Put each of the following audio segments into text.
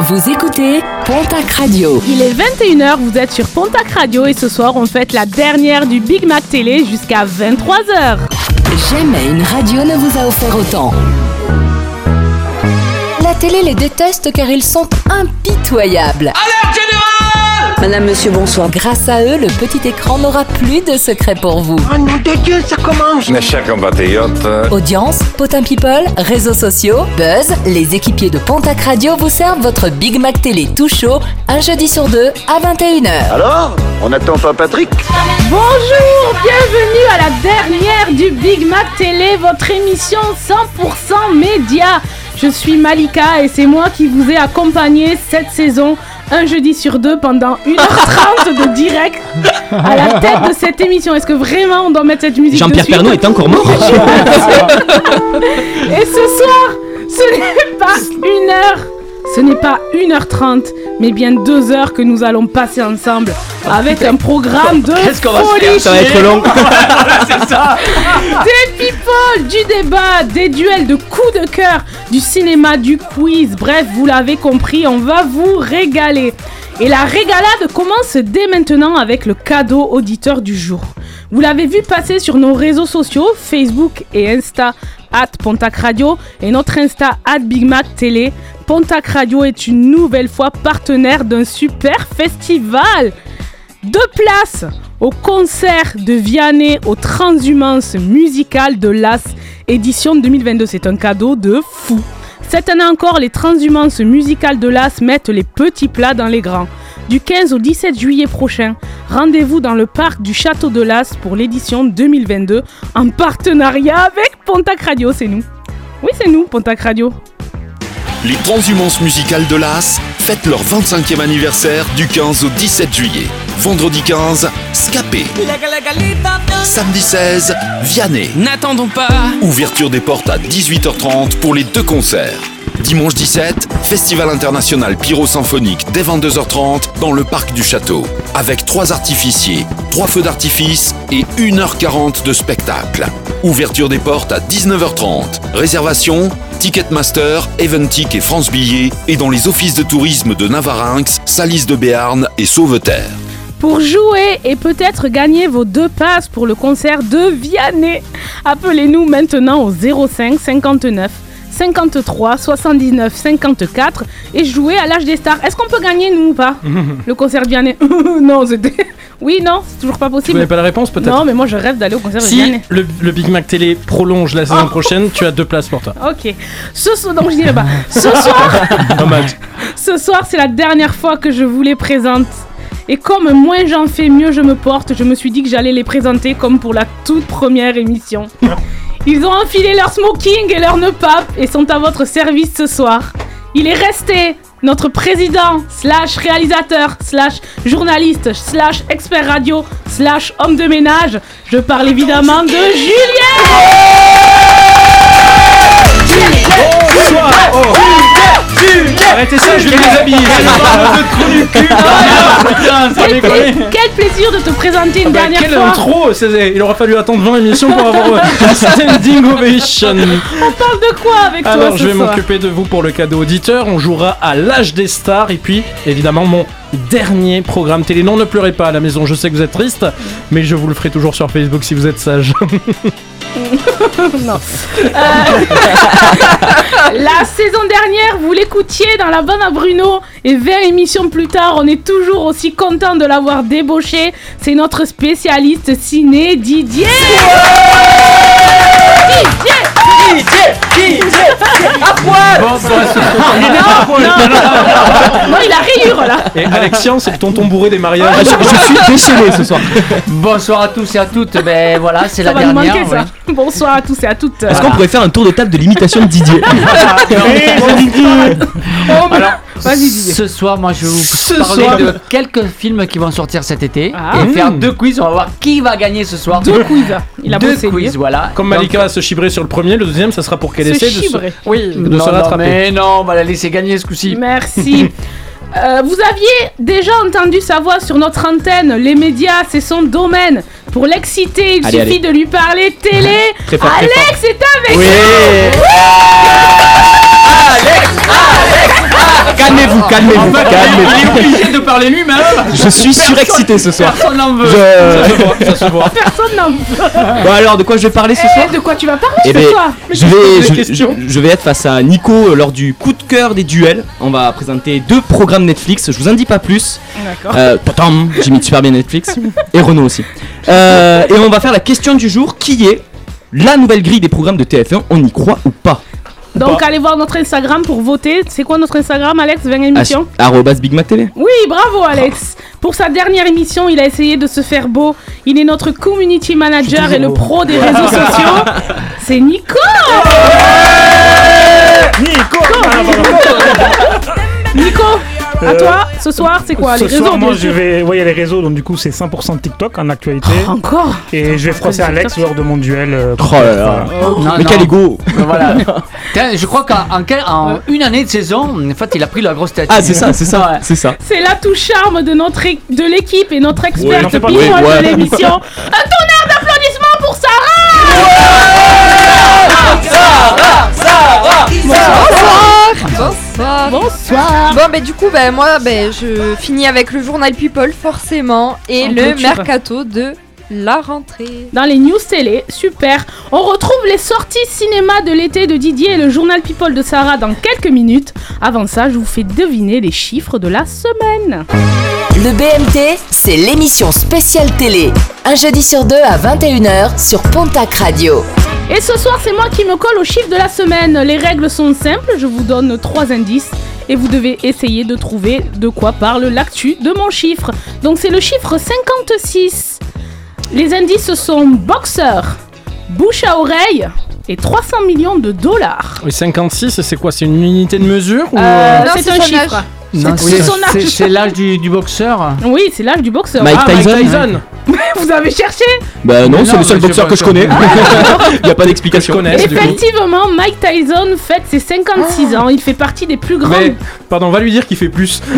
Vous écoutez Pontac Radio. Il est 21h, vous êtes sur Pontac Radio et ce soir on fête la dernière du Big Mac Télé jusqu'à 23h. Jamais une radio ne vous a offert autant. La télé les déteste car ils sont impitoyables. Madame, monsieur, bonsoir. Grâce à eux, le petit écran n'aura plus de secret pour vous. Oh nom de Dieu, ça commence Mes chers compatriotes, Audience, potin people, réseaux sociaux, buzz, les équipiers de Pontac Radio vous servent votre Big Mac Télé tout chaud, un jeudi sur deux à 21h. Alors On attend pas Patrick? Bonjour, bienvenue à la dernière du Big Mac Télé, votre émission 100% média. Je suis Malika et c'est moi qui vous ai accompagné cette saison, un jeudi sur deux pendant 1h30 de direct à la tête de cette émission. Est-ce que vraiment on doit mettre cette musique Jean-Pierre Pernaut est encore mort Et ce soir, ce n'est pas une heure, ce n'est pas 1h30, mais bien deux heures que nous allons passer ensemble avec un programme de Qu'est-ce qu'on va se faire Ça va être long. Des people, du débat, des duels de coups de cœur, du cinéma, du quiz. Bref, vous l'avez compris, on va vous régaler. Et la régalade commence dès maintenant avec le cadeau auditeur du jour. Vous l'avez vu passer sur nos réseaux sociaux, Facebook et Insta, at Pontac Radio, et notre Insta, at Big Mac Télé. Pontac Radio est une nouvelle fois partenaire d'un super festival. Deux places au concert de Vianney aux transhumances musicales de l'AS édition 2022. C'est un cadeau de fou. Cette année encore, les transhumances musicales de l'AS mettent les petits plats dans les grands. Du 15 au 17 juillet prochain, rendez-vous dans le parc du Château de l'As pour l'édition 2022 en partenariat avec Pontac Radio, c'est nous. Oui, c'est nous, Pontac Radio. Les transhumances musicales de l'As fêtent leur 25e anniversaire du 15 au 17 juillet. Vendredi 15, Scapé. Samedi 16, Vianney. N'attendons pas Ouverture des portes à 18h30 pour les deux concerts. Dimanche 17, Festival international pyro-symphonique dès 22h30 dans le parc du château. Avec trois artificiers, trois feux d'artifice et 1h40 de spectacle. Ouverture des portes à 19h30. Réservation Ticketmaster, Eventic et France Billets et dans les offices de tourisme de Navarinx, Salis de Béarn et Sauveterre. Pour jouer et peut-être gagner vos deux passes pour le concert de Vianney, appelez-nous maintenant au 05 59 53 79 54 et jouez à l'âge des stars. Est-ce qu'on peut gagner nous ou pas Le concert de Vianney Non, c'était. Oui, non, c'est toujours pas Vous possible. n'avez pas la réponse peut-être Non, mais moi je rêve d'aller au concert de Si Vianney. le, le Big Mac Télé prolonge la saison prochaine, tu as deux places pour toi. Ok. Ce soir, donc je dirais pas. Ce soir, Dommage. ce soir, c'est la dernière fois que je vous les présente. Et comme moins j'en fais, mieux je me porte, je me suis dit que j'allais les présenter comme pour la toute première émission. Ils ont enfilé leur smoking et leur nœud pape et sont à votre service ce soir. Il est resté notre président, slash réalisateur, slash journaliste, slash expert radio, slash homme de ménage. Je parle évidemment de Julien Arrêtez ça, je vais les habiller. quel, pla- quel plaisir de te présenter une dernière Quel fois intro c'est- Il aura fallu attendre 20 émissions pour avoir euh, un standing ovation. On parle de quoi avec toi Alors je vais m'occuper de vous pour le cadeau auditeur. On jouera à l'âge des stars et puis évidemment mon dernier programme télé. Non, ne pleurez pas à la maison. Je sais que vous êtes triste, mais je vous le ferai toujours sur Facebook si vous êtes sage. Non. Euh, la saison dernière, vous l'écoutiez dans la bande à Bruno et 20 émissions plus tard, on est toujours aussi content de l'avoir débauché. C'est notre spécialiste ciné Didier. Non, il a rayure là. Et Alexian, c'est le tonton bourré des mariages. Ah, je, je suis déchaîné ce soir. Bonsoir à tous et à toutes. Ben voilà, c'est la va nous dernière. manquer ça. Bonsoir à tous et à toutes. Est-ce qu'on pourrait faire un tour de table de l'imitation de Didier Oh, mais- Alors, Vas-y. Ce soir, moi, je vais vous Ce parler soir. de quelques films qui vont sortir cet été Ah. et faire Mmh. deux quiz. On va voir qui va gagner ce soir. Deux quiz. Il a Deux bossé lui. quiz, voilà. Comme Malika va se chibrer sur le premier, le deuxième, ça sera pour qu'elle Se essaie de se, chibrer. oui, de non, se non, rattraper. mais non, on va la laisser gagner ce coup-ci. Merci. Euh, vous aviez déjà entendu sa voix sur notre antenne. Les médias, c'est son domaine. Pour l'exciter, il Allez, suffit de lui parler télé. Très fort, très Alex est avec Oui nous. Calmez-vous calmez-vous, calmez-vous, calmez-vous. obligé de parler lui-même. Je suis surexcité ce soir. Personne n'en veut. Je... Ça se voit. Personne n'en veut. Bon alors, de quoi je vais parler ce soir Eh, de quoi tu vas parler Eh ce ben, soir je vais, poses je, des questions. je- je vais être face à Nico euh, lors du coup de cœur des duels. On va présenter deux programmes Netflix. Je vous en dis pas plus. D'accord. Euh, j'imite super bien Netflix et Renault aussi. Euh, et on va faire la question du jour qui est la nouvelle grille des programmes de TF1. On y croit ou pas Donc allez voir notre Instagram pour voter. C'est quoi notre Instagram, Alex? 20 émissions? Arrobas Big Mac TV. Oui, bravo Alex. Pour sa dernière émission, il a essayé de se faire beau. Il est notre community manager et le pro des réseaux sociaux. C'est Nico. Nico Nico, à toi, ce soir, c'est quoi Ce Les réseaux, soir, moi, bien je sûr. vais. Ouais, il y a les réseaux, donc du coup, c'est 100% TikTok en actualité. Encore Et je vais froisser Alex lors de mon duel. euh, Oh là là. Non, Mais non. quel ego Voilà. Tiens, je crois qu'en en quel- en une année de saison, en fait, il a pris la grosse tête. Ah c'est ça, c'est ça, Ouais. c'est ça. C'est l'atout charme de notre é- de l'équipe et notre Ouais, experte n'en fais pas people trop. Ouais, ouais. de l'émission. Un tonnerre d'applaudissements pour Sarah Bonsoir. Bonsoir Bon, ben du coup, ben moi, ben je finis avec le journal People, forcément, et En le clôture. mercato de la rentrée. Dans les news télé, super. On retrouve les sorties cinéma de l'été de Didier et le journal People de Sarah dans quelques minutes. Avant ça, je vous fais deviner les chiffres de la semaine. Le BMT, c'est l'émission spéciale télé. Un jeudi sur deux à 21h sur Pontac Radio. Et ce soir, c'est moi qui me colle aux chiffres de la semaine. Les règles sont simples, je vous donne trois indices et vous devez essayer de trouver de quoi parle l'actu de mon chiffre. Donc c'est le chiffre 56. Les indices sont boxeur, bouche à oreille et 300 millions de dollars. Oui, 56, c'est quoi C'est une unité de mesure ou Euh, euh, c'est un chiffre. C'est c'est- son âge. c'est- c'est l'âge du, du boxeur. Oui, c'est l'âge du boxeur. Mike Ah, Tyson Vous avez cherché Bah non, c'est le seul boxeur que je connais. Il y a pas d'explication. Effectivement, Mike Tyson fête ses 56 ans. Il fait partie des plus grands Mais, pardon, on va lui dire qu'il fait plus.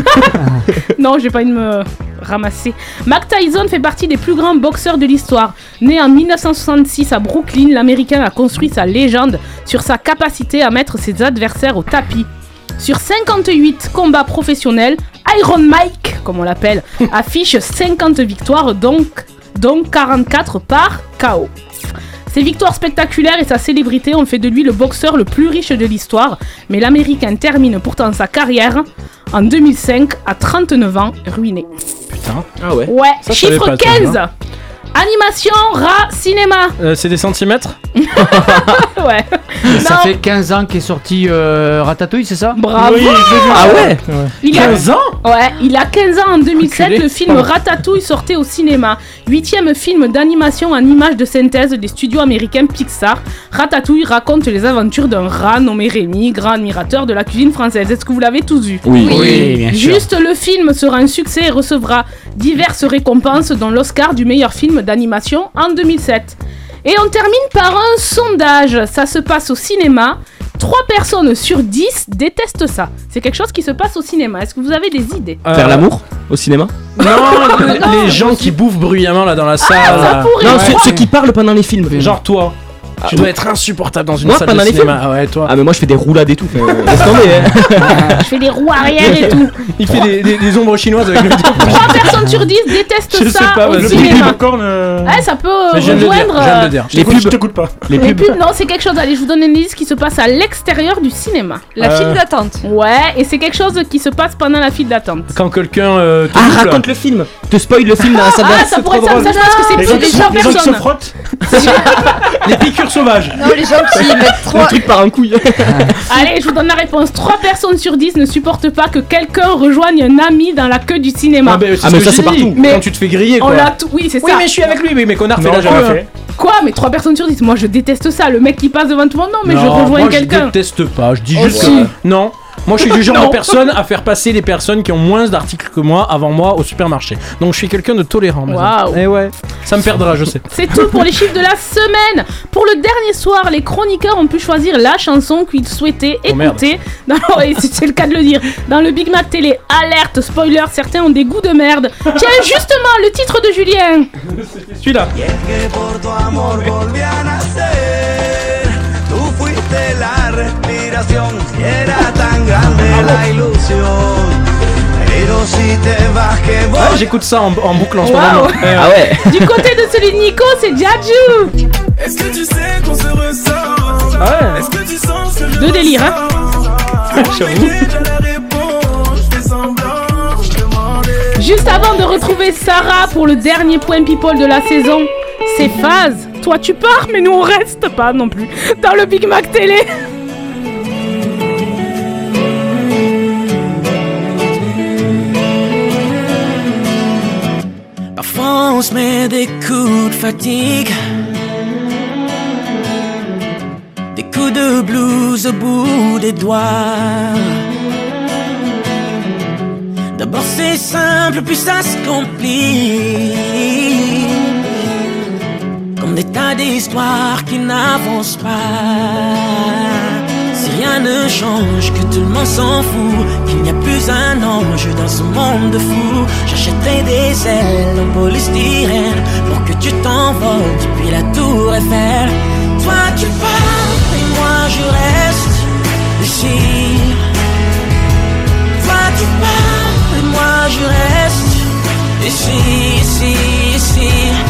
Non, j'ai pas envie de me ramasser. Mac Tyson fait partie des plus grands boxeurs de l'histoire. Né en 1966 à Brooklyn, l'Américain a construit sa légende sur sa capacité à mettre ses adversaires au tapis. Sur 58 combats professionnels, Iron Mike, comme on l'appelle, affiche 50 victoires, donc, donc 44 par KO. Ses victoires spectaculaires et sa célébrité ont fait de lui le boxeur le plus riche de l'histoire, mais l'Américain termine pourtant sa carrière en 2005 à 39 ans, ruiné. Ah ouais. Ouais, Ça, chiffre pas, ça, 15 Animation, rat, cinéma Euh, c'est des centimètres Ouais. Ça Non. fait 15 ans qu'est sorti euh, Ratatouille, c'est ça Bravo. Ah ouais il a, 15 ans ouais, il a 15 ans en 2007, Enculé. le film Ratatouille sortait au cinéma. Huitième film d'animation en images de synthèse des studios américains Pixar. Ratatouille raconte les aventures d'un rat nommé Rémi, grand admirateur de la cuisine française. Est-ce que vous l'avez tous vu Oui. Oui, bien sûr. Juste le film sera un succès et recevra diverses récompenses dont l'Oscar du meilleur film d'animation en 2007. Et on termine par un sondage. Ça se passe au cinéma. 3 personnes sur 10 détestent ça. C'est quelque chose qui se passe au cinéma. Est-ce que vous avez des idées? Faire l'amour au cinéma? Euh, Non, les- gens qui bouffent bruyamment là dans la salle. ça là. pourrait Non, Ouais. ceux, ceux qui parlent pendant les films. Genre toi. Tu Ah, dois oui. être insupportable dans une Moi, salle pendant de les cinéma. Ah ouais, toi. Ah mais moi je fais des roulades et tout. Enfin, laisse tomber. hein. Je fais des roues arrière et tout. Il fait des, des- des ombres chinoises avec le vidéo. 3 personnes sur 10 détestent Je sais ça pas, au. Le cinéma. popcorn. euh, Ouais, ça peut euh, Mais je viens de le dire. rejoindre. Euh, le dire. je les pubs. Je t'écoute pas. Les les pubs. pubs, non, c'est quelque chose. Allez, je vous donne un indice qui se passe à l'extérieur du cinéma. La Euh, file d'attente. Ouais, et c'est quelque chose qui se passe pendant la file d'attente. Quand quelqu'un euh, te Ah là. raconte le film. Te spoil le film dans la salle Ah, d'attente. ça pourrait être ça, je pense que Les c'est gens c'est qui des se- 100 les gens qui se personnes. frottent. les piqûres sauvages. Non, les gens qui mettent Le trois. truc par un couille. Allez, je vous donne la réponse. 3 personnes sur 10 ne supportent pas que quelqu'un rejoigne un ami dans la queue du cinéma. Ah, ben, c'est Ah, ce mais ça, c'est partout. Mais- Quand tu te fais griller On quoi. l'a tout. Oui, c'est Oui, ça. mais je suis avec lui. Oui, mais connard, fais Non, la jamais joie. fait. Quoi Mais 3 personnes sur 10 Moi, je déteste ça. Le mec qui passe devant tout le monde, non, mais je rejoins moi, quelqu'un. Je déteste pas. Je dis Oh, juste si. que non. Moi, je suis du genre Non. de personne à faire passer les personnes qui ont moins d'articles que moi avant moi au supermarché. Donc, je suis quelqu'un de tolérant. Waouh. Et ouais, ça me perdra, je sais. C'est tout pour les chiffres de la semaine. Pour le dernier soir, les chroniqueurs ont pu choisir la chanson qu'ils souhaitaient Oh, écouter. Non, c'est le cas de le dire. Dans le Big Mac Télé, alerte, spoiler, certains ont des goûts de merde. Tiens, justement, le titre de Julien. Celui-là. Que por tu amor volví a nacer. Tú fuiste la respiración y era tan grande la ilusión Pero si te vas que voy Ouais, J'écoute ça en, en boucle en ce Wow. moment. Eh, Ah ouais Du côté de celui de Nico, c'est Jaju. Est-ce que tu sais qu'on se ressent Ah ouais. Est-ce que tu sens ce que je Deux délires, hein. Juste avant de retrouver Sarah pour le dernier point people de la saison, c'est phase. Toi tu pars, mais nous on reste pas non plus dans le Big Mac télé. On se met des coups de fatigue. Des coups de blues au bout des doigts D'abord c'est simple puis ça se complique. Comme des tas d'histoires qui n'avancent pas rien ne change, que tout le monde s'en fout Qu'il n'y a plus un ange dans ce monde de fous J'achèterai des ailes en polystyrène Pour que tu t'envoles depuis la tour Eiffel. Toi tu pars et moi je reste ici. Toi tu pars et moi je reste ici, ici, ici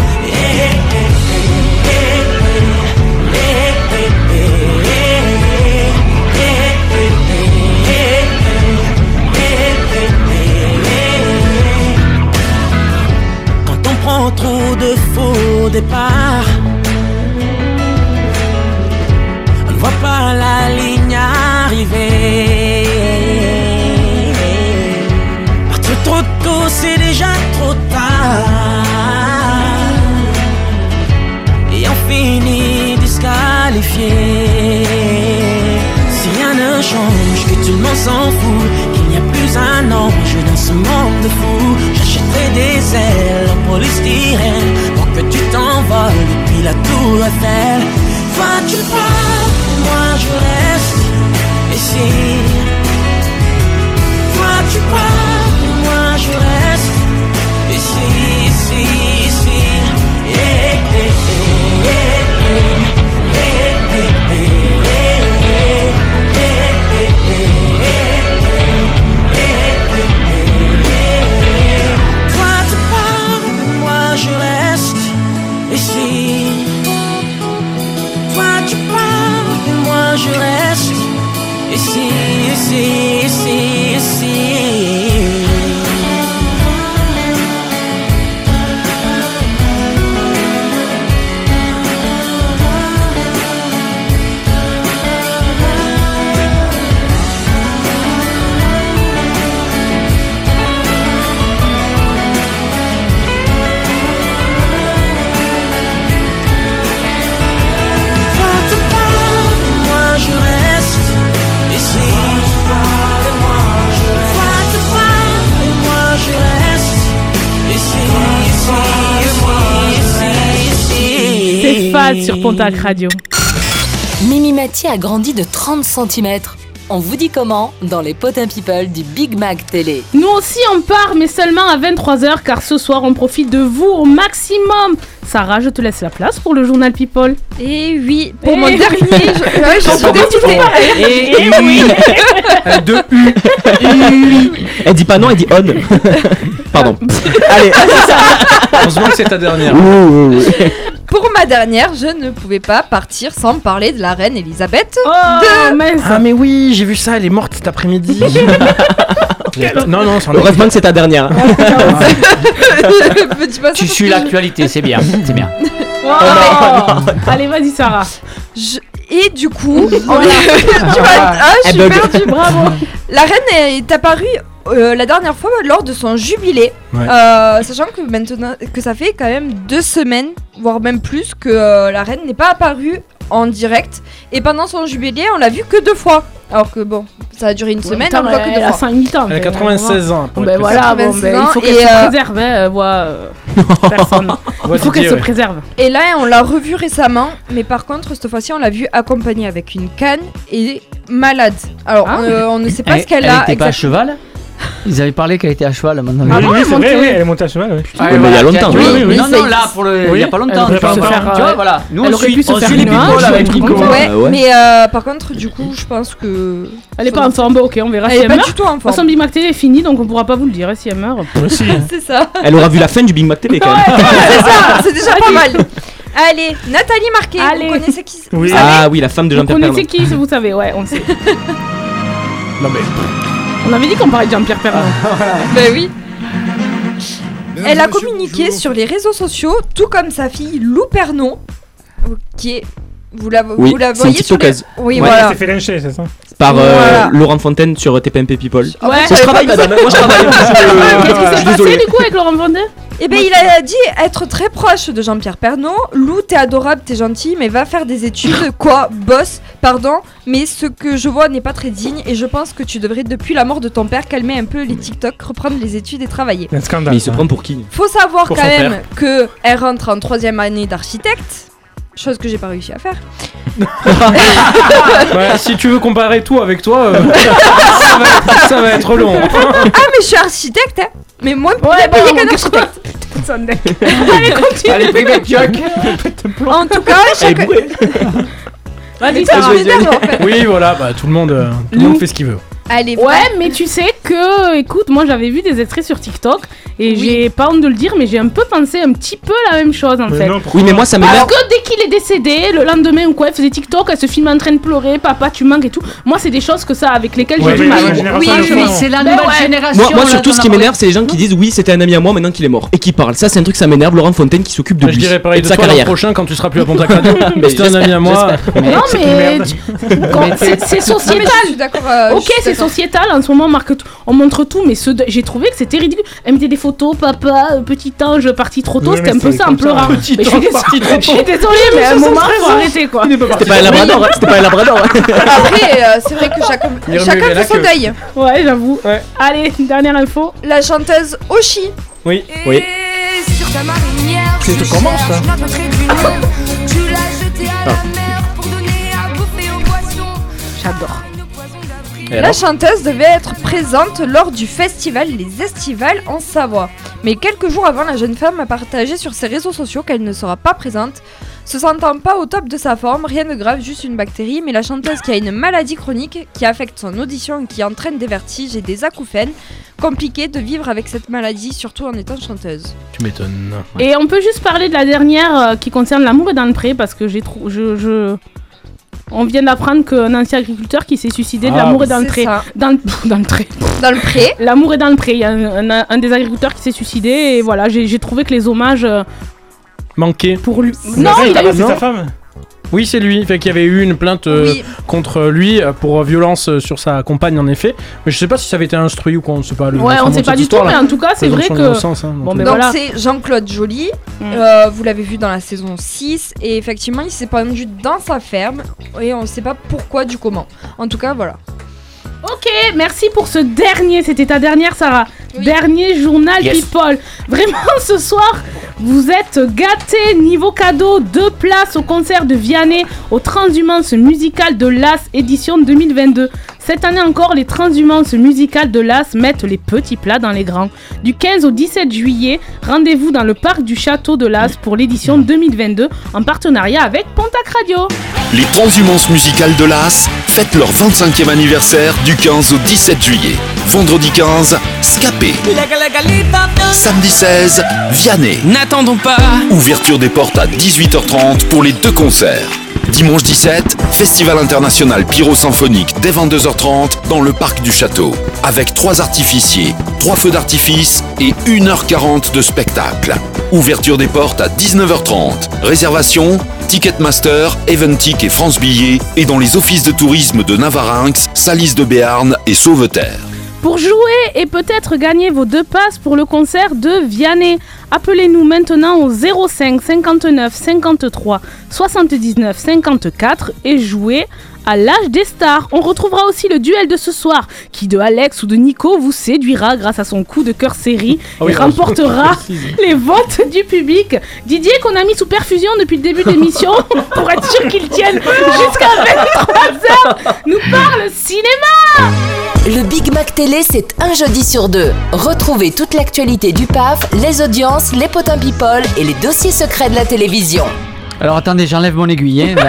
Radio. Mimi Mathieu a grandi de 30 cm. On vous dit comment dans les potins people du Big Mac Télé. Nous aussi on part, mais seulement à 23h car ce soir on profite de vous au maximum. Sarah, je te laisse la place pour le journal People. Et oui, pour Eh mon oui. dernier, je, ouais, je suis dégoûtée. Et oui Euh, De U. Elle dit pas non, elle dit on. Pardon. Allez. Heureusement que c'est ta dernière. Ouh, ouh, ouh. Pour ma dernière, je ne pouvais pas partir sans parler de la reine Elisabeth. Oh, mince. Ah mais oui, j'ai vu ça, elle est morte cet après-midi. non, non, c'en est- Heureusement que c'est ta dernière. Tu suis que l'actualité, c'est bien, c'est bien. Oh. Allez, vas-y Sarah. je- Et du coup, l'a- tu vois, ah, je suis perdue. Bravo. La reine est apparue euh, la dernière fois lors de son jubilé, Ouais. Euh, sachant que maintenant que ça fait quand même deux semaines, voire même plus, que euh, la reine n'est pas apparue en direct. Et pendant son jubilé, on l'a vue que deux fois. Alors que bon, ça a duré une semaine, Putain, on le voit que elle a fois. 5 ans. Elle a 96 ans. pour Ben voilà, bon, 96 ben, il faut qu'elle se préserve, hein, euh, euh, personne. Il faut qu'elle se ouais. préserve. Et là, on l'a revue récemment, mais par contre, cette fois-ci, on l'a vue accompagnée avec une canne et malade. Alors, Ah. on, euh, on ne sait pas Elle, ce qu'elle elle a. était pas à cheval Ils avaient parlé qu'elle était à cheval maintenant. Oui, Ah oui, elle c'est vrai, montait- oui, elle est montée à cheval. oui. Ah, Oui, mais il y a longtemps, vois, oui, oui, Non, oui. non, là, pour le. Il y a pas longtemps. Elle tu vois, aurait pu se faire, tu vois, euh, voilà. Nous, elle on aurait suit, pu se on faire suit les people avec Nico. Ouais, ouais. mais euh, par contre, du coup, je pense que. Elle est pas en forme, ok, on verra Elle si est elle pas meurt. du tout en De toute façon, forme. Big Mac Télé est fini, donc on pourra pas vous le dire hein, si elle meurt. Aussi. C'est ça. Elle aura vu la fin du Big Mac TV quand même. C'est ça, c'est déjà pas mal. Allez, Nathalie Marquet, Allez. vous connaissez qui Oui. vous Ah oui, la femme de Vous Jean-Pierre connaissez Pernaut. qui Vous savez, ouais, on le sait. Non mais. On avait dit qu'on parlait de Jean-Pierre Pernaut. Ben oui. Elle a communiqué sur les réseaux sociaux, tout comme sa fille Lou Pernon, qui est. Vous la, Oui, vous la c'est une voyez sur les... Oui, Ouais, voilà. C'est fait lyncher, c'est ça Par euh, Voilà. Laurent Fontaine sur TPMP People. Ouais. Moi, je travaille, madame. Moi, je travaille. Qu'est-ce qui s'est passé du coup avec Laurent Vendée Eh ben, il a dit être très proche de Jean-Pierre Pernaut. Lou, t'es adorable, t'es gentil, mais va faire des études. Quoi Boss, pardon, mais ce que je vois n'est pas très digne et je pense que tu devrais, depuis la mort de ton père, calmer un peu les TikTok, reprendre les études et travailler. Un scandale. Mais il se ça. prend pour qui? Faut savoir Pour quand son même que elle rentre en troisième année d'architecte. Chose que j'ai pas réussi à faire. Ouais, si tu veux comparer tout avec toi, euh, ça, va être, ça va être long. Ah, mais je suis architecte, hein Mais moins Ouais, bah, payé qu'un architecte. Allez, continue. Allez, joke. En tout cas, chaque. bourrée. Vas-y, Ça en fait. Oui, voilà, bah tout le monde, euh, tout le monde fait ce qu'il veut. Allez, Ouais, mais tu sais que, écoute, moi j'avais vu des extraits sur TikTok et Oui. j'ai pas honte de le dire, mais j'ai un peu pensé un petit peu la même chose en Mais fait. non, Oui, mais moi, ça Parce m'énerve. que dès qu'il est décédé, le lendemain ou quoi, elle faisait TikTok, elle se filmait en train de pleurer, papa tu manques et tout. Moi, c'est des choses que ça avec lesquelles Ouais, j'ai du mais mal. la génération Oui, de oui. C'est la Ben nouvelle ouais. génération. Moi, surtout, ce qui m'énerve, c'est les gens qui disent oui, c'était un ami à moi maintenant qu'il est mort et qui parlent. Ça, c'est un truc, ça m'énerve. Laurent Fontaine qui s'occupe de Je lui dirais et pareil de sa toi l'an prochain quand tu seras plus à Pontac Radio. Mais C'était un ami à moi. Non, mais quand- c'est sociétal. je euh, je Ok, c'est d'accord. Sociétal. En ce moment, on marque tout, on montre tout, mais ce de- j'ai trouvé que c'était ridicule. Elle mettait des photos, papa, euh, petit ange parti trop tôt. Oui, c'était mais un peu ça en pleurant. Mais je suis désolée, mais à un moment, faut arrêter quoi. C'était pas un labrador, hein, c'était pas un labrador. Après, euh, c'est vrai que chacun, Il fait son deuil. Ouais, j'avoue. Allez, dernière info. La chanteuse Oshi. Oui. Oui. Sur ta marinière, C'est comment, ça cherche notre trait d'union. Tu l'as jeté à la mer pour donner à bouffer aux poissons. J'adore. La chanteuse devait être présente lors du festival Les Estivales en Savoie. Mais quelques jours avant, la jeune femme a partagé sur ses réseaux sociaux qu'elle ne sera pas présente. Se sentant pas au top de sa forme, rien de grave, juste une bactérie, mais la chanteuse qui a une maladie chronique qui affecte son audition et qui entraîne des vertiges et des acouphènes, compliqué de vivre avec cette maladie, surtout en étant chanteuse. Tu m'étonnes. Et on peut juste parler de la dernière euh, qui concerne l'amour est dans le pré parce que j'ai trop. Je, je- On vient d'apprendre qu'un ancien agriculteur qui s'est suicidé de Ah, l'amour est dans le pré. Dans le, dans le pré. Dans le pré. L'amour est dans le pré. Il y a un, un- un des agriculteurs qui s'est suicidé et voilà, j'ai trouvé que les hommages euh, Manqué. pour lui. Non, il a sa femme. Oui, c'est lui. Fait qu'il y avait eu une plainte euh, Oui. contre lui euh, pour violence euh, sur sa compagne, en effet. Mais je sais pas si ça avait été instruit ou quoi. On sait pas. Le Ouais, on bon, sait pas du tout, mais en tout cas, c'est vrai que. hein, Bon, donc, mais Donc voilà. c'est Jean-Claude Joly. Mm. Euh, vous l'avez vu dans la saison 6 et effectivement il s'est pendu dans sa ferme et on ne sait pas pourquoi du comment. En tout cas voilà. Ok, merci pour ce dernier. C'était ta dernière, Sarah. Oui. Dernier journal Yes. People. Vraiment, ce soir, vous êtes gâtés. Niveau cadeau, deux places au concert de Vianney au Transhumance musicale de l'As édition 2022. Cette année encore, les Transhumances musicales de l'As mettent les petits plats dans les grands. Du 15 au 17 juillet, rendez-vous dans le parc du château de l'As pour l'édition 2022 en partenariat avec Pontac Radio. Les transhumances musicales de l'As fêtent leur 25e anniversaire du 15 au 17 juillet. Vendredi 15, Scapé. Samedi 16, Vianney. N'attendons pas. Ouverture des portes à 18h30 pour les deux concerts. Dimanche 17, Festival international pyro-symphonique dès 22h30 dans le parc du château. Avec trois artificiers, trois feux d'artifice et 1h40 de spectacle. Ouverture des portes à 19h30. Réservation Ticketmaster, Eventic et France Billets et dans les offices de tourisme de Navarinx, Salis de Béarn et Sauveterre. Pour jouer et peut-être gagner vos deux passes pour le concert de Vianney, appelez-nous maintenant au 05 59 53 79 54 et jouez à l'âge des stars. On retrouvera aussi le duel de ce soir, qui de Alex ou de Nico vous séduira grâce à son coup de cœur série Ah et remportera les votes du public. Didier qu'on a mis sous perfusion depuis le début de l'émission pour être sûr qu'il tienne jusqu'à 23h nous parle cinéma. Le Big Mac Télé, c'est un jeudi sur deux. Retrouvez toute l'actualité du PAF, les audiences, les potins people et les dossiers secrets de la télévision. Alors attendez, j'enlève mon aiguille. hein.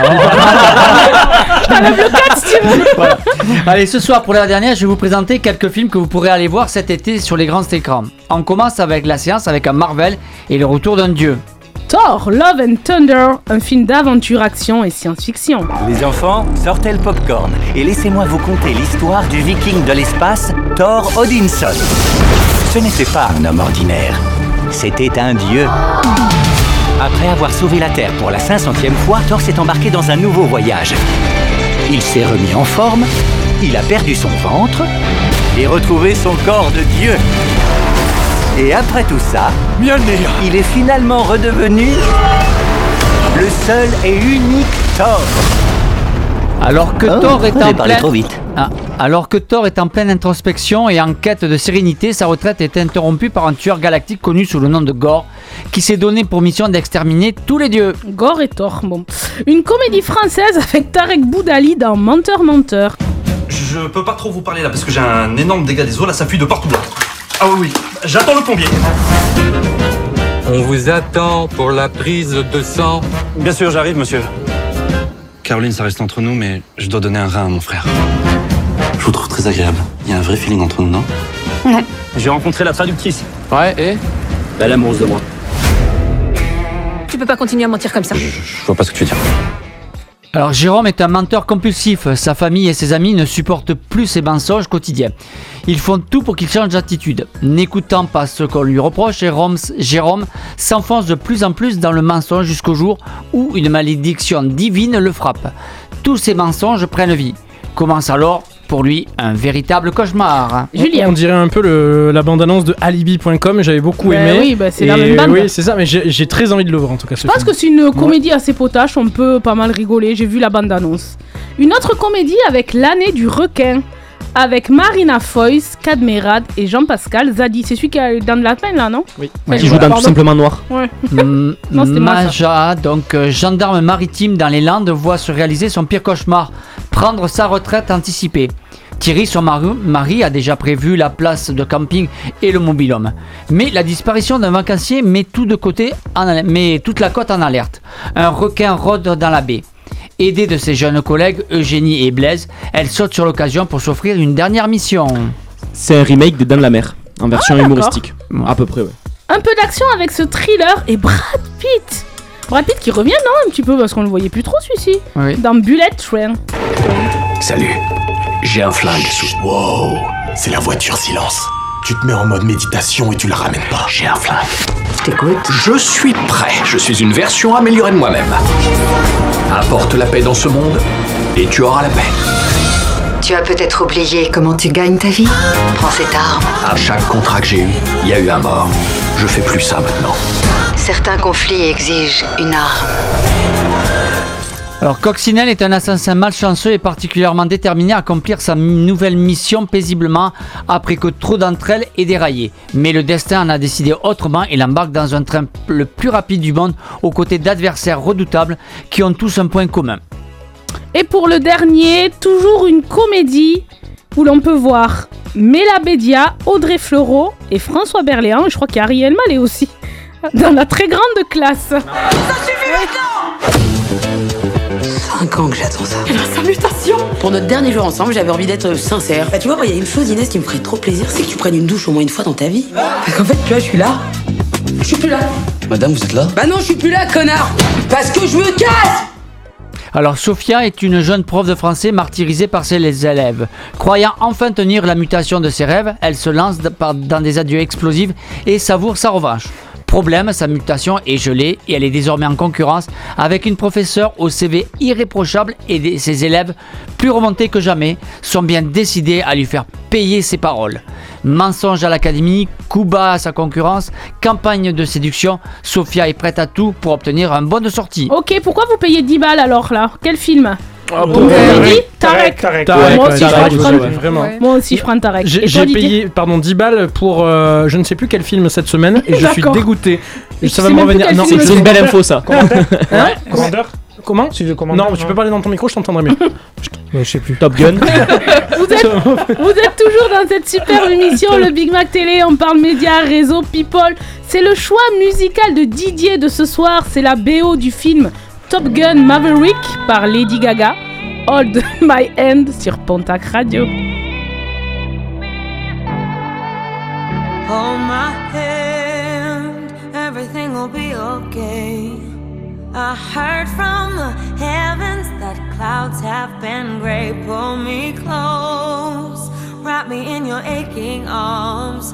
Voilà. Allez, ce soir pour la dernière, je vais vous présenter quelques films que vous pourrez aller voir cet été sur les grands écrans. On commence avec la séance avec un Marvel et le retour d'un dieu. Thor, Love and Thunder, un film d'aventure, action et science-fiction. Les enfants, sortez le popcorn et laissez-moi vous conter l'histoire du viking de l'espace, Thor Odinson. Ce n'était pas un homme ordinaire, c'était un dieu. Après avoir sauvé la Terre pour la 500e fois, Thor s'est embarqué dans un nouveau voyage. Il s'est remis en forme, il a perdu son ventre et retrouvé son corps de dieu. Et après tout ça, il est finalement redevenu le seul et unique Thor. Alors que Oh, Thor est en pleine... trop vite. Ah, alors que Thor est en pleine introspection et en quête de sérénité, sa retraite est interrompue par un tueur galactique connu sous le nom de Gore, qui s'est donné pour mission d'exterminer tous les dieux. Gore et Thor, bon. Une comédie française avec Tarek Boudali dans Menteur Menteur. Je peux pas trop vous parler là parce que j'ai un énorme dégât des eaux, là ça fuit de partout là. Ah oui oui, j'attends le plombier. On vous attend pour la prise de sang. Bien sûr, j'arrive monsieur. Caroline, ça reste entre nous, mais je dois donner un rein à mon frère. Je vous trouve très agréable. Il y a un vrai feeling entre nous, non? Non. J'ai rencontré la traductrice. Ouais, et? Elle amoureuse de moi. Tu peux pas continuer à mentir comme ça. Je vois pas ce que tu veux dire. Alors Jérôme est un menteur compulsif, sa famille et ses amis ne supportent plus ses mensonges quotidiens. Ils font tout pour qu'il change d'attitude. N'écoutant pas ce qu'on lui reproche, Jérôme, Jérôme s'enfonce de plus en plus dans le mensonge jusqu'au jour où une malédiction divine le frappe. Tous ces mensonges prennent vie. Commence alors pour lui un véritable cauchemar. Julien. On dirait un peu le- la bande-annonce de Alibi.com, j'avais beaucoup aimé. oui, bah, c'est Et la même bande. Oui, c'est ça, mais j'ai j'ai très envie de le voir en tout cas. Je pense que c'est une comédie assez potache, on peut pas mal rigoler, j'ai vu la bande-annonce. Une autre comédie avec l'année du requin, avec Marina Foïs, Cadmerad et Jean-Pascal Zadi. C'est celui qui est dans de la peine là, non? Oui. Qui joue dans. Tout simplement noir. Ouais. Mm, Non, c'était mal, ça. Maja, donc euh, gendarme maritime dans les Landes, voit se réaliser son pire cauchemar, prendre sa retraite anticipée. Thierry, son mari, mari, a déjà prévu la place de camping et le mobilhome. Mais la disparition d'un vacancier met, tout de côté en met toute la côte en alerte. Un requin rôde dans la baie. Aidée de ses jeunes collègues Eugénie et Blaise, elle saute sur l'occasion pour s'offrir une dernière mission. C'est un remake de la Mer, en version d'accord. humoristique. À peu près, ouais. Un peu d'action avec ce thriller et Brad Pitt. Brad Pitt qui revient, non Un petit peu, parce qu'on le voyait plus trop celui-ci. Oui. Dans Bullet Train. Salut, j'ai un flingue sous. Wow, c'est la voiture silence. Tu te mets en mode méditation et tu la ramènes pas. J'ai un flingue. Je t'écoute. Je suis prêt. Je suis une version améliorée de moi-même. Apporte la paix dans ce monde et tu auras la paix. Tu as peut-être oublié comment tu gagnes ta vie Prends cette arme. À chaque contrat que j'ai eu, il y a eu un mort. Je fais plus ça maintenant. Certains conflits exigent une arme. Alors Coccinelle est un assassin malchanceux et particulièrement déterminé à accomplir sa nouvelle mission paisiblement après que trop d'entre elles aient déraillé. Mais le destin en a décidé autrement et l'embarque dans un train le plus rapide du monde aux côtés d'adversaires redoutables qui ont tous un point commun. Et pour le dernier, toujours une comédie où l'on peut voir Mela Bédia, Audrey Fleurot et François Berléand. Et je crois qu'il y a Ariel Mallet aussi. Dans la très grande classe. 5 ans que j'attends ça. Pour notre dernier jour ensemble, j'avais envie d'être sincère. Bah, tu vois, moi, il y a une chose, Inès, qui me ferait trop plaisir, c'est que tu prennes une douche au moins une fois dans ta vie. Parce qu'en fait, tu vois, je suis là. Je suis plus là. Madame, vous êtes là? Bah non, je suis plus là, connard Parce que je me casse Alors Sophia est une jeune prof de français martyrisée par ses élèves. Croyant enfin tenir la mutation de ses rêves, elle se lance dans des adieux explosifs et savoure sa revanche. Problème, sa mutation est gelée et elle est désormais en concurrence avec une professeure au CV irréprochable et ses élèves, plus remontés que jamais, sont bien décidés à lui faire payer ses paroles. Mensonge à l'académie, coup bas à sa concurrence, campagne de séduction, Sophia est prête à tout pour obtenir un bon de sortie. Ok, pourquoi vous payez 10 balles alors là? Quel film? Ah, Donc, bon. euh, Ouais. Rudy, Tarek. Tarek. Tarek, Moi ouais, aussi, je Tarek, je prends- ouais, vraiment. Moi aussi, je prends Tarek. J'ai Et j'ai toi, Didier payé pardon 10 balles pour euh, je ne sais plus quel film cette semaine et je suis D'accord. dégoûté. Et ça va sais me même plus revenir. quel Non, film c'est c'est. une belle info ça. Commandeur Hein Commandeur Comment Tu veux Non, tu peux parler dans ton micro, je t'entendrai mieux. Ouais, je sais plus. Top Gun. Vous êtes, vous êtes toujours dans cette superbe émission, le Big Mac Télé. On parle médias, réseau, people. C'est le choix musical de Didier de ce soir. C'est la BO du film Top Gun Maverick par Lady Gaga. Hold My Hand sur Pontac Radio. Hold my hand, everything will be okay. I heard from the heavens that clouds have been gray. Pull me close, wrap me in your aching arms.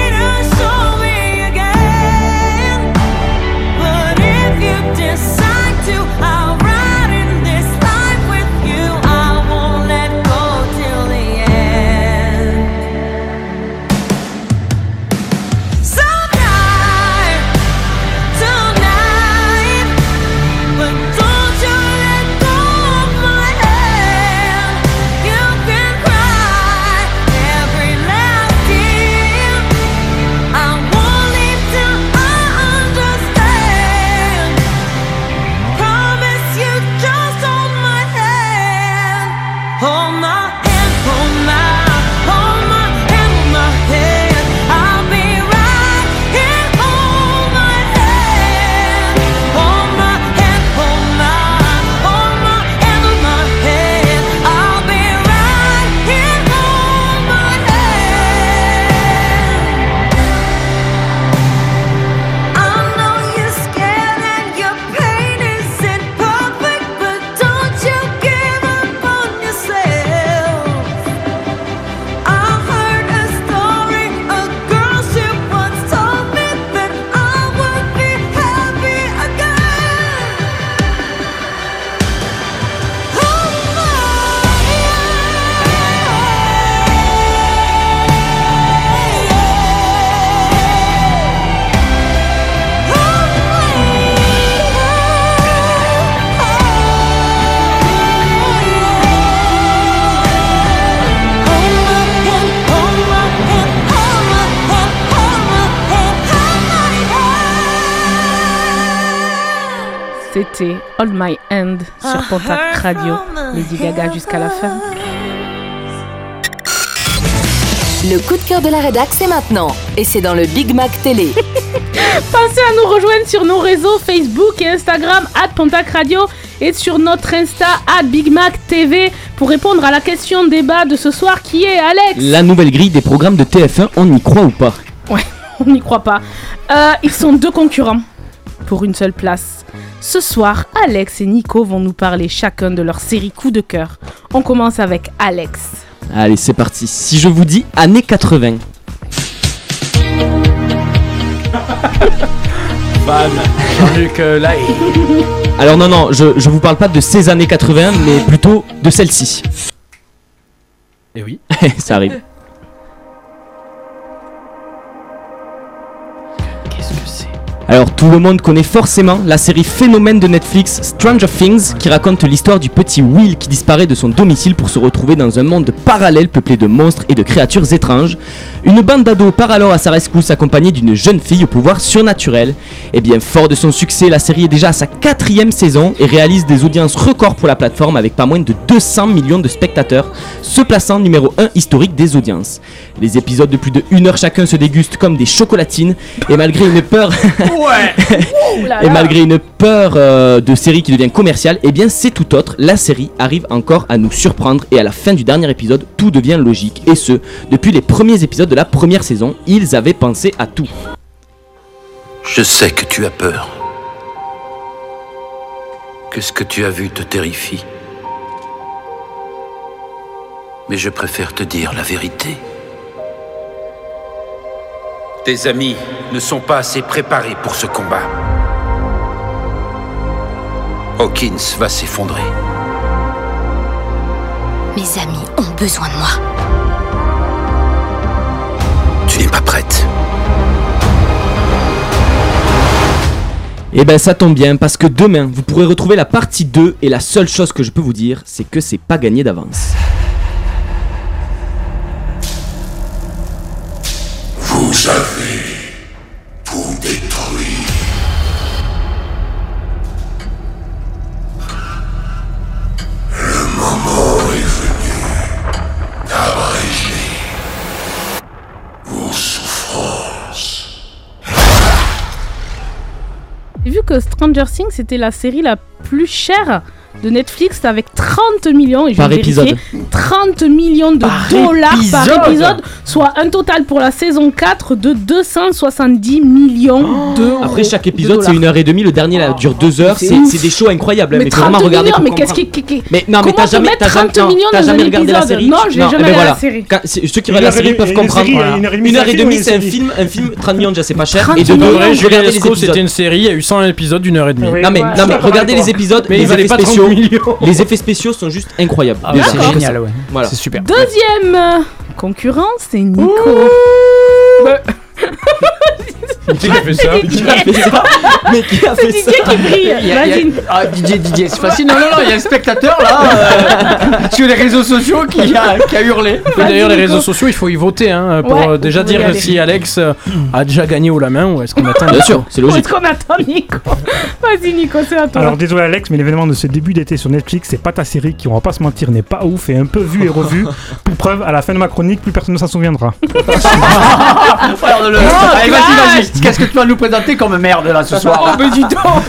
Radio. Lady Gaga jusqu'à la fin. Le coup de cœur de la rédac, c'est maintenant. Et c'est dans le Big Mac Télé. Pensez à nous rejoindre sur nos réseaux Facebook et Instagram, at Pontac Radio, et sur notre Insta, at Big Mac TV, pour répondre à la question débat de ce soir qui est Alex. La nouvelle grille des programmes de TF1, on y croit ou pas? Ouais, on n'y croit pas. Euh, ils sont deux concurrents pour une seule place. Ce soir, Alex et Nico vont nous parler chacun de leur série coup de cœur. On commence avec Alex. Allez, c'est parti. Si je vous dis années 80. Fan. Jean-Luc euh. Alors non, non, je, je vous parle pas de ces années 80, mais plutôt de celle-ci. Et oui. Ça arrive. Alors tout le monde connaît forcément la série phénomène de Netflix Stranger Things qui raconte l'histoire du petit Will qui disparaît de son domicile pour se retrouver dans un monde parallèle peuplé de monstres et de créatures étranges. Une bande d'ados part alors à sa rescousse accompagnée d'une jeune fille au pouvoir surnaturel. Et bien fort de son succès, la série est déjà à sa quatrième saison et réalise des audiences records pour la plateforme avec pas moins de 200 millions de spectateurs, se plaçant numéro 1 historique des audiences. Les épisodes de plus de 1 heure chacun se dégustent comme des chocolatines et malgré une peur et malgré une peur euh, de série qui devient commerciale, eh bien c'est tout autre. La série arrive encore à nous surprendre et à la fin du dernier épisode, tout devient logique. Et ce, depuis les premiers épisodes de la première saison, ils avaient pensé à tout. Je sais que tu as peur. Que ce que tu as vu te terrifie? Mais je préfère te dire la vérité. Tes amis ne sont pas assez préparés pour ce combat. Hawkins va s'effondrer. Mes amis ont besoin de moi. Tu n'es pas prête. Et ben ça tombe bien parce que demain vous pourrez retrouver la partie 2 et la seule chose que je peux vous dire c'est que c'est pas gagné d'avance. Vous avez tout détruit. Le moment est venu d'abréger vos souffrances. Vu que Stranger Things c'était la série la plus chère de Netflix avec 30 millions et je Par vais vérifier, épisode. 30 millions de Par dollars par épisode épisode soit un total pour la saison 4 de 270 millions d'euros Après chaque de épisode c'est une heure et demie, le dernier là, dure deux heures, c'est des shows incroyables. mais Mais, faut 30 vraiment regarder millions, mais qu'est-ce qui, qui- qui- Mais non, mais t'as jamais, t'as jamais, 30 non, millions t'as dans jamais regardé la épisode série? Non, j'ai jamais eh ben regardé voilà. la série. Quand- ceux qui regardent la série demie- peuvent comprendre. une heure et demie, c'est un film un film, un film, 30 millions déjà c'est pas cher. 30 Et de deux, Julien regardez les Lescaut, c'était épisodes. une série, il y a eu 100 épisodes d'une heure et demie. Non mais, je regardez les épisodes, Mais valaient effets pas 30 spéciaux. Les effets spéciaux sont juste incroyables. Ah, c'est génial, ouais. Voilà. C'est super. Deuxième concurrent, c'est Nico. Qui a fait ça Qui a fait ça Mais qui a fait ça Didier qui brille. Ah, Didier, Didier, c'est facile. Non, non, non, il y a un spectateur là euh, sur les réseaux sociaux qui a, qui a hurlé. Et D'ailleurs, les réseaux sociaux, il faut y voter hein, pour Ouais, euh, déjà vous pouvez y dire aller. si Alex euh, a déjà gagné haut la main ou est-ce qu'on attend Bien sûr, c'est Où logique. est-ce qu'on attend Nico Vas-y Nico, c'est à toi. Alors désolé Alex, mais l'événement de ce début d'été sur Netflix, c'est pas ta série qui, on va pas se mentir, n'est pas ouf et un peu vue et revue. Pour preuve, à la fin de ma chronique, plus personne ne s'en souviendra. Alors, le- Allez, vas-y, vas-y. Qu'est-ce que tu vas nous présenter comme merde là ce soir Oh,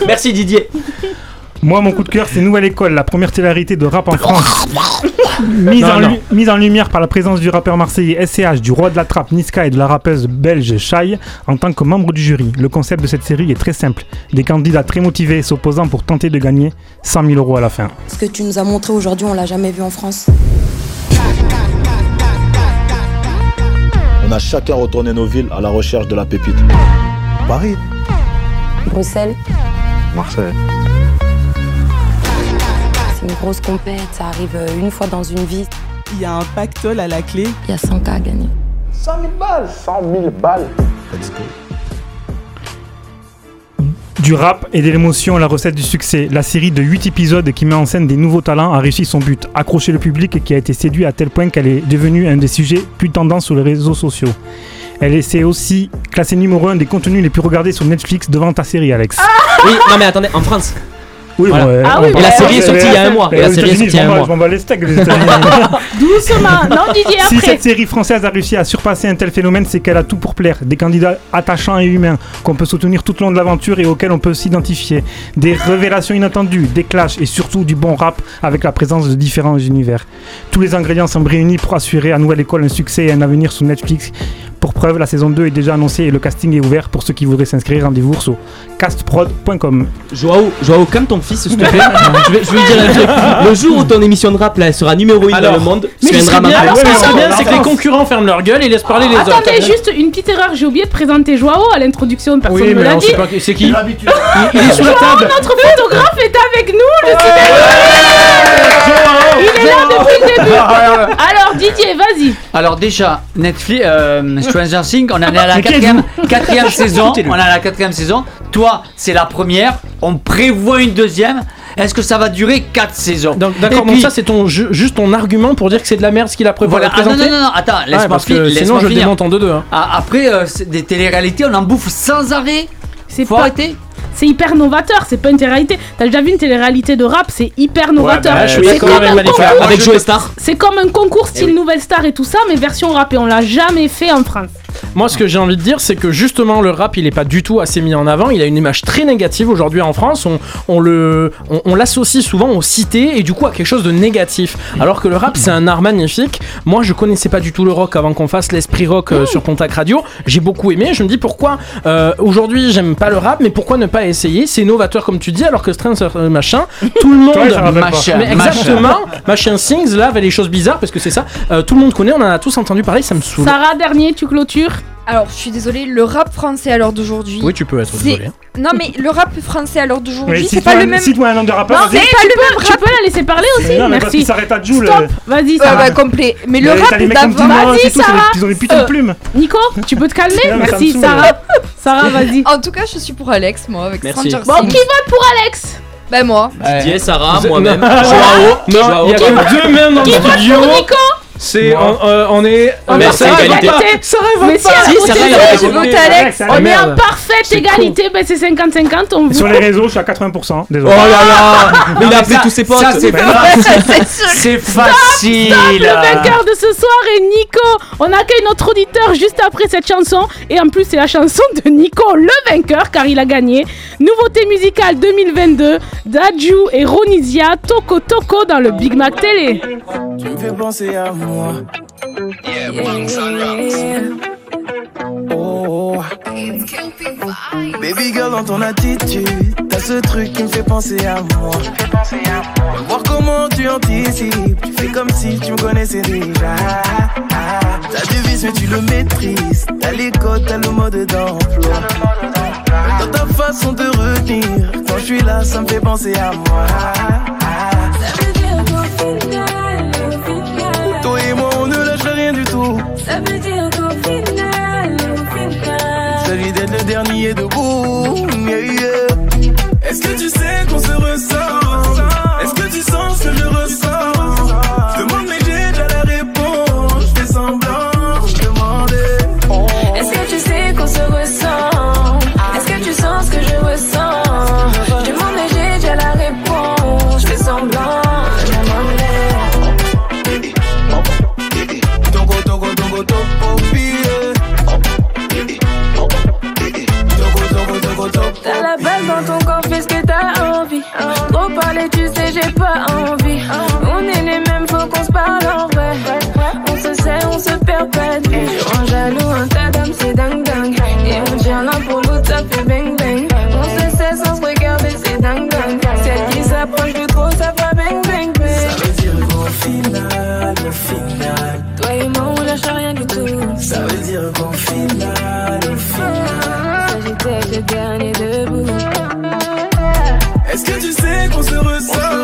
Merci Didier. Moi, mon coup de cœur, c'est Nouvelle École, la première télé-réalité de rap en France. mise, Non, en non. lu- mise en lumière par la présence du rappeur marseillais SCH, du roi de la trappe Niska et de la rappeuse belge Shai en tant que membre du jury. Le concept de cette série est très simple. Des candidats très motivés s'opposant pour tenter de gagner 100 000 euros à la fin. Ce que tu nous as montré aujourd'hui, on l'a jamais vu en France. On a chacun retourné nos villes à la recherche de la pépite. Paris. Bruxelles, Marseille. c'est une grosse compète, ça arrive euh, une fois dans une vie. Il y a un pactole à la clé. Il y a 100 cas à gagner. 100 000 balles 100 000 balles Let's go. Du rap et de l'émotion, la recette du succès. La série de 8 épisodes qui met en scène des nouveaux talents a réussi son but, accrocher le public qui a été séduit à tel point qu'elle est devenue un des sujets plus tendance sur les réseaux sociaux. Elle s'est aussi classée numéro 1 des contenus les plus regardés sur Netflix devant ta série, Alex. Oui, non mais attendez, en France. Oui, Voilà. ouais, Ah oui, Et la série est sortie il y a un mois. Et la série est sortie il y a je m'en un bats- mois. Je m'en bats les steaks, les États-Unis. Doucement. Non Didier Si après. cette série française a réussi à surpasser un tel phénomène, c'est qu'elle a tout pour plaire. Des candidats attachants et humains qu'on peut soutenir tout au long de l'aventure et auxquels on peut s'identifier. Des révélations inattendues, des clashs et surtout du bon rap avec la présence de différents univers. Tous les ingrédients sont réunis pour assurer à Nouvelle École un succès et un avenir sur Netflix. Pour preuve, la saison 2 est déjà annoncée et le casting est ouvert pour ceux qui voudraient s'inscrire. Rendez-vous sur castprod.com. Joao, Joao, calme ton fils, s'il te plaît. je, vais, je vais lui dire un truc. Le jour où ton émission de rap là, elle sera numéro 1 dans le monde, Mais ce serait bien, ce qui serait bien, c'est que les concurrents ferment leur gueule et laissent parler les autres. Attendez, juste une petite erreur, j'ai oublié de présenter Joao à l'introduction, personne Oui, ne me l'a dit. c'est qui. Il est sous la table. notre photographe est avec nous, le Il est là depuis le début. Alors Didier, vas-y. Alors déjà, Netflix, euh, Stranger Things, on en est à la quatrième, quatrième saison. On est à la quatrième saison. Toi, c'est la première. On prévoit une deuxième. Est-ce que ça va durer 4 saisons? Donc, D'accord, donc ça c'est ton ju- juste ton argument pour dire que c'est de la merde ce qu'il a prévu Voilà. Ah, non, présenter non, non, non, attends, Ah, laisse-moi parce fi- que laisse-moi sinon je le démonte en deux-deux. hein. Ah, Après, euh, c'est des téléréalités, on en bouffe sans arrêt. C'est Faut pas- arrêter. C'est hyper novateur, c'est pas une télé-réalité. T'as déjà vu une télé-réalité de rap, c'est hyper novateur. bah, je suis C'est comme avec un concours- Avec Joe Star. C'est comme un concours Eh style Nouvelle Star et tout ça, mais version rap et on l'a jamais fait en France. Moi, ce que j'ai envie de dire, c'est que justement, le rap, il est pas du tout assez mis en avant. Il a une image très négative aujourd'hui en France. On, on le, on, on l'associe souvent aux cités et du coup à quelque chose de négatif. Alors que le rap, c'est un art magnifique. Moi, je connaissais pas du tout le rock avant qu'on fasse l'esprit rock euh, sur Pontac Radio. J'ai beaucoup aimé. Je me dis pourquoi euh, aujourd'hui j'aime pas le rap, mais pourquoi ne pas essayer? C'est novateur comme tu dis, alors que Strange euh, machin, tout le monde. Toi. Machin, Mais machin. exactement, machin Things là avait les choses bizarres parce que c'est ça. Euh, tout le monde connaît, on en a tous entendu parler, ça me saoule. Sarah, dernier, tu clôtures? Alors, je suis désolée, le rap français à l'heure d'aujourd'hui. Oui, tu peux être c'est- désolé. hein. Non, mais le rap français à l'heure d'aujourd'hui, c'est pas le même. Cite-moi un nom de rappeur. Non, vas-y. c'est pas le même Tu rap. peux la laisser parler aussi Non, mais parce Merci. qu'il s'arrête à. Stop, euh, vas-y Ouais, Sarah. ouais, complet. Mais le rap d'avant. Vas-y, Sarah. Ils ont des putains Euh, de plumes. Nico, tu peux te calmer? Ça Merci. Sarah. Sarah, vas-y. En tout cas, je suis pour Alex, moi, avec. Stranger Bon, qui vote pour Alex? Bah, moi. Didier, Sarah, moi-même, Non. Joao. Non, Joao. il y a que deux mêmes dans Qui le vote studio. pour Nico? C'est on, euh, on est. On Mais est égalité. Sarah Mais si, Si, Sarah, elle vote Alex. On est en parfaite C'est égalité, ben c'est 50-50, on Sur vous... les réseaux, je suis à 80%. Oh Désolé. là là Mais il a appelé tous ses potes. ça, c'est C'est facile. Le vainqueur de ce soir est Nico. On accueille notre auditeur juste après cette chanson. Et en plus, c'est la chanson de Nico, le vainqueur, car il a gagné. Nouveauté musicale 2022, Daju et Ronisia, Toko Toko dans le Big Mac Télé. Tu me fais penser à moi. Oh. Baby girl, dans ton attitude, t'as ce truc qui me fait penser à moi. Voir comment tu anticipes, tu fais comme si tu me connaissais déjà. T'as du vice, mais tu le maîtrises. T'as les codes, t'as le mode d'emploi. Dans ta façon de retenir, quand je suis là, ça me fait penser à moi. Toi Ça veut dire qu'au final, au final. Il s'agit d'être le dernier debout. Yeah, yeah. Est-ce que tu sais qu'on se ressent T'as la balle dans ton corps, fais ce que t'as envie. Trop parler, tu sais, j'ai pas envie. On est les mêmes, faut qu'on se parle en vrai. On se sait, on se perpète Je rends jaloux, un tas d'âmes, c'est dingue dingue. Et on tient l'un pour l'autre, ça fait bang bang. On se sait sans se regarder, c'est dingue dingue. Celle qui s'approche de trop, ça va bang bang bang. Ça veut dire qu'au final, au final. Toi et moi, on lâche rien du tout. Ça veut dire qu'au le dernier debout. Est-ce que tu sais qu'on se ressent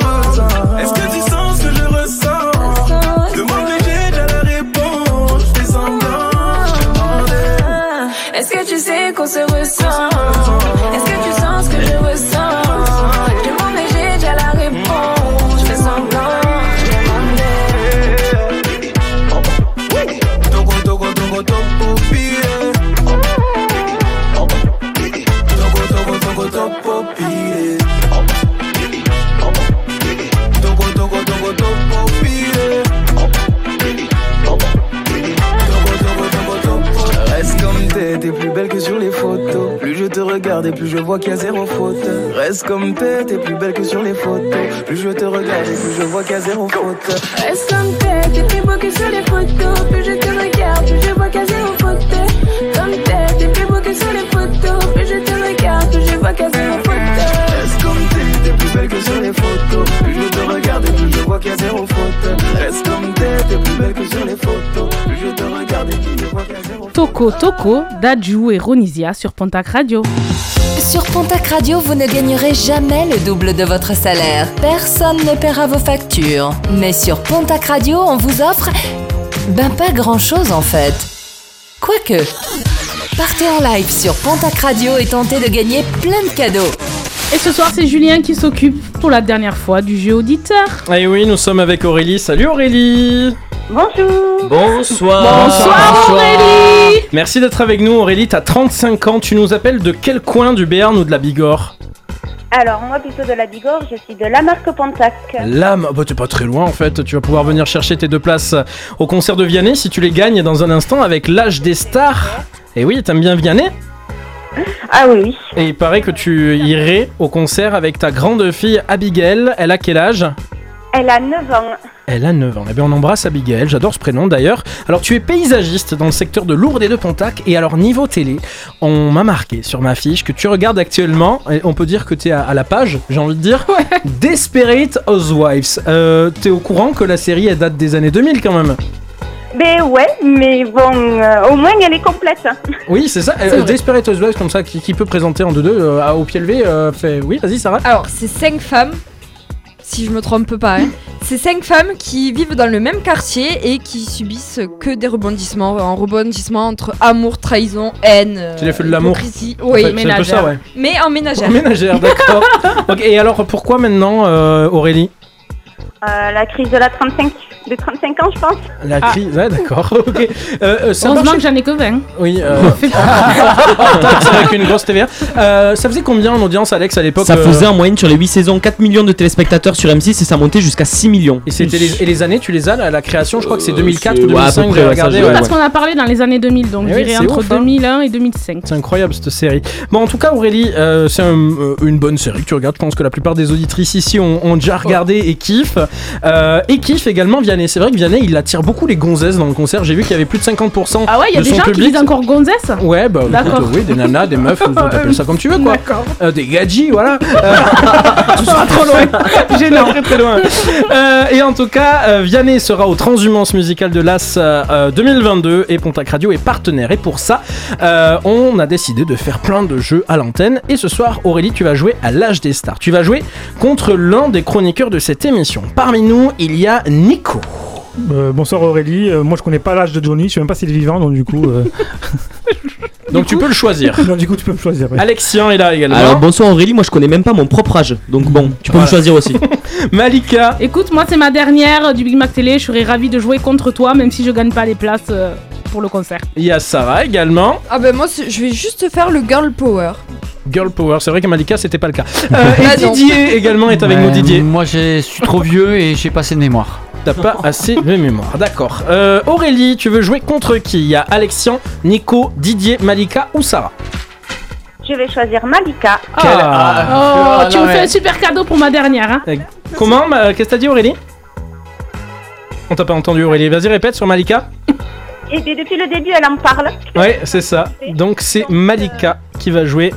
plus je vois qu'il y a zéro faute. Reste comme t'es, t'es plus belle que sur les photos. Plus je te regarde et plus je vois qu'il y a zéro faute. Reste comme t'es, t'es plus beau que sur les photos Plus je te regarde, plus je vois qu'à zéro faute Comme t'es, t'es plus beau que sur les photos Plus je te regarde, plus je vois qu'à zéro faute Reste comme t'es, t'es plus belle que sur les photos. Plus je te regarde et plus je vois qu'il y a zéro faute. Reste comme t'es, t'es plus belle que sur les photos. Plus je te regarde et plus je vois qu'il y a zéro faute. Toko Toko, Daju et Ronisia sur Pontac Radio. Sur Pontac Radio, vous ne gagnerez jamais le double de votre salaire. Personne ne paiera vos factures. Mais sur Pontac Radio, on vous offre... Ben pas grand-chose en fait. Quoique... Partez en live sur Pontac Radio et tentez de gagner plein de cadeaux. Et ce soir, c'est Julien qui s'occupe pour la dernière fois du jeu auditeur. Et oui, nous sommes avec Aurélie. Salut Aurélie Bonjour. Bonsoir. Bonsoir Aurélie. Merci d'être avec nous Aurélie, t'as 35 ans, tu nous appelles de quel coin du Béarn ou de la Bigorre Alors, moi, plutôt de la Bigorre, je suis de la marque Pontac. L'âme, bah t'es pas très loin en fait, tu vas pouvoir venir chercher tes deux places au concert de Vianney si tu les gagnes dans un instant avec l'âge des stars. Et oui, t'aimes bien Vianney? Ah oui, oui. Et il paraît que tu irais au concert avec ta grande fille Abigail, elle a quel âge? Elle a 9 ans. Elle a 9 ans. Eh bien, on embrasse Abigail, j'adore ce prénom d'ailleurs. Alors, tu es paysagiste dans le secteur de Lourdes et de Pontac. Et alors, niveau télé, on m'a marqué sur ma fiche que tu regardes actuellement, et on peut dire que tu es à, à la page, j'ai envie de dire, Desperate Housewives. Euh, T'es au courant que la série, elle date des années 2000 quand même? Ben ouais, mais bon, euh, au moins elle est complète. Oui, c'est ça. Euh, Desperate Housewives, comme ça, qui, qui peut présenter en 2-2 euh, à- au pied levé euh, fait... Oui, vas-y, Sarah. Alors, c'est cinq femmes, si je me trompe pas. hein. C'est cinq femmes qui vivent dans le même quartier et qui subissent que des rebondissements. Un rebondissement entre amour, trahison, haine. euh, Tu l'as fait de l'amour. Oui, En fait, c'est un peu ça, ouais. Mais en ménagère. En ménagère, d'accord. Et alors, pourquoi maintenant, euh, Aurélie? Euh, la crise de la 35, de 35 ans, je pense. La Ah. crise, ouais, d'accord. ok. Euh, euh, ça Heureusement que j'en ai que 20. Oui, euh... c'est avec une grosse TVA. Euh, ça faisait combien en audience, Alex, à l'époque Ça euh, faisait en moyenne sur les 8 saisons 4 millions de téléspectateurs sur M6 et ça montait jusqu'à 6 millions. Et, c'était les, et les années, tu les as, la, la création, je crois que c'est Euh, 2004 c'est- ou ouais, à 2005, peu près, ouais, regardé. ouais. Parce qu'on a parlé dans les années 2000, donc dirais c'est entre ouf, hein. 2001 et 2005. C'est incroyable cette série. Bon, en tout cas, Aurélie, euh, c'est un- euh, une bonne série que tu regardes. Je pense que la plupart des auditrices ici ont, ont déjà regardé et kiffent. Euh, et kiffent également Vianney. C'est vrai que Vianney, il attire beaucoup les gonzesses dans le concert. J'ai vu qu'il y avait plus de 50% Ah ouais, il y a de des son gens qui disent encore gonzesse Ouais, bah écoute, D'accord. euh, oui, des nanas, des meufs, t'appelles ça comme tu veux quoi. D'accord. Euh, des gadgets, voilà. Tout ça va trop loin. Gênant. très très loin. Euh, et en tout cas, euh, Vianney sera au Transhumance musicale de l'As euh, euh, 2022 et Pontac Radio est partenaire. Et pour ça, euh, on a décidé de faire plein de jeux à l'antenne. Et ce soir, Aurélie, tu vas jouer à l'âge des stars. Tu vas jouer contre l'un des chroniqueurs de cette émission. Parmi nous, il y a Nico. Euh, bonsoir Aurélie, Euh, moi je connais pas l'âge de Johnny, je sais même pas s'il est vivant donc du coup. euh, Donc tu peux le choisir. non, du coup tu peux me choisir. Alexien est là également. Alors bonsoir Aurélie, moi je connais même pas mon propre âge. Donc bon, tu peux Voilà. me choisir aussi. Malika. Écoute, moi c'est ma dernière du Big Mac Télé, je serais ravie de jouer contre toi, même si je gagne pas les places euh, pour le concert. Il y a Sarah également. Ah ben moi, je vais juste faire le girl power. Girl Power, c'est vrai que Malika c'était pas le cas. Euh, Bah et non. Didier également est avec Ouais, nous, Didier. Moi, je suis trop vieux et j'ai pas assez de mémoire. T'as pas assez de mémoire, d'accord. Euh, Aurélie, tu veux jouer contre qui? Il y a Alexian, Nico, Didier, Malika ou Sarah? Je vais choisir Malika. Quelle- Oh, Ah, tu non, me mais- fais un super cadeau pour ma dernière. Hein Euh, Comment ma- Qu'est-ce que t'as dit Aurélie? On t'a pas entendu Aurélie, vas-y répète sur Malika. Et depuis le début, elle en parle. Ouais, c'est ça. Donc c'est Malika qui va jouer.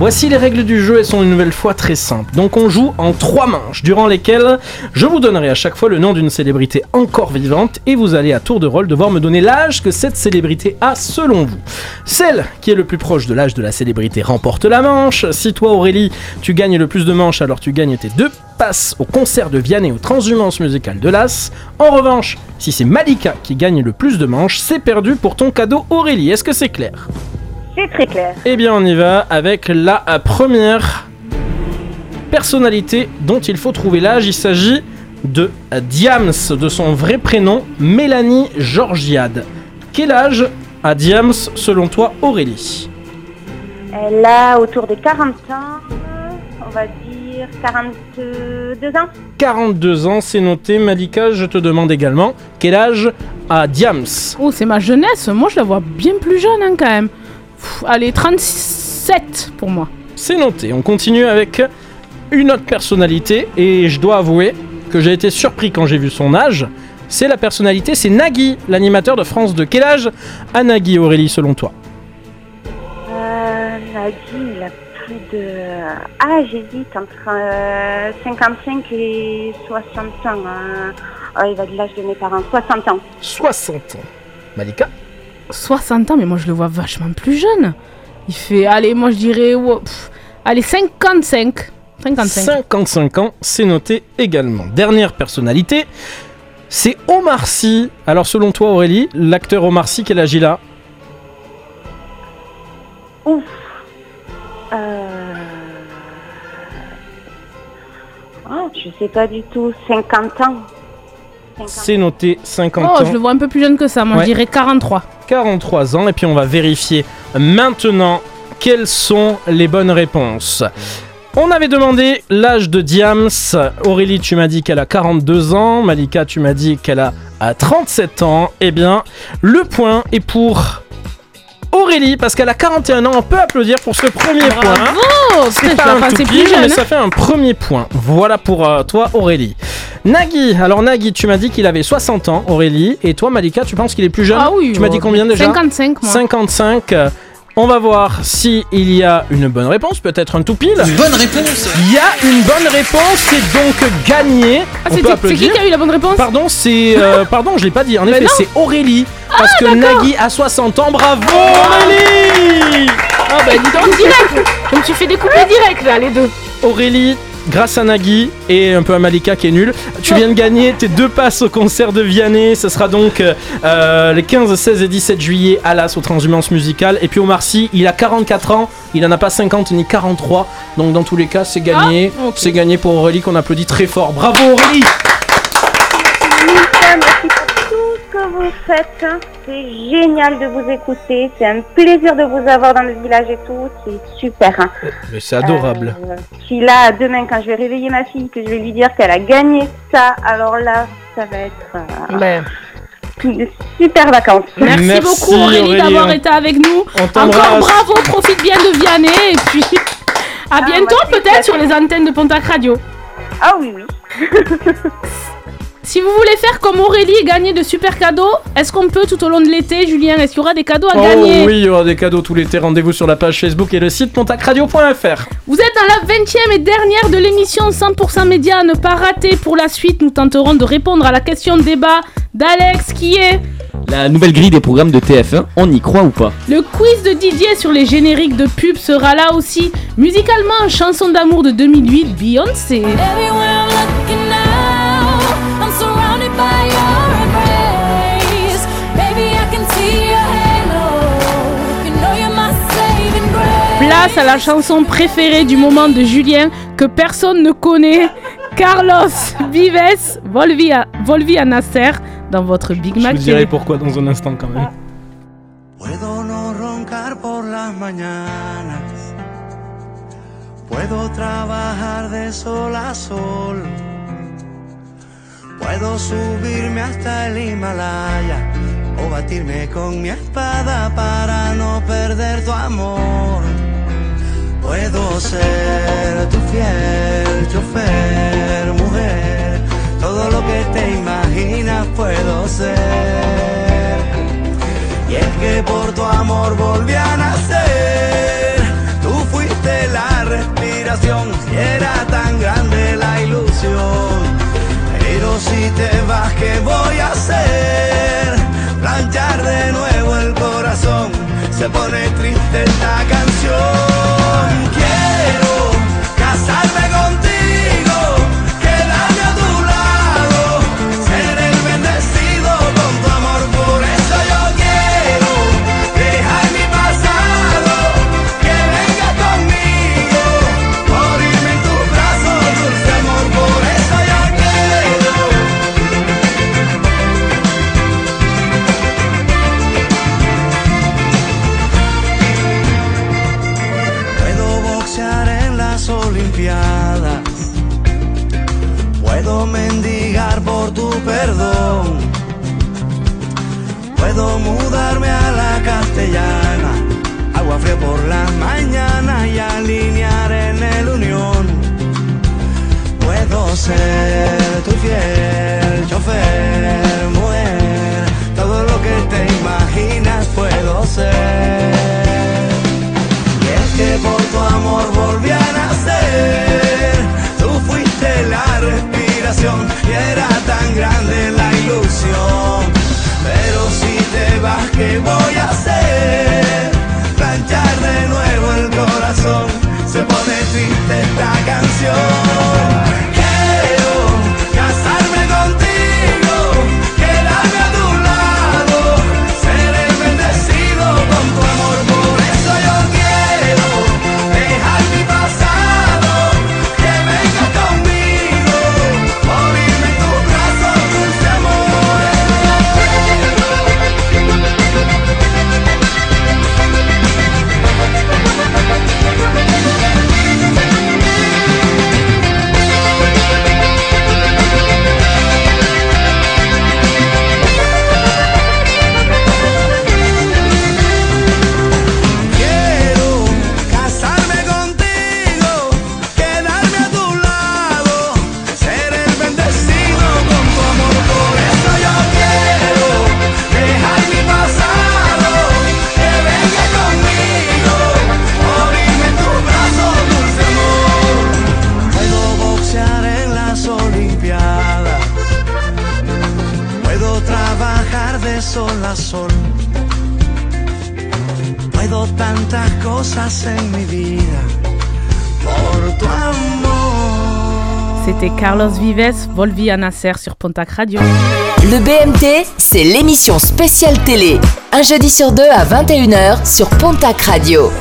Voici les règles du jeu, elles sont une nouvelle fois très simples. Donc on joue en trois manches, durant lesquelles je vous donnerai à chaque fois le nom d'une célébrité encore vivante et vous allez à tour de rôle devoir me donner l'âge que cette célébrité a selon vous. Celle qui est le plus proche de l'âge de la célébrité remporte la manche. Si toi Aurélie, tu gagnes le plus de manches, alors tu gagnes tes deux passes au concert de Vianney au Transhumance musicale de l'As. En revanche, si c'est Malika qui gagne le plus de manches, c'est perdu pour ton cadeau Aurélie. Est-ce que c'est clair? C'est très clair. eh bien, on y va avec la première personnalité dont il faut trouver l'âge. Il s'agit de Diams, de son vrai prénom, Mélanie Georgiade. Quel âge a Diams selon toi, Aurélie? Elle a autour des 40 ans, on va dire 42 ans. 42 ans, c'est noté. Malika, je te demande également quel âge a Diams? Oh, c'est ma jeunesse. Moi, je la vois bien plus jeune hein, quand même. Pff, allez, 37 pour moi. C'est noté. On continue avec une autre personnalité et je dois avouer que j'ai été surpris quand j'ai vu son âge. C'est la personnalité, c'est Nagui, l'animateur de France 2. Quel âge? A Nagui, Aurélie, selon toi Euh, Nagui, il a plus de... Ah, j'hésite entre euh, 55 et 60 ans. hein. Ah, il va de l'âge de mes parents. 60 ans. 60 ans. Malika? 60 ans, mais moi, je le vois vachement plus jeune. Il fait, allez, moi, je dirais, pff, allez, 55. 55. 55 ans, c'est noté également. Dernière personnalité, c'est Omar Sy. Alors selon toi Aurélie, l'acteur Omar Sy, quel âge il a? Ouf. Euh... Ah, je sais pas du tout. 50 ans. C'est noté 50 Oh, ans. je le vois un peu plus jeune que ça, moi Ouais. je dirais 43. 43 ans et puis on va vérifier maintenant quelles sont les bonnes réponses. On avait demandé l'âge de Diams. Aurélie, tu m'as dit qu'elle a 42 ans. Malika, tu m'as dit qu'elle a à 37 ans. Eh bien, le point est pour Aurélie parce qu'elle a 41 ans. On peut applaudir pour ce premier point. Bravo C'est pas un tout jeune, mais hein. ça fait un premier point. Voilà pour euh, toi, Aurélie. Nagui, alors Nagui, tu m'as dit qu'il avait 60 ans, Aurélie. Et toi, Malika, tu penses qu'il est plus jeune? Ah oui, Tu m'as dit euh, combien déjà? 55, moi. 55. On va voir si il y a une bonne réponse, peut-être un tout pile. Une bonne réponse Il y a une bonne réponse, c'est donc gagné. Ah, On c'est- peut c'est applaudir. qui qui a eu la bonne réponse Pardon, c'est. euh, pardon, je l'ai pas dit. En Mais effet, non. c'est Aurélie. Parce Ah, que. Nagui a 60 ans. Bravo Aurélie Ah bah dis donc direct Je me suis fait découper direct là, les deux. Aurélie, grâce à Nagui et un peu à Malika qui est nul, tu viens de gagner tes deux passes au concert de Vianney. Ce sera donc euh, les 15, 16 et 17 juillet à l'As au Transhumance Musicale. Et puis Omar Sy, il a 44 ans, il en a pas 50 ni 43. Donc dans tous les cas, c'est gagné. Ah, C'est gagné pour Aurélie qu'on applaudit très fort. Bravo Aurélie merci vous faites. C'est génial de vous écouter. C'est un plaisir de vous avoir dans le village et tout. C'est super. hein. Mais c'est adorable. Euh, puis là, demain, quand je vais réveiller ma fille, que je vais lui dire qu'elle a gagné ça, alors là, ça va être euh, de super vacances. Merci, Merci, beaucoup Aurélie, Aurélie. d'avoir été avec nous. Encore bravo, profite bien de Vianney et puis à bientôt moi, c'est peut-être sur les antennes de Pontac Radio. Ah oui, oui. Si vous voulez faire comme Aurélie et gagner de super cadeaux, est-ce qu'on peut tout au long de l'été, Julien Est-ce qu'il y aura des cadeaux à Oh gagner oui, il y aura des cadeaux tout l'été. Rendez-vous sur la page Facebook et le site pontacradio.fr. Vous êtes dans la 20e et dernière de l'émission 100% Média à ne pas rater. Pour la suite, nous tenterons de répondre à la question de débat d'Alex qui est La nouvelle grille des programmes de TF1, on y croit ou pas? Le quiz de Didier sur les génériques de pub sera là aussi. Musicalement, chanson d'amour de 2008, Beyoncé. I'm grace. Place à la chanson préférée du moment de Julien que personne ne connaît. Carlos Vives, Volvi à, Volvi à Nasser dans votre Big Je Mac. vous dirai pourquoi dans un instant quand même. Puedo no roncar por las mañanas. Puedo trabajar de sol a sol. Puedo subirme hasta el Himalaya o batirme con mi espada para no perder tu amor. Puedo ser tu fiel chofer, mujer. Todo lo que te imaginas puedo ser. Y es que por tu amor volví a nacer. Tú fuiste la respiración y era tan grande la ilusión. Pero si te vas, ¿qué voy a hacer? Planchar de nuevo el. Se pone triste esta canción. Quiero casarme contigo, Puedo mudarme a la castellana. Agua fría por las mañanas y alinear en el unión. Puedo ser tu fiel chofer, mujer. Todo lo que te imaginas puedo ser. Y es que por tu amor volví a nacer. Tú fuiste la respiración y era tan grande la ilusión. Pero si te vas, ¿qué voy a hacer? Planchar de nuevo el corazón. Se pone triste esta canción. Carlos Vives, Volvi à Nasser sur Pontac Radio. Le BMT, c'est l'émission spéciale télé. Un jeudi sur deux à 21h sur Pontac Radio.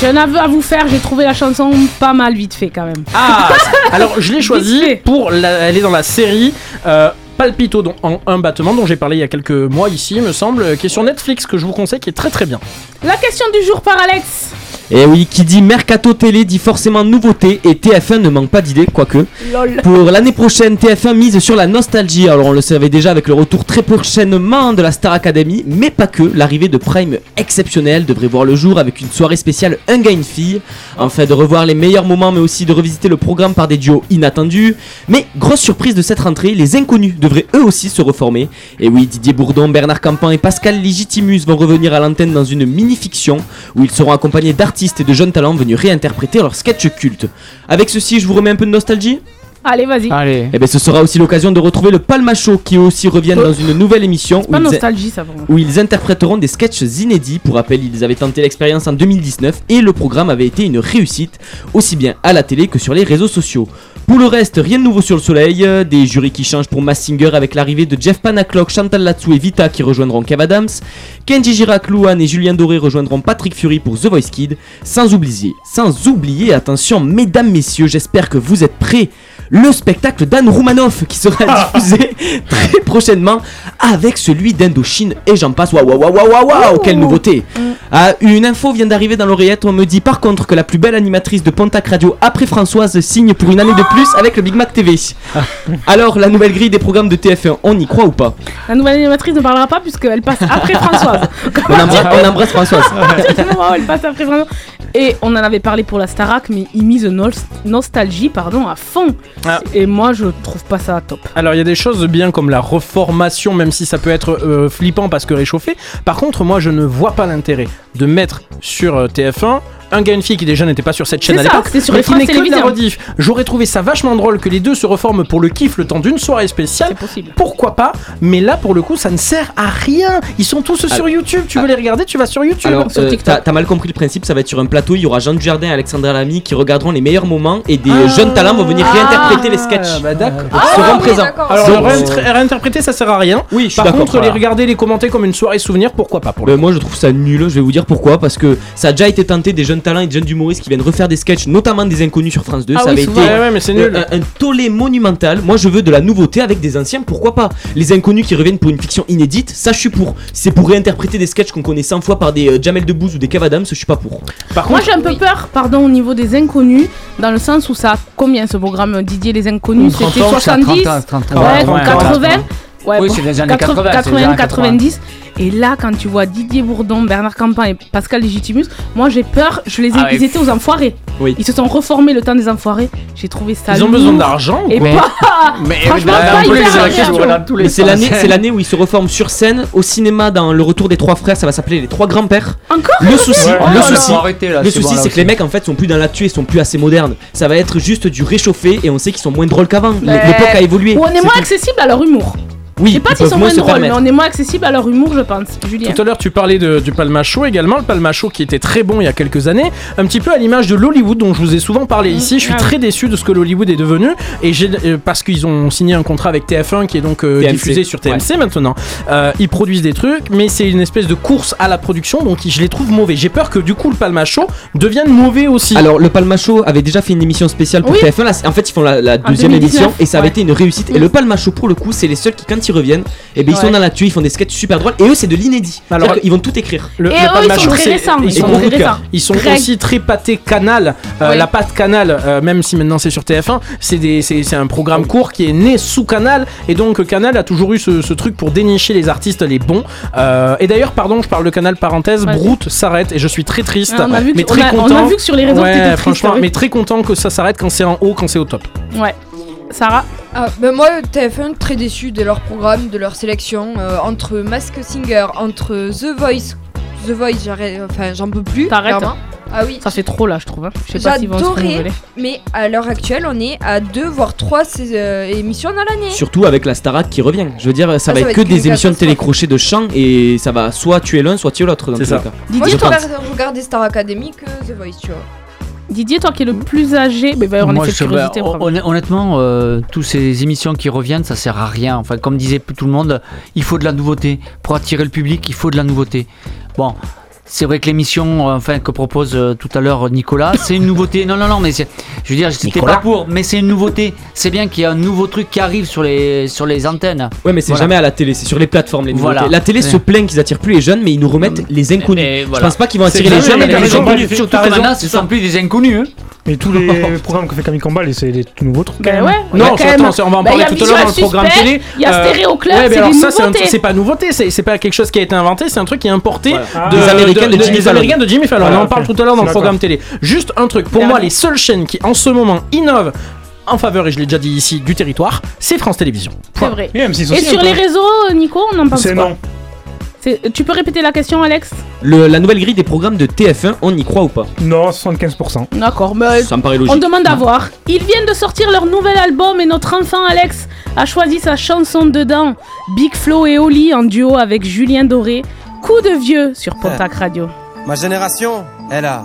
J'ai un aveu à vous faire, j'ai trouvé la chanson pas mal vite fait quand même. Ah Alors je l'ai choisie pour la- elle est dans la série euh, Palpito dont- en un battement dont j'ai parlé il y a quelques mois ici il me semble euh, qui est sur Netflix que je vous conseille qui est très très bien. La question du jour par Alex. Et oui, qui dit Mercato Télé dit forcément nouveauté et TF1 ne manque pas d'idées, quoique. Lol. Pour l'année prochaine, TF1 mise sur la nostalgie. Alors on le savait déjà avec le retour très prochainement de la Star Academy, mais pas que. L'arrivée de Prime exceptionnelle devrait voir le jour avec une soirée spéciale Un gars une fille. En fait de revoir les meilleurs moments, mais aussi de revisiter le programme par des duos inattendus. Mais grosse surprise de cette rentrée, les inconnus devraient eux aussi se reformer. Et oui, Didier Bourdon, Bernard Campan et Pascal Legitimus vont revenir à l'antenne dans une mini-fiction où ils seront accompagnés d'artistes et de jeunes talents venus réinterpréter leurs sketchs cultes. Avec ceci, je vous remets un peu de nostalgie Allez, vas-y. Allez. et bien ce sera aussi l'occasion de retrouver le Palma Show qui aussi reviennent dans une nouvelle émission pas où ils, nostalgie ça pour moi. où ils interpréteront des sketchs inédits. Pour rappel, ils avaient tenté l'expérience en 2019 et le programme avait été une réussite, aussi bien à la télé que sur les réseaux sociaux. Pour le reste, rien de nouveau sur le soleil, euh, des jurys qui changent pour Mass Singer avec l'arrivée de Jeff Panaclock, Chantal Latsou et Vita qui rejoindront Kev Adams, Kenji Girac, Louane et Julien Doré rejoindront Patrick Fury pour The Voice Kid, sans oublier, sans oublier, attention mesdames, messieurs, j'espère que vous êtes prêts, le spectacle d'Anne Roumanoff qui sera diffusé très prochainement avec celui d'Indochine et j'en passe. Waouh, waouh, waouh, waouh, waouh, quelle nouveauté! Ah, une info vient d'arriver dans l'oreillette. On me dit par contre que la plus belle animatrice de Pontac Radio après Françoise signe pour une année de plus avec le Big Mac TV. Alors, la nouvelle grille des programmes de TF1, on y croit ou pas? La nouvelle animatrice ne parlera pas puisqu'elle passe après Françoise. on embrasse, on embrasse Françoise. Elle passe après Françoise. Et on en avait parlé pour la Starac, mais ils misent nos- nostalgie pardon, à fond. Et moi, je trouve pas ça top. Alors il y a des choses bien comme la reformation même si ça peut être euh, flippant parce que réchauffé. Par contre moi je ne vois pas l'intérêt de mettre sur euh, TF1 un gars et une fille qui déjà n'était pas sur cette chaîne à ça, l'époque, sur mais les qui n'est que de la Télévisions. rediff. J'aurais trouvé ça vachement drôle que les deux se reforment pour le kiff le temps d'une soirée spéciale. possible. Pourquoi pas Mais là pour le coup ça ne sert à rien. Ils sont tous sur Alors- YouTube. Tu veux les regarder Tu vas sur YouTube. Alors, euh, t'as t'as mal compris le principe, ça va être sur un plateau, il y aura Jean Dujardin et Alexandra Lamy qui regarderont les meilleurs moments et des Ah. jeunes talents vont venir réinterpréter les sketchs. Ah, bah d'accord. Ils seront présents. Alors Donc, réinter- réinterpréter ça sert à rien. Oui, je suis Par d'accord, contre les regarder, les commenter comme une soirée souvenir, pourquoi pas pour moi je trouve ça nul, je vais vous dire pourquoi, parce que ça a déjà été tenté des jeunes talents et des jeunes humoristes qui viennent refaire des sketchs, notamment des inconnus sur France 2, Ah ça oui, avait souvent. été Ouais, ouais, mais c'est nul. euh, un, un tollé monumental. Moi je veux de la nouveauté avec des anciens, pourquoi pas Les inconnus qui reviennent pour une fiction inédite, ça je suis pour. C'est pour réinterpréter des sketchs qu'on connaît 100 fois par des euh, Jamel Debbouze ou des Kev Adams, je suis pas pour. Par Moi, j'ai un peu peur, pardon, au niveau des inconnus, dans le sens où ça a combien ce programme Didier les inconnus C'était 30 ans, ça a 70 30 ans, 30 ans. ouais, Ouais, ouais, 80 Ouais, Oui, bon, c'est les années 80, 80, c'est les années 90. Et là, quand tu vois Didier Bourdon, Bernard Campan et Pascal Legitimus, moi j'ai peur, je les ai, Ah ils étaient aux enfoirés. Oui. Ils se sont reformés le temps des enfoirés. J'ai trouvé ça. Ils ont besoin d'argent ou Et quoi pas. Mais- Franchement, mais c'est l'année, c'est l'année où ils se reforment sur scène au cinéma dans le retour des trois frères, ça va s'appeler les trois grands-pères. Encore Le souci, Ouais, le souci, faut arrêter, là, le c'est souci, c'est que les mecs en fait sont plus dans la tuer, sont plus assez modernes. Ça va être juste du réchauffé et on sait qu'ils sont moins drôles qu'avant. L'époque a évolué. On est moins accessible à leur humour. Oui, Je sais pas ils s'ils sont moins drôles, mais on est moins accessible à leur humour, je pense. Julien. Tout à l'heure, tu parlais de- du Palma Show également, le Palma Show qui était très bon il y a quelques années, un petit peu à l'image de l'Hollywood dont je vous ai souvent parlé ici. Je suis Ah très déçu de ce que l'Hollywood est devenu et j'ai euh, parce qu'ils ont signé un contrat avec TF1 qui est donc euh, TMC. diffusé sur TMC maintenant. Euh, ils produisent des trucs, mais c'est une espèce de course à la production, donc je les trouve mauvais. J'ai peur que du coup le Palma Show devienne mauvais aussi. Alors le Palma Show avait déjà fait une émission spéciale pour Oui. TF1. Là, c'est- en fait, ils font la, la deuxième 2019, émission et ça avait ouais. été une réussite. Et le Palma Show pour le coup, c'est les seuls qui quand ils reviennent, et ben ils sont Ouais. dans la tuer, ils font des sketchs super drôles. Et eux, c'est de l'inédit. Alors- ils vont tout écrire. Le, Et le eux, ils sont très récents, ils sont sont, très récents. ils sont Greg. aussi très pâtés canal. Euh, Oui. La pâte canal, euh, même si maintenant c'est sur TF1, c'est des- c'est c'est un programme court qui est né sous canal. Et donc canal a toujours eu ce, ce truc pour dénicher les artistes les bons. Euh, et d'ailleurs, pardon, je parle de canal parenthèse. Brute s'arrête et je suis très triste. Ah, on a vu que- mais très on a- on a content. vu que sur les réseaux, ouais, t'étais triste, franchement, oui. mais très content que ça s'arrête quand c'est en haut, quand c'est au top. Ouais. Sarah Ah, ben moi, TF1, très déçu de leur programme, de leur sélection. euh, entre Mask Singer, entre The Voice. The Voice, j'arrête, enfin, j'en peux plus. T'arrêtes clairement. Ah oui. Ça fait trop là, je trouve. hein. Je sais pas s'ils vont se mais à l'heure actuelle, on est à deux voire trois euh, émissions dans l'année. Surtout avec la Starac qui revient. Je veux dire, ça Ah, va ça être va que des émissions de télécrochet de chant et ça va soit tuer l'un, soit tuer l'autre. dans C'est tous ça. les cas. Moi, Je regarder Star Academy que The Voice, tu vois. Didier, toi qui es le plus âgé, mais y avoir Moi, effet je- de curiosité. bah, honn- honnêtement, euh, toutes ces émissions qui reviennent, ça sert à rien. Enfin, comme disait tout le monde, il faut de la nouveauté. Pour attirer le public, il faut de la nouveauté. Bon. C'est vrai que l'émission euh, enfin, que propose euh, tout à l'heure Nicolas, c'est une nouveauté. Non, non, non, mais c'est- je veux dire, c'était pas pour, mais c'est une nouveauté. C'est bien qu'il y a un nouveau truc qui arrive sur les, sur les antennes. Ouais, mais c'est Voilà. jamais à la télé, c'est sur les plateformes. Les Voilà. nouveautés. La télé se plaint qu'ils attirent plus les jeunes, mais ils nous remettent les inconnus. Je pense pas qu'ils vont attirer les jeunes, mais les inconnus. Surtout maintenant, ce sont plus des inconnus. hein. Mais tous les programmes que fait Camille Combal, c'est des tout nouveaux trucs. Ben ouais. Non, quand même- on va en Bah, parler tout à l'heure dans le programme télé. il y a Euh, Stéréo Club, ouais, alors ça, c'est pas nouveauté, c'est pas quelque chose qui a été inventé, c'est un truc qui est importé Des Américains de Jimmy des Fallon. Américains de Jimmy Fallon. On en parle tout à l'heure dans le programme télé. Juste un truc, pour moi, les seules chaînes qui en ce moment innovent en faveur, et je l'ai déjà dit ici, du territoire, c'est France Télévisions. C'est vrai. Et M6 Et aussi, sur un les réseaux, Nico, on en pense C'est non. Tu peux répéter la question, Alex? Le- la nouvelle grille des programmes de TF1, on y croit ou pas? Non, 75%. D'accord, mais Ça me paraît logique. on demande à voir. Ils viennent de sortir leur nouvel album et notre enfant Alex a choisi sa chanson dedans. Big Flo et Oli en duo avec Julien Doré. Coup de vieux sur Pontac Radio. Ma génération, elle a,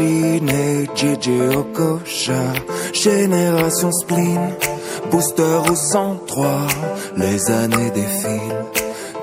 et JJ Okocha. Génération spleen, booster au 103. Les années défilent,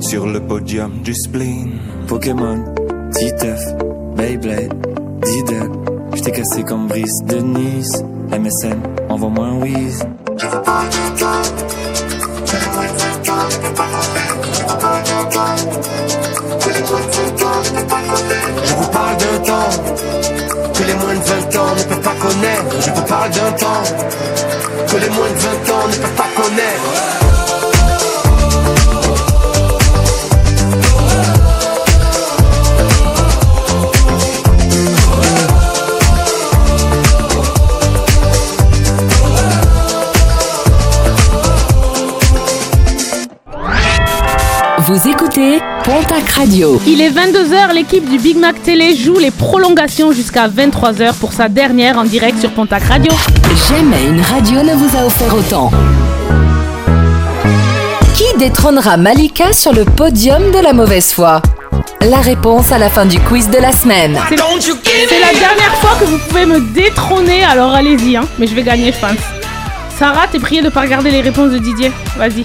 Sur le podium du spleen. Pokémon, Titeuf, Beyblade, Diddle. J't'ai cassé comme Brice de Nice. MSN, envoie-moi un whiz. Je vous parle d'un temps que les moins de 20 ans ne peuvent pas connaître. Je vous parle d'un temps que les moins de 20 ans ne peuvent pas connaître. Vous écoutez Pontac Radio. Il est 22h, l'équipe du Big Mac Télé joue les prolongations jusqu'à 23h pour sa dernière en direct sur Pontac Radio. Jamais une radio ne vous a offert autant. Qui détrônera Malika sur le podium de la mauvaise foi? La réponse à la fin du quiz de la semaine. C'est la dernière fois que vous pouvez me détrôner, alors allez-y, hein. mais je vais gagner, je pense. Sarah, t'es priée de pas regarder les réponses de Didier. Vas-y.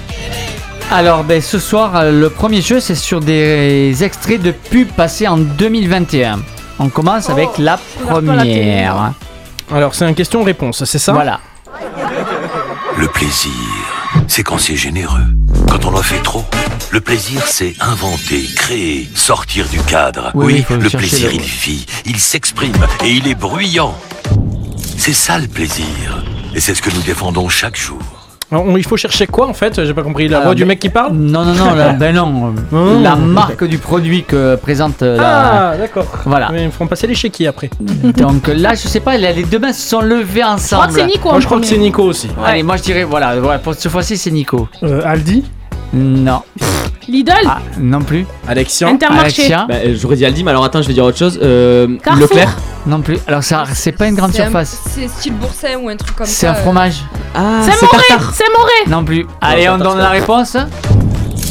Alors, ben, ce soir, euh, le premier jeu, c'est sur des extraits de pubs passés en 2021. On commence avec la pas la première. Alors, c'est un question-réponse, c'est ça? Voilà. Le plaisir, c'est quand c'est généreux. Quand on en fait trop. Le plaisir, c'est inventer, créer, sortir du cadre. Oui, le plaisir, le- il vit, il s'exprime et il est bruyant. C'est ça le plaisir. Et c'est ce que nous défendons chaque jour. On- il faut chercher quoi en fait? J'ai pas compris. La Alors, voix du mec qui parle? Non, non, non, là, ben non. Oh. La marque du produit que présente euh, la. Ah, d'accord. Voilà. Mais ils me feront passer les chéquiers après. Donc là, je sais pas, les deux mains se sont levées ensemble. c'est Nico en Moi, je crois que c'est Nico aussi. Allez, moi je dirais, voilà, voilà, pour cette fois-ci, c'est Nico. Euh, Aldi? Non. Lidl Ah, non plus. Alexian Intermarché. Alexia Bah, euh, J'aurais dit Aldi, mais alors attends, je vais dire autre chose. Euh, Carrefour. Leclerc Non plus. Alors, ça, c'est pas une grande C'est un- surface. C'est style boursin ou un truc comme ça. C'est un euh. fromage. Ah, C'est Moré C'est Moré Non plus. Allez, on donne la réponse.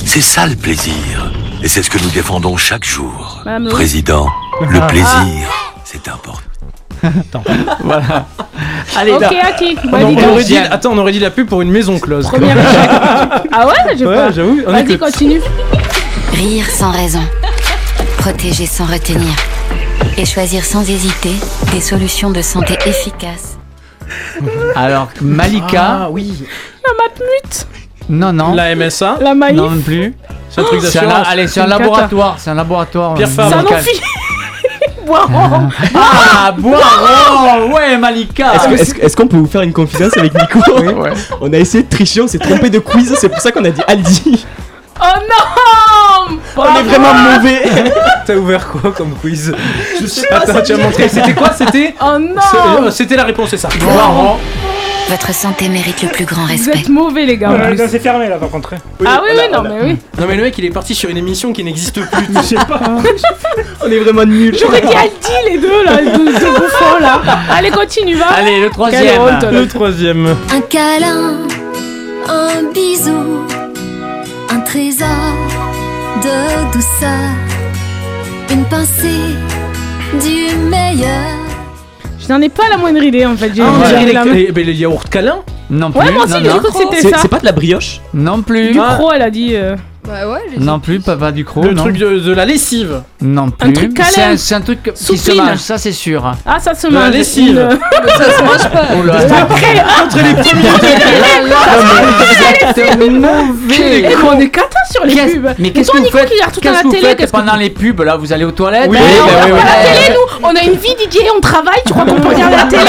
C'est ça le plaisir. Et c'est ce que nous défendons chaque jour. Madame. Président, le Ah. plaisir, c'est important. Voilà. Allez, Ok, là. Aki. On, Bah, on aurait dit, attends, on aurait dit la pub pour une maison close. Premier échec. Ah ouais, je sais Ouais, pas. j'avoue, on Vas-y, continue. Rire sans raison. Protéger sans retenir. Et choisir sans hésiter des solutions de santé efficaces. Alors, Malika. Ah oui. La matmute. Non, non. La MSA. La maïf. Non plus. C'est un truc C'est un, d'assurance. allez, c'est un laboratoire. C'est un laboratoire. Pierre euh, Fabre. Boiron. Ah, Boiron Ouais, Malika Est-ce qu'on peut vous faire une confidence avec Nico On a essayé de tricher, on s'est trompé de quiz, c'est pour ça qu'on a dit Aldi. Oh non On est vraiment mauvais. T'as ouvert quoi comme quiz Je sais pas. Attends, tu as montré. C'était quoi C'était Oh non euh, C'était la réponse, c'est ça. Boiron Votre santé mérite le plus grand Vous respect. êtes mauvais, les gars. en plus. non, C'est fermé là par contre. hein. Ah oui, oui, non, mais oui. Non mais le mec il est parti sur une émission qui n'existe plus. Je sais pas. On est vraiment nuls. J'aurais dit Aldi, les deux, là, les deux, deux bouffons, là. Allez, continue, va. Allez, le Quelle troisième. honte, là. Le troisième. Un câlin, un bisou, un trésor de douceur, une pincée du meilleur. Je n'en ai pas la moindre idée, en fait. J'ai Ah, on dirait la les, main. les, ben, les yaourts câlins. Non plus. Ouais, moi aussi, non, j'ai non. cru que c'était C'est ça. c'est pas de la brioche Non plus. Du Ah. croc, elle a dit. euh, Bah ouais, j'ai Non plus, papa du croc. Le non. truc de, de la lessive. Non plus. truc câlin. C'est un, c'est un truc qui se Soupline. mange, ça c'est sûr. Ah, ça se De la mange. lessive. Une- Ça se mange pas. Oh là. Entre les premiers. C'est mauvais. On est cata sur les Qu'est-ce- pubs. Mais qu'est-ce que vous faites qui regarde tout à Qu'est-ce la que vous télé faites qu'est-ce que- pendant les pubs Là, vous allez aux toilettes Oui, Ben, oui, on bah regarde oui, oui. la télé, nous. On a une vie, Didier, on travaille. Tu crois qu'on peut regarder la télé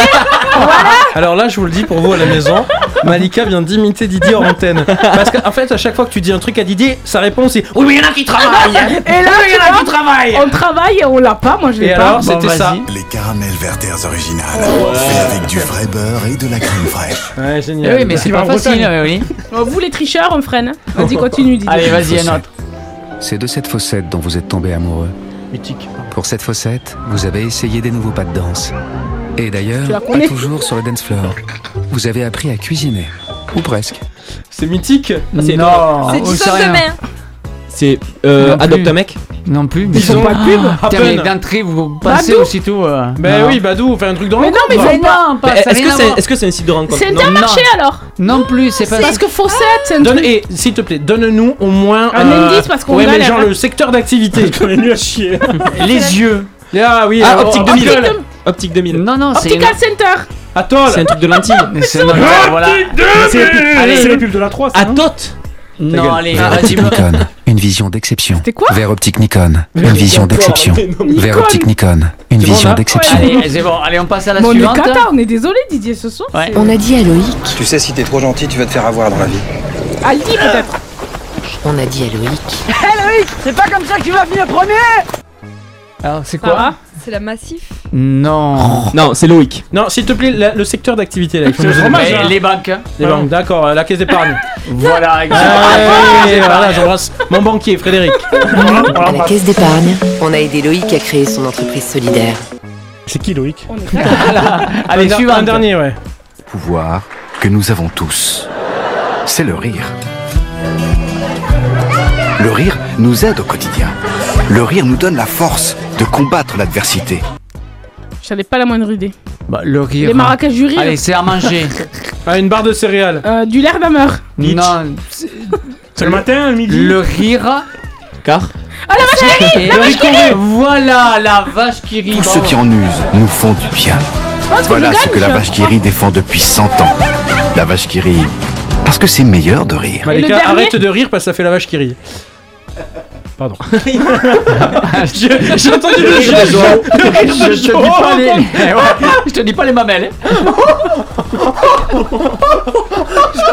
Alors là, je vous le dis pour vous à la maison, Malika vient d'imiter Didier en antenne. Parce qu'en fait, à chaque fois que tu dis un truc à Didier, sa réponse c'est Oui, mais il y en a qui travaillent Et là, il y en a qui travaillent On travaille et on l'a pas. Moi, je l'ai pas. alors, Bon, c'était ça. Les caramels Werther's originales, faits avec du vrai beurre et de la crème fraîche. Ouais, Eh génial. oui, mais c'est pas facile. Bretagne. oui. Oh, Vous, les tricheurs, on freine. Vas-y, continue, Didier. Allez, vas-y, un autre. C'est de cette fossette dont vous êtes tombé amoureux. Mythique. Pour cette fossette, vous avez essayé des nouveaux pas de danse. Et d'ailleurs, pas toujours sur le dance floor. Vous avez appris à cuisiner. Ou presque. C'est mythique. Ah, c'est non, C'est du sait sauce de main. C'est euh, Non plus. Adopte un mec Non plus. Mais Ils ont pas de pub Ah, Putain, mais Happen. d'entrée, vous passez Badou. aussitôt. euh, Ben non. oui, Badou, fait un truc dans Mais le non, mais faut pas. Non, pas, ça a Est-ce rien que à c'est voir. est -ce c'est un site de rencontre C'est Non. Intermarché alors Non plus, c'est pas Parce que Fossette, c'est un Donne, truc. et s'il te plaît, donne-nous au moins Un indice, parce qu'on Ouais, mais galère, genre hein. le secteur d'activité. On est nul à chier. les yeux. Ah oui, Ah, alors, Optique oh, 2000 gueule. Optique 2000 Non, non, c'est. Optical Center. Attends, C'est un truc de lentilles C'est non, voilà. Allez. c'est les pubs de la 3, ça, À non Tot Non, gueule. allez. Optique Nikon, une vision d'exception. C'était quoi Vers Optique Nikon, une vision d'exception. Vers Optique Nikon, une vision d'exception. Allez, c'est bon, allez, on passe à la Bon, on est suivante. cata, on est désolé, Didier, ce soir. On a dit à Loïc. Tu sais, si t'es trop gentil, tu vas te faire avoir dans la vie. Aldi, peut-être. On a dit à Loïc. Eh, Alors, c'est Ça quoi va C'est la Massif Non. Non, c'est Loïc. Non, s'il te plaît, la- le secteur d'activité là. il faut C'est nous aider. hein. Les banques. Les banques, d'accord, euh, la caisse d'épargne. Voilà, Ouais, exactement. voilà, j'embrasse mon banquier Frédéric. À la caisse d'épargne, on a aidé Loïc à créer son entreprise solidaire. C'est qui Loïc Allez, un, der- suivante. un dernier, ouais. Pouvoir que nous avons tous. C'est le rire. Le rire nous aide au quotidien. Le rire nous donne la force de combattre l'adversité. J'avais pas la moindre idée. Bah, le rire. Les maracas du rire. Allez, c'est à manger. Ah, une barre de céréales. Euh, du l'air d'ameur. non. C'est le matin, le midi Le rire. Car Ah la vache qui rit La vache qui rit Voilà la vache qui rit. Tous ceux qui en usent nous font du bien. Oh, Voilà ce que la vache qui rit défend depuis 100 ans. La vache qui rit, parce que c'est meilleur de rire. Malika, dernier arrête de rire parce que ça fait la vache qui rit. Pardon. Je- J'ai entendu le jeu. je, je te dis pas les, ouais, je te dis pas les mamelles.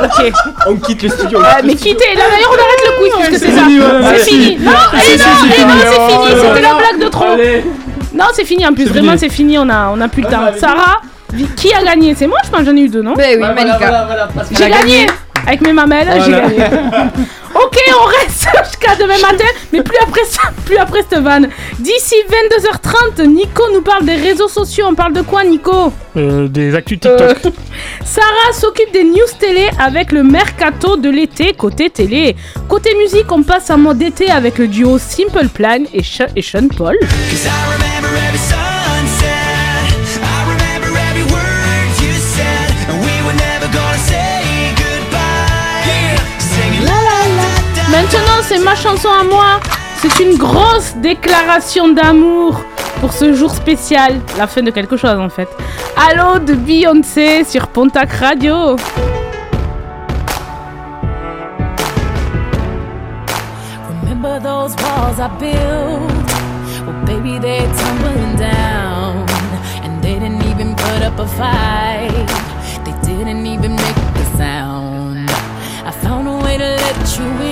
Ok. On quitte le studio. Euh, mais quittez, là d'ailleurs on arrête le quiz puisque c'est ça. fini, C'est fini. Non, allez, si, non, c'est eh fini. non, c'est Oh, fini. ouais, C'était la blague de trop. Allez. Non, c'est fini en plus. Vraiment, c'est fini. On a, on a plus le temps. Sarah, qui a gagné? C'est moi, je pense, j'en ai eu deux, non? Ben oui, Malika. parce J'ai gagné. Avec mes mamelles, j'ai gagné. ok, on reste jusqu'à demain matin, mais plus après ça, plus après cette vanne. D'ici 22h30, Nico nous parle des réseaux sociaux. On parle de quoi, Nico Euh, Des actus Euh, TikTok. Sarah s'occupe des news télé avec le mercato de l'été côté télé. Côté musique, on passe en mode été avec le duo Simple Plan et, Sh- et Sean Paul. C'est ma chanson à moi. C'est une grosse déclaration d'amour pour ce jour spécial, la fin de quelque chose en fait. Allô de Beyoncé sur Pontac Radio. Remember those walls I built? Well, baby, they're tumbling down. And they didn't even put up a fight. They didn't even make a sound. I found a way to let you in,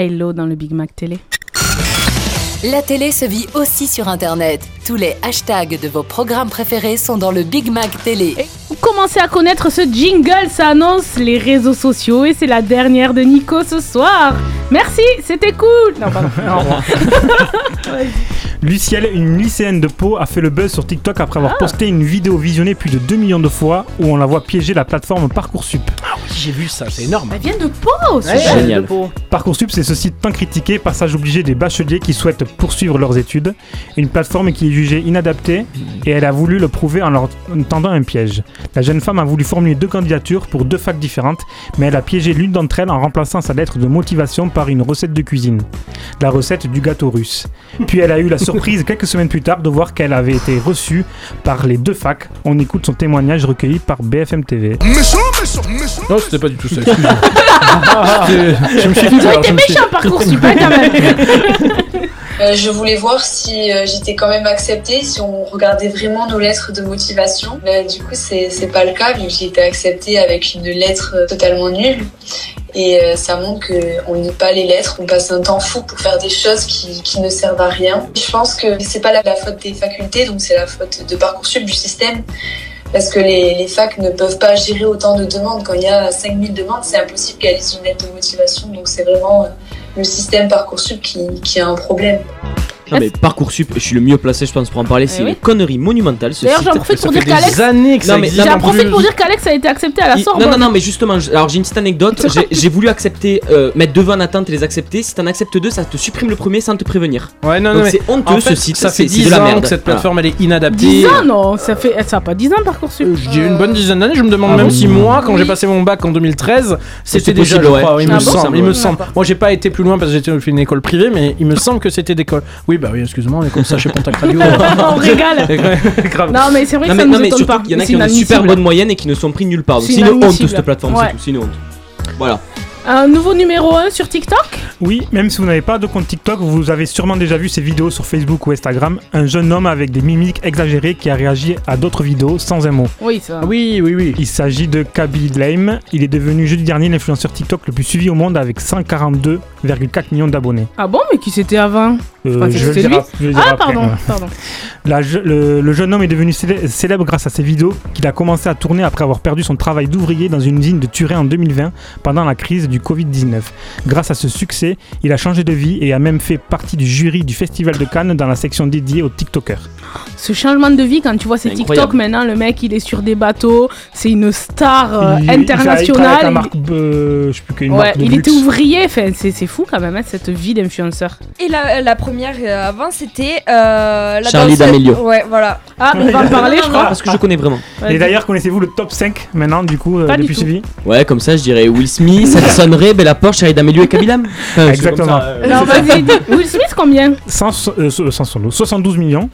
Hello dans le Big Mac Télé. La télé se vit aussi sur Internet. Tous les hashtags de vos programmes préférés sont dans le Big Mac Télé. Vous commencez à connaître ce jingle, ça annonce les réseaux sociaux et c'est la dernière de Nico ce soir. Merci, c'était cool. Non, pardon. Au revoir. Lucielle, une lycéenne de Pau, a fait le buzz sur TikTok après avoir posté une vidéo visionnée plus de 2 millions de fois où on la voit piéger la plateforme Parcoursup. J'ai vu ça, c'est énorme. Elle vient de Pau, ce Ouais. Génial. de Pau. Parcoursup, c'est ce site tant critiqué, passage obligé des bacheliers qui souhaitent poursuivre leurs études. Une plateforme qui est jugée inadaptée et elle a voulu le prouver en leur tendant un piège. La jeune femme a voulu formuler deux candidatures pour deux facs différentes, mais elle a piégé l'une d'entre elles en remplaçant sa lettre de motivation par une recette de cuisine. La recette du gâteau russe. Puis elle a eu la surprise quelques semaines plus tard de voir qu'elle avait été reçue par les deux facs. On écoute son témoignage recueilli par BFM TV. Non, c'était pas du tout ça. je me suis dit, alors, je me suis- méchants Parcoursup, hein, quand même. Euh, je voulais voir si euh, j'étais quand même acceptée, si on regardait vraiment nos lettres de motivation. Du coup, c'est c'est pas le cas, vu que j'ai été acceptée avec une lettre euh, totalement nulle. Et euh, ça montre qu'on lit pas les lettres, on passe un temps fou pour faire des choses qui, qui ne servent à rien. Je pense que c'est pas la, la faute des facultés, donc c'est la faute de Parcoursup, du système. Parce que les, les facs ne peuvent pas gérer autant de demandes. Quand il y a 5000 demandes, c'est impossible qu'elles lisent une lettre de motivation. Donc c'est vraiment euh, le système Parcoursup qui a un problème. Non mais Parcoursup, je suis le mieux placé je pense pour en parler, c'est Eh oui. une connerie monumentale ce D'ailleurs, site. j'en profite pour dire qu'Alex-. J'en profite pour dire qu'Alex a été accepté à la Il- Sorbonne. Non, non, non, mais justement, alors j'ai une petite anecdote. J'ai- J'ai voulu accepter, euh, mettre deux en attente et les accepter. Si t'en acceptes deux, ça te supprime le premier sans te prévenir. Ouais, non, Donc non, mais c'est honteux en fait, ce site. Ça fait c'est- c'est 10 de la ans merde. que cette Voilà. plateforme elle est inadaptée. 10 ans, non, ça fait ça a pas 10 ans Parcoursup. J'ai une bonne dizaine d'années, je me demande Ah même si moi, quand j'ai passé mon bac en 2013, c'était c'est déjà, je crois, il Ah me bon semble, il me semble. Moi, j'ai pas été plus loin parce que j'étais fait une école privée, mais il me semble que c'était d'école. Oui, bah oui, excuse-moi, on est comme ça chez Pontac Radio. On régale. Grave. Non, mais c'est vrai que ça nous mais étonne pas. qu'il y en a C'est qui ont une super bonne moyenne et qui ne sont pris nulle part. Donc C'est une honte cette plateforme, Ouais. c'est tout, c'est une honte. Voilà. Un nouveau numéro 1 sur TikTok? Oui, même si vous n'avez pas de compte TikTok, vous avez sûrement déjà vu ces vidéos sur Facebook ou Instagram. Un jeune homme avec des mimiques exagérées qui a réagi à d'autres vidéos sans un mot. Oui, ça. Oui, oui, oui. Il s'agit de Kaby Lame. Il est devenu jeudi dernier l'influenceur TikTok le plus suivi au monde avec 142,4 millions d'abonnés. Ah bon, mais qui c'était avant Euh, je le c'était lui. je Ah, après, pardon, ouais. pardon. La je- le, le jeune homme est devenu célè- célèbre grâce à ses vidéos qu'il a commencé à tourner après avoir perdu son travail d'ouvrier dans une usine de Turin en 2020 pendant la crise du Covid-19. Grâce à ce succès, il a changé de vie et a même fait partie du jury du Festival de Cannes dans la section dédiée aux TikTokers. Ce changement de vie, quand tu vois ces TikTok incroyable. maintenant, le mec il est sur des bateaux, c'est une star euh, Il- il- il travaille avec internationale. il- marque, euh, je sais plus qu'une Ouais, marque de il luxe. était ouvrier, c'est fou quand même, hein, cette vie d'influenceur. Et la, la première euh, avant, c'était euh, la Charli danseuse- D'Amelio. Ouais, voilà. Ah, mais on va en parler, je crois. Parce que je connais vraiment. Et d'ailleurs, connaissez-vous le top 5 maintenant, du coup, euh, Pas du depuis tout. suivi? Ouais, comme ça, je dirais Will Smith, Addison Ray, Bella Porsche, Charlie D'Amelio et Kabilam. Exactement. ça, euh, Non, vas-y, dis- Will Smith combien? 100, euh, 100, 72 millions.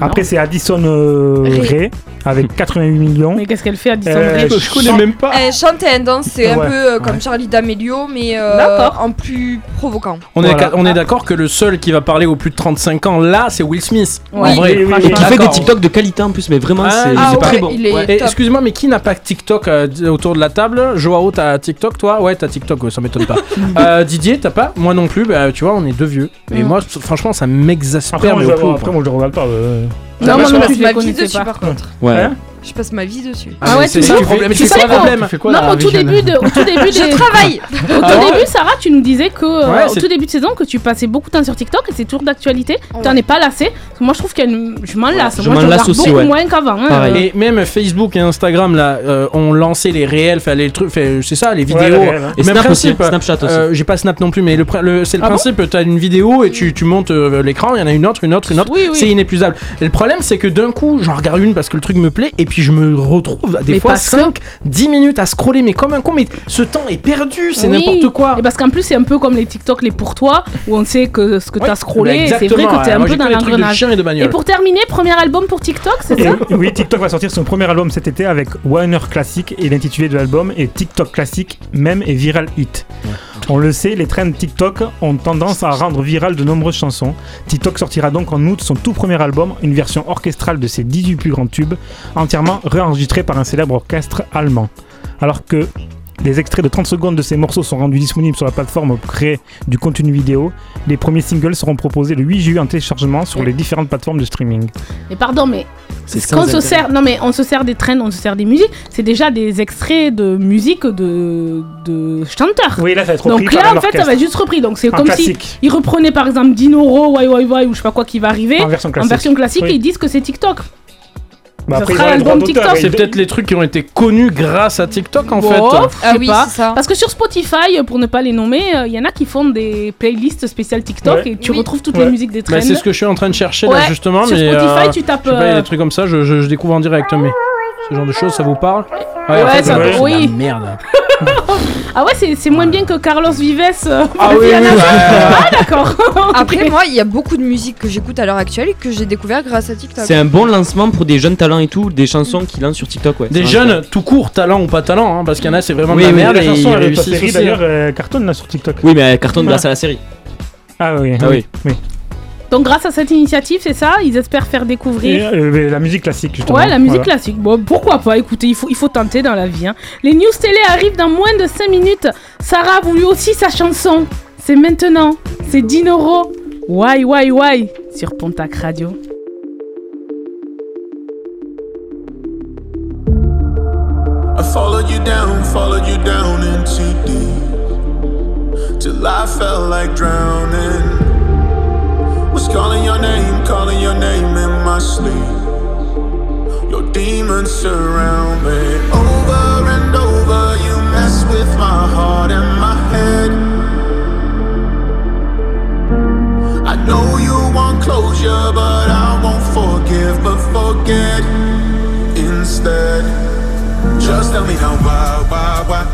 Après, c'est Addison euh, Ray. Ray avec 88 millions. Mais qu'est-ce qu'elle fait Addison Euh, Rae je connais même pas. Elle chante et elle danse, c'est un Ouais. peu euh, comme Charlie D'Amelio, mais euh, D'accord. en plus provoquant. On est, on est d'accord que le seul qui va parler aux plus de 35 ans là, c'est Will Smith. Ouais. En vrai. Oui, oui, oui. Et qui fait des. TikTok de qualité en plus, mais vraiment, Ah, c'est ah ouais, très bon. excuse-moi, mais qui n'a pas TikTok euh, autour de la table? Joao, t'as TikTok toi? Ouais, t'as TikTok, ouais, ça m'étonne pas. Euh, Didier, t'as pas? Moi non plus, bah, tu vois, on est deux vieux. Et moi, franchement, ça m'exaspère, après, moi, je le regarde pas. Euh. Non, moi je non passe plus, je ma connaissais dessus par contre. Ouais. Je passe ma vie dessus. Ah ouais, c'est tu ça le problème. Mais tu c'est sais quoi le problème Tu Non, au tout début, de, au tout début des- Je travaille Au tout Ah début, Sarah, tu nous disais que euh, au tout début de saison que tu passais beaucoup de temps sur TikTok et c'est toujours d'actualité. T'en es pas lassé que moi, je trouve une... je m'en lasse. je moi, m'en je lasse regarde aussi, beaucoup ouais. moins qu'avant. hein. Et même Facebook et Instagram là euh, ont lancé les réels, les trucs, fait, c'est ça, les vidéos. hein. Et Même aussi, principe, Snapchat aussi. euh, J'ai pas Snap non plus, mais le, le- c'est le Ah principe. T'as une vidéo et tu, tu montes l'écran, il y en a une autre, une autre, une autre. C'est inépuisable. Et le problème, c'est que d'un coup, j'en regarde une parce que le truc me plaît, et puis je me retrouve des Mais fois parce que- 5, 10 minutes à scroller, mais comme un con. Mais ce temps est perdu, c'est Oui. n'importe quoi. Et parce qu'en plus, c'est un peu comme les TikTok, les pour toi, où on sait que ce que Ouais, t'as scrollé, c'est vrai que t'es ouais. un Moi, peu dans l'engrenage. et. Et pour terminer, premier album pour TikTok, c'est ça? Oui, TikTok va sortir son premier album cet été avec Warner Classic et l'intitulé de l'album est TikTok Classic, même et viral hit. On le sait, les trends TikTok ont tendance à rendre viral de nombreuses chansons. TikTok sortira donc en août son tout premier album, une version orchestrale de ses 18 plus grands tubes, entièrement réenregistré par un célèbre orchestre allemand. Alors que Les extraits de 30 secondes de ces morceaux sont rendus disponibles sur la plateforme pour créer du contenu vidéo. Les premiers singles seront proposés le 8 juillet en téléchargement sur les différentes plateformes de streaming. Et pardon, mais C'est ce sans se sert, non mais on se sert des trends, on se sert des musiques. C'est déjà des extraits de musique de de chanteurs. Oui, là, ça va être Donc là, en fait, ça va être juste repris. Donc c'est comme classique. si ils reprenaient par exemple Dinoro, Why Why Why ou je sais pas quoi qui va arriver En version classique. classique Oui. et ils disent que c'est TikTok. Bah, après, sera l'album. TikTok. C'est peut-être les trucs qui ont été connus grâce à TikTok en fait. je sais pas. Parce que sur Spotify, pour ne pas les nommer, il y en a qui font des playlists spéciales TikTok Ouais. et tu Oui. retrouves toutes Ouais. les musiques des trends. Bah, c'est ce que je suis en train de chercher là justement. sur mais, Spotify, euh, tu tapes, je sais pas, il y a euh, des trucs comme ça, je, je- je découvre en direct. Mais ce genre de choses, ça vous parle Ouais, en fait, ça la oui. Merde. Ah ouais, c'est c'est moins bien que Carlos Vives. euh, Ah oui, oui, ouais. Ah d'accord. Après, moi, il y a beaucoup de musique que j'écoute à l'heure actuelle et que j'ai découvert grâce à TikTok. C'est un bon lancement pour des jeunes talents et tout, des chansons qui lancent sur TikTok. Ouais, Des jeunes, tout court, talent ou pas talent, hein, parce qu'il y en a, c'est vraiment Oui, de la oui, merde la et chanson ils avec ta réussissent série aussi. d'ailleurs euh, cartonne là sur TikTok. Oui, mais elle cartonne grâce à la série. Ah oui. Ah oui. Donc grâce à cette initiative, c'est ça, ils espèrent faire Et, découvrir. euh, la musique classique justement. Ouais, la musique Voilà. classique. Bon, pourquoi pas Écoutez, il faut, il faut tenter dans la vie. hein. Les news télé arrivent dans moins de 5 minutes. Sarah a voulu aussi sa chanson. C'est maintenant. C'est Dinoro. Why, why, why? Sur Pontac Radio. I followed you down, followed you down into deep. Till I felt like drowning. Was calling your name, calling your name in my sleep. Your demons surround me. Over and over, you mess with my heart and my head. I know you want closure, but I won't forgive, but forget instead. Just tell me why, why, why, why?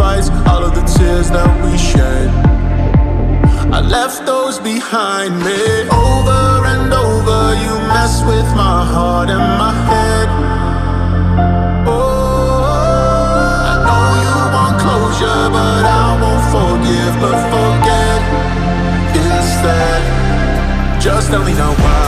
All of the tears that we shed. I left those behind me. Over and over, you mess with my heart and my head. Oh, I know you want closure, but I won't forgive, but forget instead. Just tell me now why,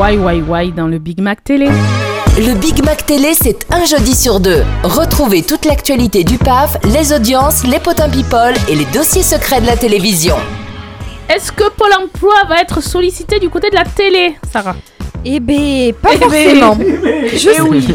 Why, why, why dans le Big Mac Télé. Le Big Mac Télé, c'est un jeudi sur deux. Retrouvez toute l'actualité du PAF, les audiences, les potins people et les dossiers secrets de la télévision. Est-ce que Pôle emploi va être sollicité du côté de la télé, Sarah? Eh ben, pas Eh ben, forcément. eh ben, Je eh oui.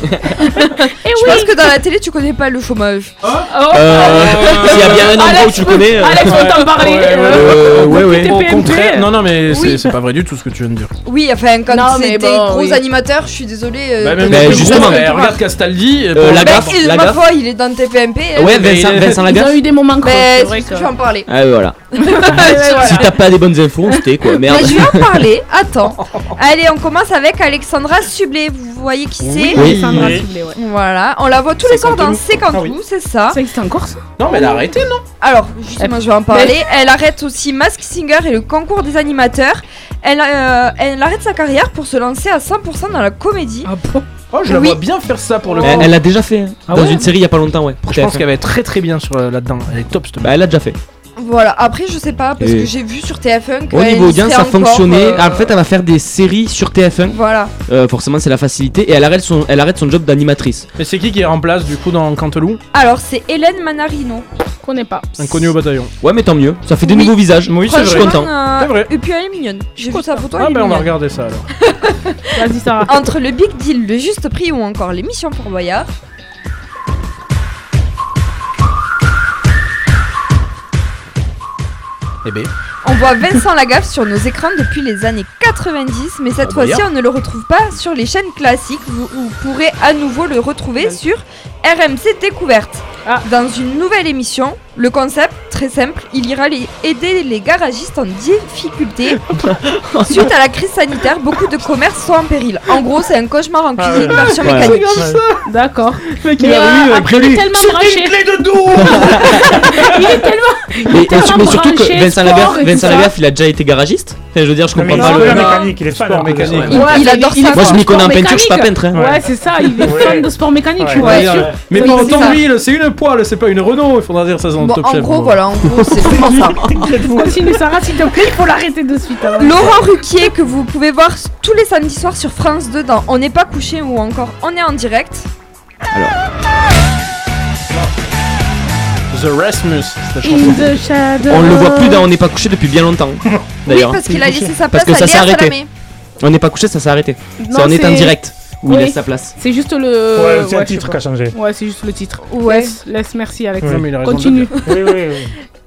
Et je pense que dans la télé, tu connais pas le chômage. Oh. Euh, S'il y a bien un endroit où tu connais. euh, Alex peut t'en parler. Euh, ouais, ouais. Au TPMP. contraire, non, non, mais c'est- Oui. c'est pas vrai du tout ce que tu viens de dire. Oui, enfin, quand Non, mais bon, gros oui. animateurs, je suis désolée. euh, Bah, même Bah, le plus justement. eh, regarde Castaldi. Euh, bon, la bah, gaffe, il- la ma gaffe. foi, il est dans TPMP. euh, Ouais, mais Vincent, il est- Vincent Ils Lagaffe. ont eu des moments creux, bah, c'est c'est vrai ce que... que je vais en parler. Ah, voilà. voilà. Si t'as pas des bonnes infos, on se tait quoi. Merde. Mais je vais en parler, attends. Allez, on commence avec Alexandra Sublet. Vous voyez qui c'est Oui. Alexandra Oui. Sublet, ouais. Voilà, on la voit tous les soirs dans 50 50 Ah c'est ça. Ça existe encore ça Non, mais elle a arrêté, non? Alors, justement, je vais en parler. Elle arrête aussi Mask Singer et le concours des animateurs. Elle, euh, elle arrête sa carrière pour se lancer à 100% dans la comédie. Ah bon? Oh, je la Oui. vois bien faire ça pour le Elle coup. elle l'a déjà fait hein, Ah dans ouais une série il y a pas longtemps, ouais. pour Je pense TF1. qu'elle va être très très bien sur euh, là-dedans. Elle est top, cette Bah, elle l'a déjà fait. Voilà, après, je sais pas, parce Et- que j'ai vu sur TF1 que. Au niveau audience, ça fonctionnait. euh, En fait, elle va faire des séries sur TF1. Voilà. Euh, forcément, c'est la facilité. Et elle arrête son, elle arrête son job d'animatrice. Mais c'est qui qui remplace du coup dans Cantelou Alors, c'est Hélène Manarino. Je connais pas. Inconnu au bataillon. Ouais, mais tant mieux. Ça fait des Oui. nouveaux visages. Oui, c'est je suis vrai. content. Euh, C'est vrai. Et puis, elle est mignonne. J'ai vu sa photo. Ah, est ben on va mignonne. regarder ça alors. Vas-y, Sarah. Entre le Big Deal, le Juste Prix ou encore l'émission pour Boyard. Eh ben. On voit Vincent Lagaffe sur nos écrans depuis les années 90, mais cette Oh, fois-ci Boyard. on ne le retrouve pas sur les chaînes classiques. Vous, vous pourrez à nouveau le retrouver sur RMC Découverte. Ah. Dans une nouvelle émission, le concept très simple, il ira les- aider les garagistes en difficulté. Suite à la crise sanitaire, beaucoup de commerces sont en péril. En gros, c'est un cauchemar en Ah cuisine version Ouais. mécanique. D'accord. il a euh, après, il est lui. tellement Sur une branché. clé de dos Il est tellement. il est tellement mais surtout que branché, Vincent Lagaffe, et tout Vincent ça. Lagaffe, il a déjà été garagiste. Enfin, je veux dire, je Non, comprends mais pas il le. est non. mécanique, il est fan Sport de mécanique. Il- Ouais, il adore ça. Moi, je m'y connais en peinture, je suis pas peintre. hein. Ouais, c'est ça, il est fan de sport mécanique, tu Ouais. vois. Ouais. sûr. Mais Oui, pas c'est autant d'huile, c'est une poêle, c'est pas une Renault, il faudra dire ça dans le Bon, top en chef. gros, bon. voilà, en gros, c'est vraiment ça. Continue, Sarah, s'il te plaît, il faut l'arrêter de suite. hein. Laurent Ruquier, que vous pouvez voir tous les samedis soirs sur France 2 dans On n'est pas couché ou encore On est en direct. The Rasmus, c'est la chanson. In the shadow. On le voit plus dans On n'est pas couché depuis bien longtemps. D'ailleurs. Oui, parce qu'il a laissé sa Parce place que à ça s'est arrêté. Salamé. On n'est pas couché, ça s'est arrêté. Non, C'est On est en direct où il Oui. laisse sa place. C'est juste le. Ouais, c'est titre qui a changé. Ouais, c'est juste le titre. Ouais. Laisse, laisse, merci Alex. Non, mais il a raison de le Continue. Oui, oui, oui.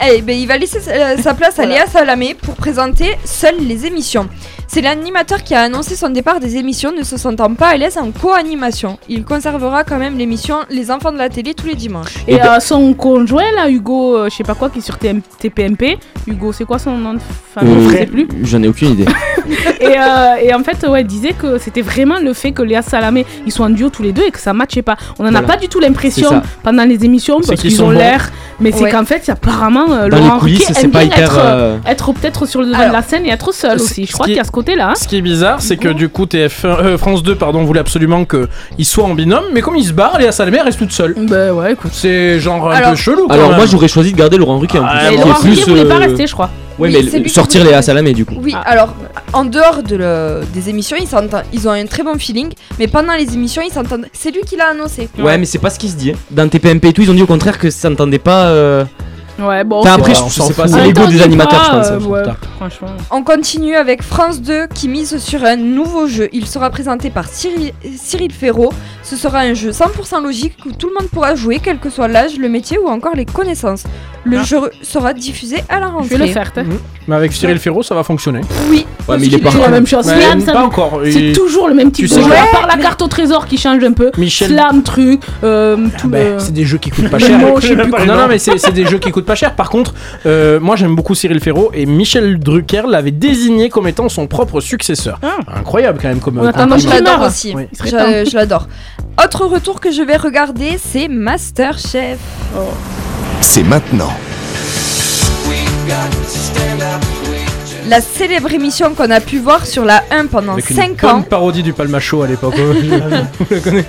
Eh ben, il va laisser sa, sa place à Léa Salamé pour présenter seules les émissions. C'est l'animateur qui a annoncé son départ des émissions ne se sentant pas à l'aise en co-animation. Il conservera quand même l'émission Les enfants de la télé tous les dimanches. Et, euh, son conjoint là, Hugo, euh, je sais pas quoi, qui est sur TM TPMP. Hugo, c'est quoi son nom de famille? Je Euh, sais plus. J'en ai aucune idée. Et, euh, et en fait, ouais, il disait que c'était vraiment le fait que Léa Salamé, ils sont en duo tous les deux et que ça matchait pas. On en a pas du tout l'impression pendant les émissions parce qu'ils ont l'air, mais c'est qu'en fait, apparemment, euh, Laurent Ruquier c'est aime pas bien hyper. être, euh, euh, être peut-être sur le devant Alors, de la scène et être seul aussi. Je crois qui qu'il y a ce côté-là. hein. Ce qui est bizarre, c'est que du coup TF1, euh, France 2 pardon, voulait absolument qu'ils soient en binôme, mais comme ils se barrent, Léa Salamé reste toute seule. Bah ouais, écoute. C'est genre un Alors- peu chelou quand Alors même. moi j'aurais choisi de garder Laurent Ruquier en plus. Ah, Mais qui est Laurent Ruquier plus, voulait pas euh, rester, je crois. Ouais, Oui, mais c'est lui qui sortir voulait- Léa Salamé du coup. Oui, Ah. alors en dehors de le- des émissions, ils, s'entendent- ils ont un très bon feeling, mais pendant les émissions, ils s'entendent. C'est lui qui l'a annoncé. Ouais, mais c'est pas ce qui se dit. hein. Dans TPMP et tout, ils ont dit au contraire que ça s'entendait pas. euh, Ouais, bon. Enfin, après, je sais pas, c'est l'ego des animateurs, je pense. euh, ouais, tard. franchement. On continue avec France 2 qui mise sur un nouveau jeu. Il sera présenté par Cyril, Cyril Ferraud. Ce sera un jeu 100% logique où tout le monde pourra jouer, quel que soit l'âge, le métier ou encore les connaissances. Le Ah. jeu sera diffusé à la Je rentrée. vais le faire. Mhm. Mais avec Cyril Ferraud, ça va fonctionner. Oui. Ouais, mais il est pas la même chose. Ouais, Slam, pas ça- encore. C'est Il- toujours le même type Tu de sais jeu. que- À part la carte au trésor qui change un peu. Michel. Slam, truc, euh, Ah tout ben, le. c'est des jeux qui coûtent pas cher. je. Non, non, mais c'est des jeux qui coûtent pas cher. Par contre, euh, moi j'aime beaucoup Cyril Ferraud et Michel Drucker l'avait désigné comme étant son propre successeur. Ah. Incroyable quand même comme. Moi, je l'adore aussi. Oui. Je, je l'adore. Autre retour que je vais regarder, c'est Masterchef. C'est maintenant. La célèbre émission qu'on a pu voir sur la 1 pendant Avec une 5 bonne ans. parodie du Palmacho à l'époque. La connaissez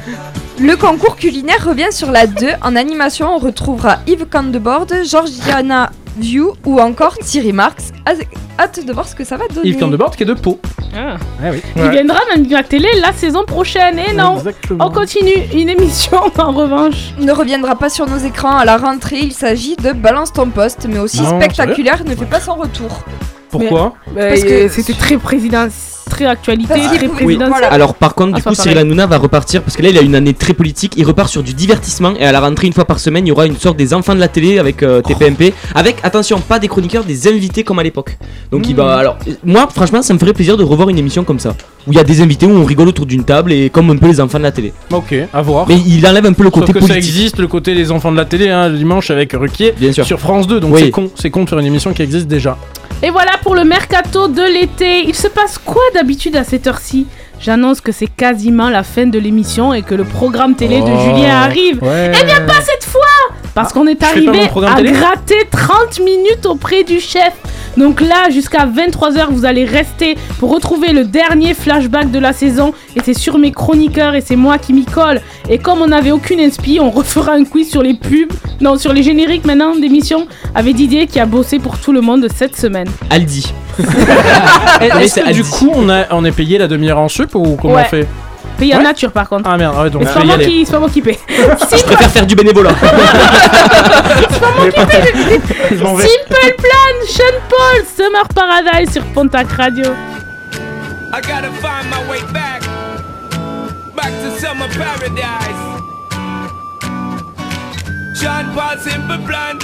Le concours culinaire revient sur la 2. En animation, on retrouvera Yves Candebord, Georgiana View ou encore Thierry Marx. Hâte- Hâte de voir ce que ça va donner. Yves Candebord qui est de Pau. Ah. Ah oui. Il viendra même à la télé la saison prochaine. Et non. Exactement. On continue. Une émission en revanche. ne reviendra pas sur nos écrans à la rentrée. Il s'agit de Balance ton poste, mais aussi Non, spectaculaire, ne fait pas son retour. Pourquoi Parce Euh, que- c'était très président, très actualité, Parce très faut- présidentielle. voilà. Alors par contre, du coup, Cyril pareil. Hanouna va repartir parce que là, il a une année très politique. Il repart sur du divertissement et à la rentrée, une fois par semaine, il y aura une sorte des enfants de la télé avec euh, TPMP, avec attention, pas des chroniqueurs, des invités comme à l'époque. Donc il va. Alors euh, moi, franchement, ça me ferait plaisir de revoir une émission comme ça où il y a des invités où on rigole autour d'une table et comme un peu les enfants de la télé. Ok, à voir. Mais il enlève un peu le Sauf côté que ça existe, le côté des enfants de la télé, hein, le dimanche avec Ruquier, Bien sûr. sur France 2, donc Oui. c'est con, c'est con de faire une émission qui existe déjà. Et voilà pour le mercato de l'été. Il se passe quoi d'habitude à cette heure-ci? J'annonce que c'est quasiment la fin de l'émission et que le programme télé de Oh, Julien arrive. ouais. Eh bien, pas cette fois Parce qu'on est arrivé à télé gratter 30 minutes auprès du chef. Donc là, jusqu'à 23h, vous allez rester pour retrouver le dernier flashback de la saison. Et c'est sur mes chroniqueurs et c'est moi qui m'y colle. Et comme on n'avait aucune inspi, on refera un quiz sur les pubs, non, sur les génériques maintenant d'émissions, avec Didier qui a bossé pour tout le monde cette semaine. Aldi. Est-ce que du coup on, a, on est payé la demi-heure en sup ou comment Ouais. on fait? Payé en nature par contre. Ah merde, ouais, donc c'est pas, moi qui- c'est pas moi qui paye. Je préfère faire du bénévolat. Je m'en vais. Simple Plan, Sean Paul, Summer Paradise sur Pontac Radio. I gotta find my way back, back to summer paradise. Sean Paul, simple plan.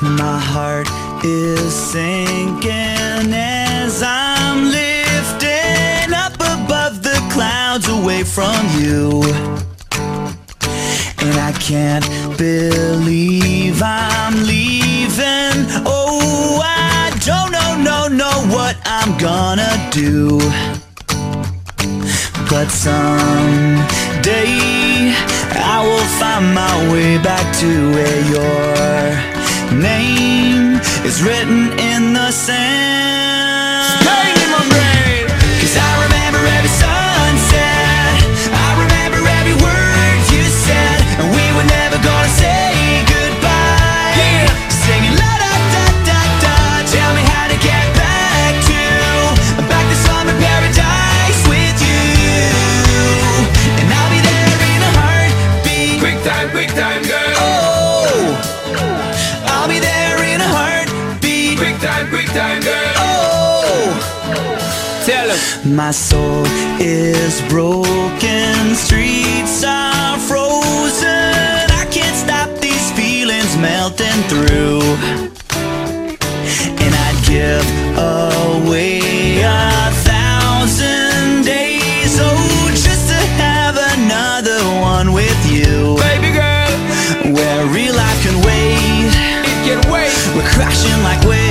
My heart is sinking as I'm lifting up above the clouds away from you. And I can't believe I'm leaving. Oh, I don't know, no, know what I'm gonna do. But someday I will find my way back to where your name is written in the sand. Time, girl. Oh, Tell him. my soul is broken, streets are frozen. I can't stop these feelings melting through. And I'd give away a thousand days, oh, just to have another one with you. Baby girl, Where real life can wait. it can wait. We're crashing like waves.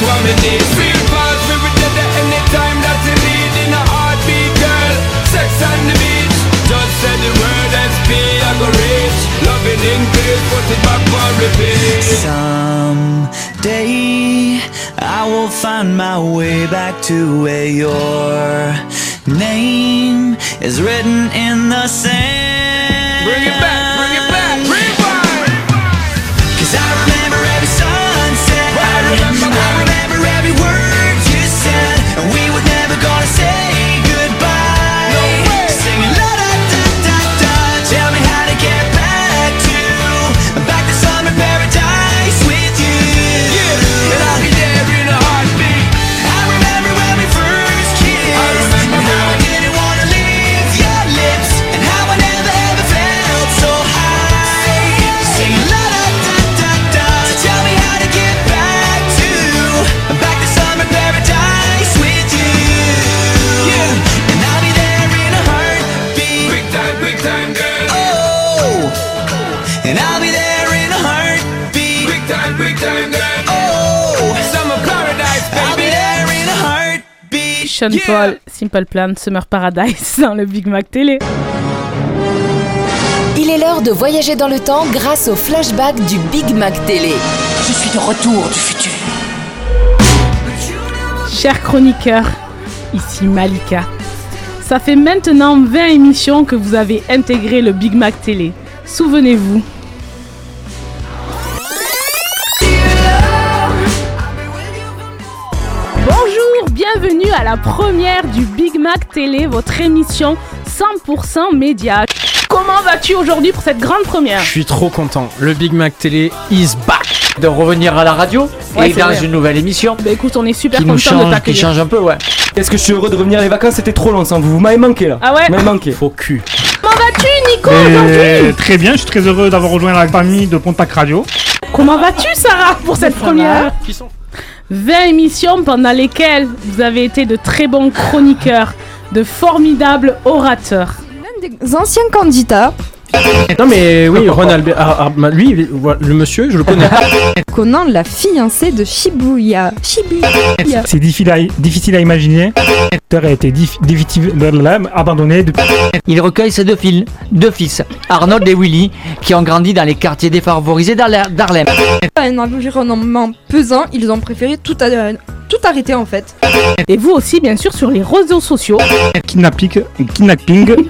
Really got what me need. Feel fast, we will there anytime that you need In a heartbeat, girl. Sex on the beach. Just say the word SP, I go reach. Loving put it back on repeat. Someday I will find my way back to where your name is written in the sand. Bring it back, Sean Yeah. Paul, Simple Plan, Summer Paradise dans le Big Mac Télé. Il est l'heure de voyager dans le temps grâce au flashback du Big Mac Télé. Je suis de retour du futur. Chers chroniqueurs, ici Malika. Ça fait maintenant 20 émissions que vous avez intégré le Big Mac Télé. Souvenez-vous. La première du Big Mac Télé, votre émission 100% média. Comment vas-tu aujourd'hui pour cette grande première? Je suis trop content. Le Big Mac Télé is back. De revenir à la radio Ouais, et dans vrai. une nouvelle émission Bah écoute, on est super qui content de change, qui t'accueillir. change un peu, ouais. Est-ce que je suis heureux de revenir Les vacances? C'était trop long sans vous. Vous m'avez manqué là. Ah ouais? Vous m'avez manqué. Faux cul. Comment vas-tu Nico aujourd'hui? très bien, je suis très heureux d'avoir rejoint la famille de Pontac Radio. Comment vas-tu Sarah pour cette première? Qui sont 20 émissions pendant lesquelles vous avez été de très bons chroniqueurs, de formidables orateurs. L'un des anciens candidats, Non mais oui, Ron Albert, ah, ah, lui, est- voilà, le monsieur, je le connais. Conan, la fiancée de Shibuya. Shibuya. C'est difficile à, difficile à imaginer. L'acteur a été dif- abandonné depuis. Il recueille ses deux fils, deux fils, Arnold et Willy, qui ont grandi dans les quartiers défavorisés d'Harlem. Un environnement pesant, ils ont préféré tout, a- tout arrêter en fait. Et vous aussi, bien sûr, sur les réseaux sociaux. Kidnapping, kidnapping.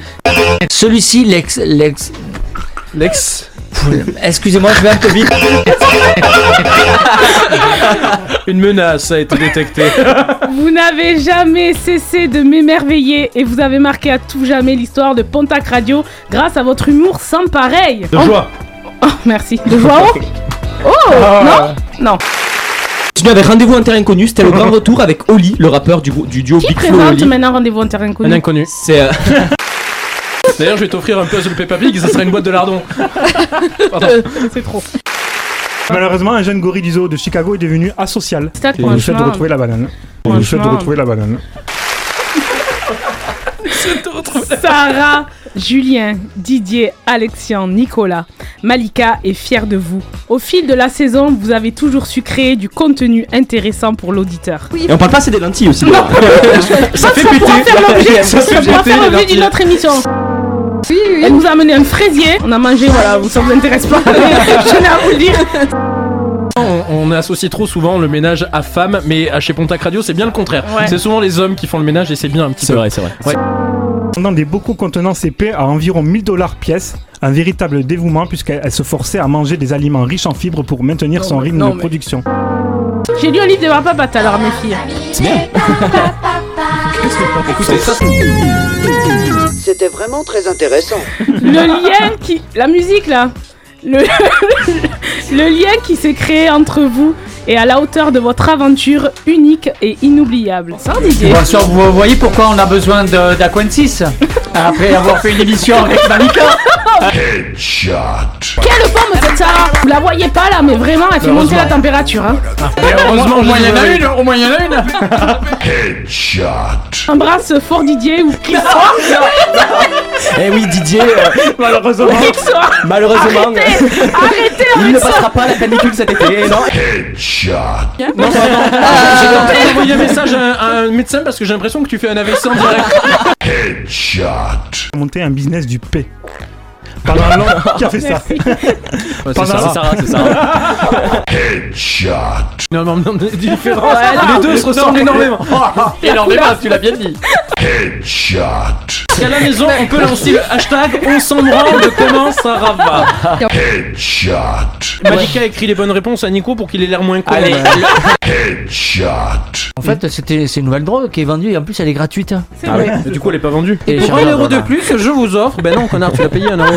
Celui-ci, l'ex, l'ex, Lex. excusez-moi, je vais un peu vite. Une menace a été détectée. Vous n'avez jamais cessé de m'émerveiller et vous avez marqué à tout jamais l'histoire de Pontac Radio grâce à votre humour sans pareil. De Oh, joie. oh, merci. De joie oh Oh Non Non. Continue avec Rendez-vous en terrain inconnu. C'était le grand retour avec Oli, le rappeur du, du duo Qui Big Flo présente Oli. maintenant Rendez-vous en terrain Un inconnu inconnu. C'est euh, D'ailleurs, je vais t'offrir un puzzle Peppa Pig, ça sera une boîte de lardons. Pardon. C'est trop. Malheureusement, un jeune gorille du zoo de Chicago est devenu asocial. Ça, Et il souhaite de franchement. retrouver la banane. Il nous souhaite de Franchement. retrouver la banane. Sarah, Julien, Didier, Alexian, Nicolas, Malika est fière de vous. Au fil de la saison, vous avez toujours su créer du contenu intéressant pour l'auditeur. Et on parle pas assez des lentilles aussi. d'ailleurs. Ça, fait ça pourra faire l'objet, Ça ça fait pourra péter faire l'objet d'une autre émission. Elle nous a amené un fraisier, on a mangé, voilà, ça vous intéresse pas, je tenais à vous le dire. On, on associe trop souvent le ménage à femmes, mais à chez Pontac Radio, c'est bien le contraire. Ouais. C'est souvent les hommes qui font le ménage et c'est bien un petit C'est peu. vrai, c'est vrai. Ouais. Des bocaux contenant CP à environ 1000 dollars pièce, un véritable dévouement puisqu'elle elle se forçait à manger des aliments riches en fibres pour maintenir son mais- rythme non, de mais- production. J'ai lu un livre de Papa Pat alors, mes filles. C'est bien. Écoutez, ça, C'était vraiment très intéressant. Le lien qui. La musique là le, le lien qui s'est créé entre vous est à la hauteur de votre aventure unique et inoubliable. Sans Didier. Sûr, vous voyez pourquoi on a besoin d'Aquensis Après avoir fait une émission avec Malika Headshot. Quelle forme cette Sarah Vous la voyez pas là, mais vraiment, elle fait monter la température. Hein. Et heureusement, Au moins il y en a une, au moins il y en a une Headshot. Embrasse fort Didier ou qui Eh oui, Didier, euh, malheureusement, malheureusement, Arrêtez Arrêtez il ne ça passera pas la canicule cet été. Non. Headshot. Non, pardon. J'ai tenté d'envoyer un message à un, à un médecin parce que j'ai l'impression que tu fais un AVC en direct. Headshot. Monter un business du P. Pendant longtemps, qui a fait ça c'est Pendant- Sarah. C'est Sarah, c'est Sarah. Headshot. Non, non, non, des différences. Les deux se ressemblent énormément. Énormément, tu l'as bien dit Headshot. À la maison, on peut lancer le hashtag on s'en branle de comment Sarah va. Headshot. Malika écrit les bonnes réponses à Nico pour qu'il ait l'air moins con. Allez, Headshot. En fait, c'était c'est une nouvelle drogue qui est vendue et en plus elle est gratuite. C'est Ah vrai. ouais, mais du coup elle est pas vendue. Et pour 1 euro de plus, je vous offre. Ben non, connard, tu l'as payé un euro.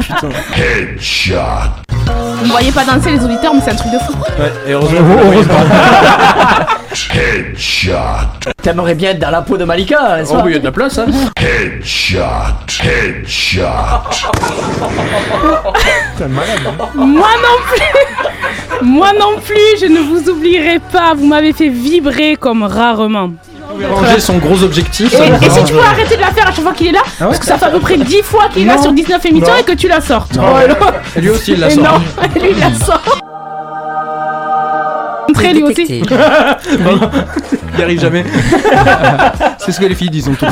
Putain. Headshot. Vous ne voyez pas danser les auditeurs, mais c'est un truc de fou. Ouais, et heureusement. Headshot. T'aimerais bien être dans la peau de Malika, n'est-ce Oh pas il y a de la place, hein. Headshot. Headshot. T'es un malade, hein. Moi non plus Moi non plus, je ne vous oublierai pas. Vous m'avez fait vibrer comme rarement. Ranger son gros objectif. Et, si tu peux arrêter de la faire à chaque fois qu'il est là Parce que ça fait à peu près 10 fois qu'il est là sur 19 émissions Non. et que tu la sortes. Non. Oh, alors- Et lui aussi, il la sort. non, lui il la sort. Entrée lui aussi. Il n'y arrive jamais. C'est ce que les filles disent en tout.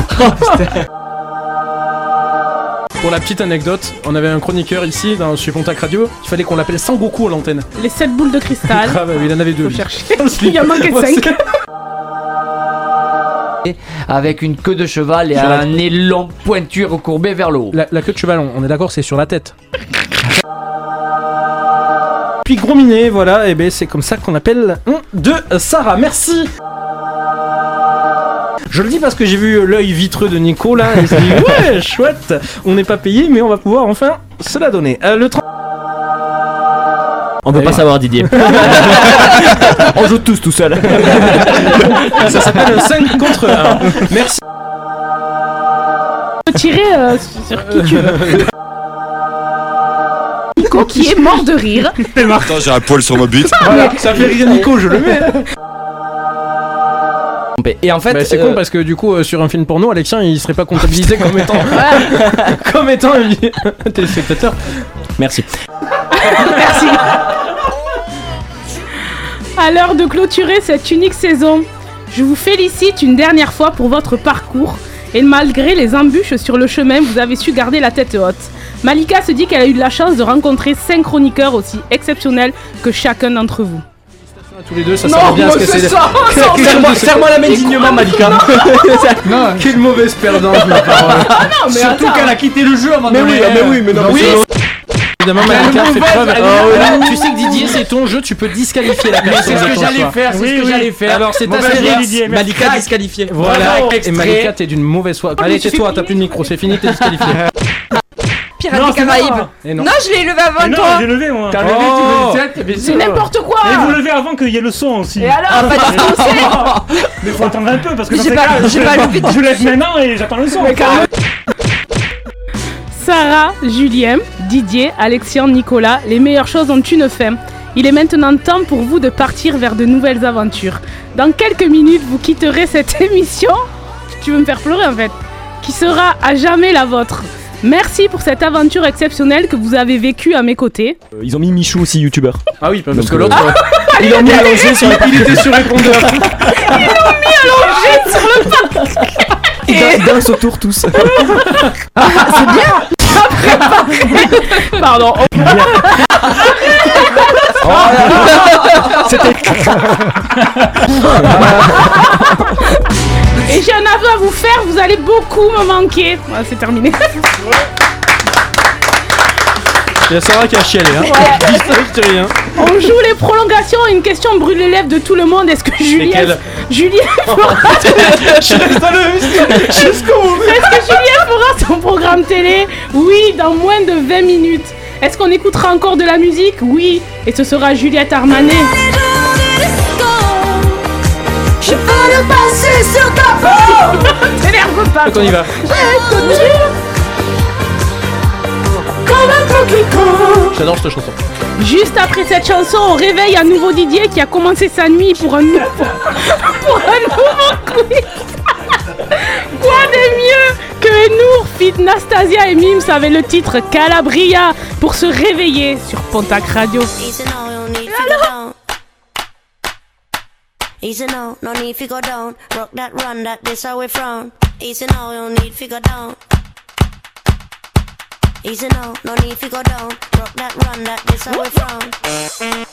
Pour la petite anecdote, on avait un chroniqueur ici dans sur Pontac Radio. Il fallait qu'on l'appelle Sangoku à l'antenne. Les 7 boules de cristal. Grave, il en avait deux. Faut chercher. Il en manquait 5. Avec une queue de cheval et un long pointu recourbé vers le haut. La, la queue de cheval, on, on est d'accord, c'est sur la tête. Puis gros minet, voilà, et ben c'est comme ça qu'on appelle un de Sarah. Merci. Je le dis parce que j'ai vu l'œil vitreux de Nico là, et il s'est dit ouais, chouette, on n'est pas payé, mais on va pouvoir enfin se la donner. Euh, le 30 On peut pas savoir Didier. On joue tous tout seul. Ça s'appelle 5 contre 1. Merci. Tirer euh, sur qui tu veux. Nico qui est mort de rire. Attends, j'ai un poil sur ma bite. Voilà, ça fait rire Nico, je le mets. Et en fait, Bah, c'est euh, con parce que du coup euh, sur un film porno, Alexien il serait pas comptabilisé comme étant comme étant un téléspectateur. Merci. Merci. À l'heure de clôturer cette unique saison, je vous félicite une dernière fois pour votre parcours et malgré les embûches sur le chemin, vous avez su garder la tête haute. Malika se dit qu'elle a eu de la chance de rencontrer cinq chroniqueurs aussi exceptionnels que chacun d'entre vous. Tous les deux, ça Non, sert bien à ce mais que c'est de serre-moi- la main dignement, Malika. Non, Quelle mauvaise perdante, ma parole. Ah Surtout qu'elle a quitté le jeu un moment Mais oui, ah, mais oui, mais non, mais Oui. Évidemment, fait preuve. Ah vole. Tu sais que Didier, c'est ton jeu, tu peux disqualifier la personne. c'est ce que j'allais faire, c'est Oui, ce que oui. j'allais faire. Alors c'est Didier, merci. Malika disqualifié. Voilà, et. Malika, t'es d'une mauvaise foi. Allez, tais-toi, t'as plus de micro, c'est fini, t'es disqualifié. Pirates Non, des Caraïbes. non. Non, je l'ai levé avant non, toi. j'ai levé moi. T'as levé, Oh. tu C'est n'importe quoi Et vous levez avant qu'il y ait le son aussi. Et alors Ah, pas de Mais faut attendre un peu parce que J'ai pas- j'ai levé. Je lève maintenant et j'attends le son. Sarah, Julien, Didier, Alexian, Nicolas, les meilleures choses ont une fin. Il est maintenant temps pour vous de partir vers de nouvelles aventures. Dans quelques minutes, vous quitterez cette émission. Tu veux me faire pleurer en fait Qui sera à jamais la vôtre. Merci pour cette aventure exceptionnelle que vous avez vécue à mes côtés. Euh, Ils ont mis Michou aussi, youtubeur. Ah oui, parce que euh, l'autre, Ils l'ont mis allongé sur il était sur répondeur. Allongé sur le pas Ils dan- dansent autour tous. Pardon. C'était. Et j'ai un aveu à vous faire, vous allez beaucoup me manquer. Voilà, c'est terminé. Il y a Sarah qui a chialé, hein. Dis ça, je dis rien. On joue les prolongations. Une question brûle les lèvres de tout le monde. Est-ce que Julien, Julien fera... Je reste dans le jusqu'au bout. Est-ce que Julien fera son programme télé Oui, dans moins de 20 minutes. Est-ce qu'on écoutera encore de la musique Oui. Et ce sera Juliette Armanet. Je peux le passer sur ta peau T'énerve pas. Donc on y va. J'adore cette chanson. Juste après cette chanson, on réveille un nouveau Didier qui a commencé sa nuit pour un nouveau, pour un nouveau quiz. Quoi de mieux que Nour, fit Nastasia et Mims avec le titre Calabria pour se réveiller sur Pontac Radio. Easy now, no need to go down. Easy now, no need to go down. Rock that run, that this how we frown. Easy now, no need to go down. Easy now, no need to go down. Rock that run, that this how we frown.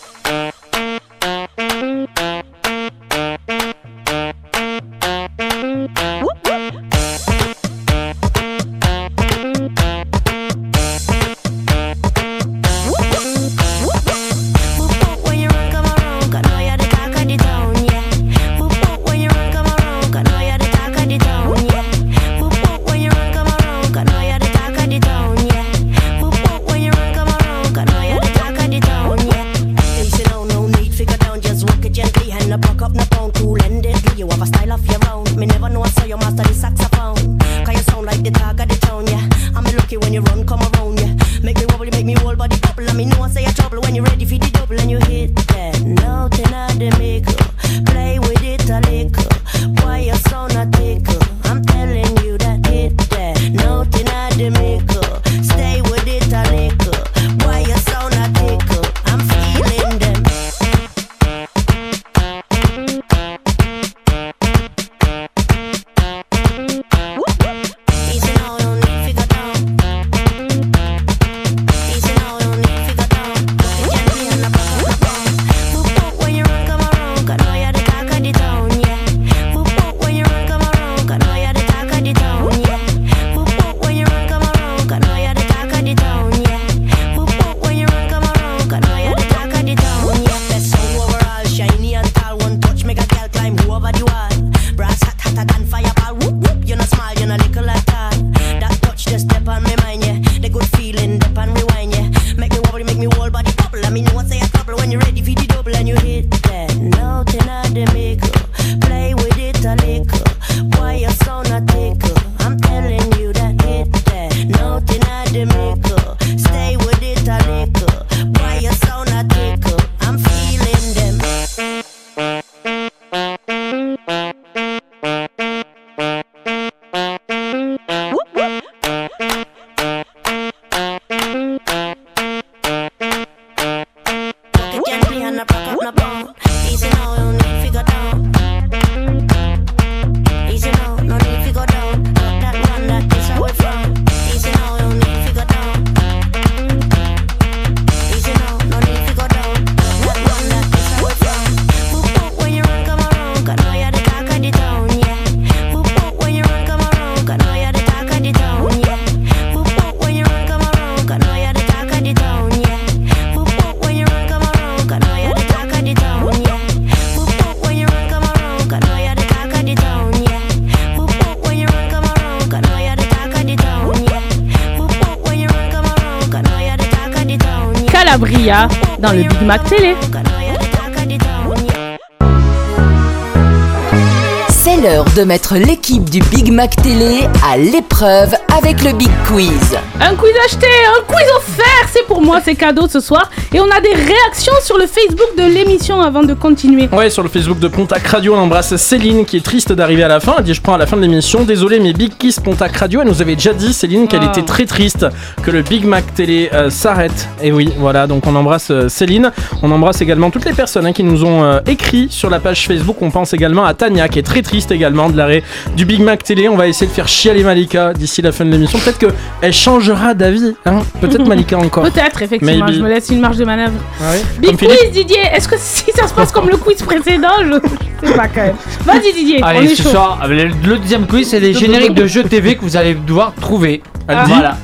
De mettre l'équipe du Big Mac Télé à l'épreuve avec le Big Quiz. Un quiz acheté, un quiz offert, c'est pour moi, c'est cadeau ce soir. Et on a des réactions sur le Facebook de l'émission avant de continuer. Ouais, sur le Facebook de Pontac Radio, on embrasse Céline qui est triste d'arriver à la fin. Elle dit Je prends à la fin de l'émission. Désolé, mais Big Kiss Pontac Radio, elle nous avait déjà dit, Céline, qu'elle Ah. était très triste que le Big Mac Télé euh, s'arrête. Et oui, voilà, donc on embrasse euh, Céline. On embrasse également toutes les personnes hein, qui nous ont euh, écrit sur la page Facebook. On pense également à Tania qui est très triste également de l'arrêt du Big Mac Télé. On va essayer de faire chialer Malika d'ici la fin de l'émission. Peut-être qu'elle changera d'avis. Hein Peut-être Malika encore. Peut-être, effectivement, Maybe. je me laisse une marge de manœuvre. Ah ouais Big Comme Philippe quiz, Didier, est-ce que si ça se passe comme le quiz précédent, je je sais pas quand même. Vas-y, Didier, on Allez, est ce chaud. soir, le, le deuxième quiz, c'est des génériques de jeux TV que vous allez devoir trouver. Dit Voilà.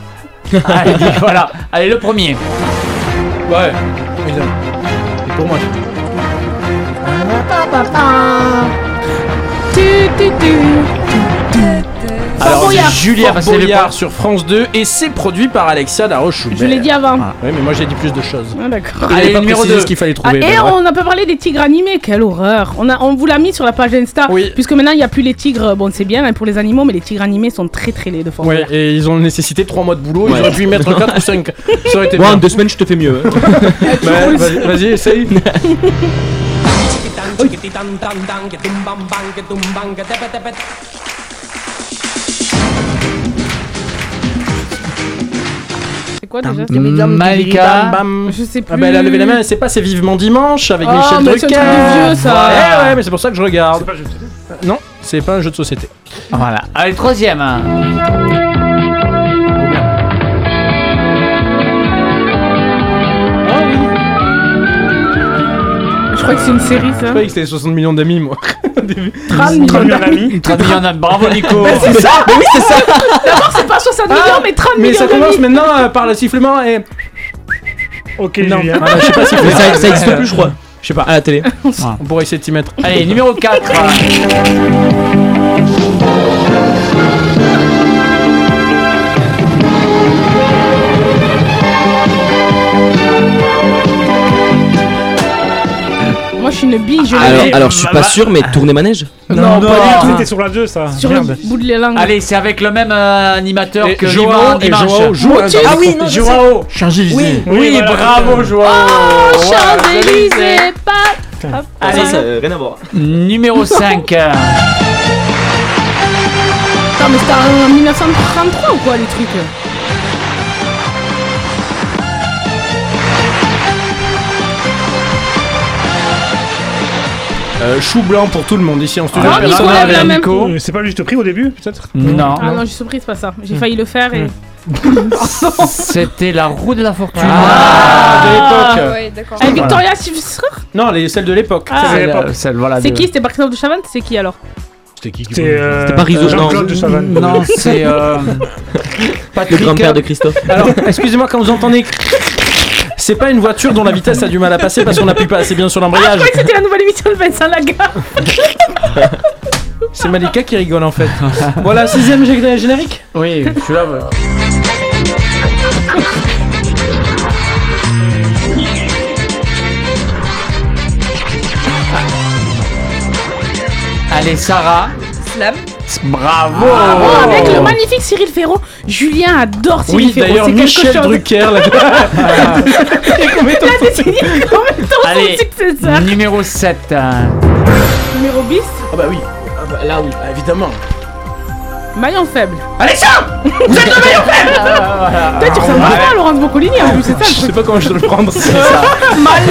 Allez, voilà. Allez, le premier. Ouais. Et pour moi. Tu, tu, tu. Alors, Fort Julia Fort Boyard. Boyard sur France 2 et c'est produit par Alexia Laroche. Je l'ai dit avant. Oui, mais moi j'ai dit plus de choses. Ah, d'accord. Vous Allez, n'avez pas numéro précisé deux. ce qu'il fallait Ah, trouver. et ben, ouais. on n'a pas parlé des tigres animés, quelle horreur. On, a, on vous l'a mis sur la page Insta. Puisque maintenant il n'y a plus les tigres, bon c'est bien hein, pour les animaux, mais les tigres animés sont très très laids de Fort Ouais, Boyard. et ils ont nécessité 3 mois de boulot, ils Ouais. auraient pu y mettre 4 ou 5. Ça aurait été Moi, bien. en deux semaines, je te fais mieux. hein. Bah, vas-y, vas-y, essaye. Quoi déjà Malika. Je sais plus. Ah bah elle a levé la main, c'est pas c'est vivement dimanche avec Ah, Michel c'est Drucker. de vieux, ça. Ouais, ouais, mais c'est pour ça que je regarde. Non, c'est pas un jeu de société. Voilà. Allez, troisième. Je crois que c'est une série ça. Je croyais que c'était 60 millions d'amis, moi. 30 millions d'amis. 30 millions d'amis. Bravo, Nico. C'est ça Mais oui, c'est ça D'abord c'est pas 60 millions mais 30 Mais millions ça commence maintenant euh, par le sifflement et. Ok, Non, Julien. voilà, je sais pas si Mais ça, ça existe plus, je crois. Je sais pas. À la télé. On pourrait essayer de t'y mettre. Allez, numéro 4. Suis une bille, je Alors, alors, je suis pas sûr, mais tourner manège Non, Non, pas du tout, non. c'était sur la 2 ça. Sur Merde. le bout de la langue. Allez, c'est avec le même euh, animateur Et que Joao, et. Joao joue dans Ah oui, non, Joao. Champs-Élysées. Oui, Oui, voilà, bravo. Joao. Oh, Champs-Élysées, pas. Allez, Ça, ça, euh, rien à voir. numéro 5. Attends, mais c'était en 1933 ou quoi les trucs Euh, chou blanc pour tout le monde ici en studio. Ah, Nico. Euh, C'est pas le juste prix au début, peut-être Non. Ah non, je suis surprise, pas ça. J'ai failli le faire et. C'était la roue de la fortune. Ah, de l'époque. Ah ouais, d'accord. Eh, Victoria Silvestre Non, les, celles de l'époque. Ah. Celles de Celle, l'époque. euh, celle, voilà, C'est de- qui C'était pas Christophe de Chavannes C'est qui alors C'était qui qui C'est euh, C'était pas Rizzo, Jean-Claude non. de Chavannes. Non, c'est euh, Le Patrick. grand-père de Christophe. Alors, excusez-moi, quand vous entendez. C'est pas une voiture dont la vitesse a du mal à passer parce qu'on appuie pas assez bien sur Ah, je l'embrayage. que c'était la nouvelle émission de Vincent Lagarde C'est Malika qui rigole en fait. voilà, sixième gé- générique Oui, je suis là. Allez, Sarah. Slam. Bravo. Bravo, avec le magnifique Cyril Ferro. Julien adore Cyril Oui, Ferro. d'ailleurs, c'est quelque Michel chose. Drucker l'a comme étant son Allez, successeur. numéro 7. Numéro bis, Ah bah oui, ah bah là oui, ah, évidemment. Maillon faible. Alexia Vous êtes le meilleur frère Peut-être tu ressembles pas à Laurence Boccolini en plus, c'est ça le Je sais pas comment je dois le prendre. C'est ça. Mal.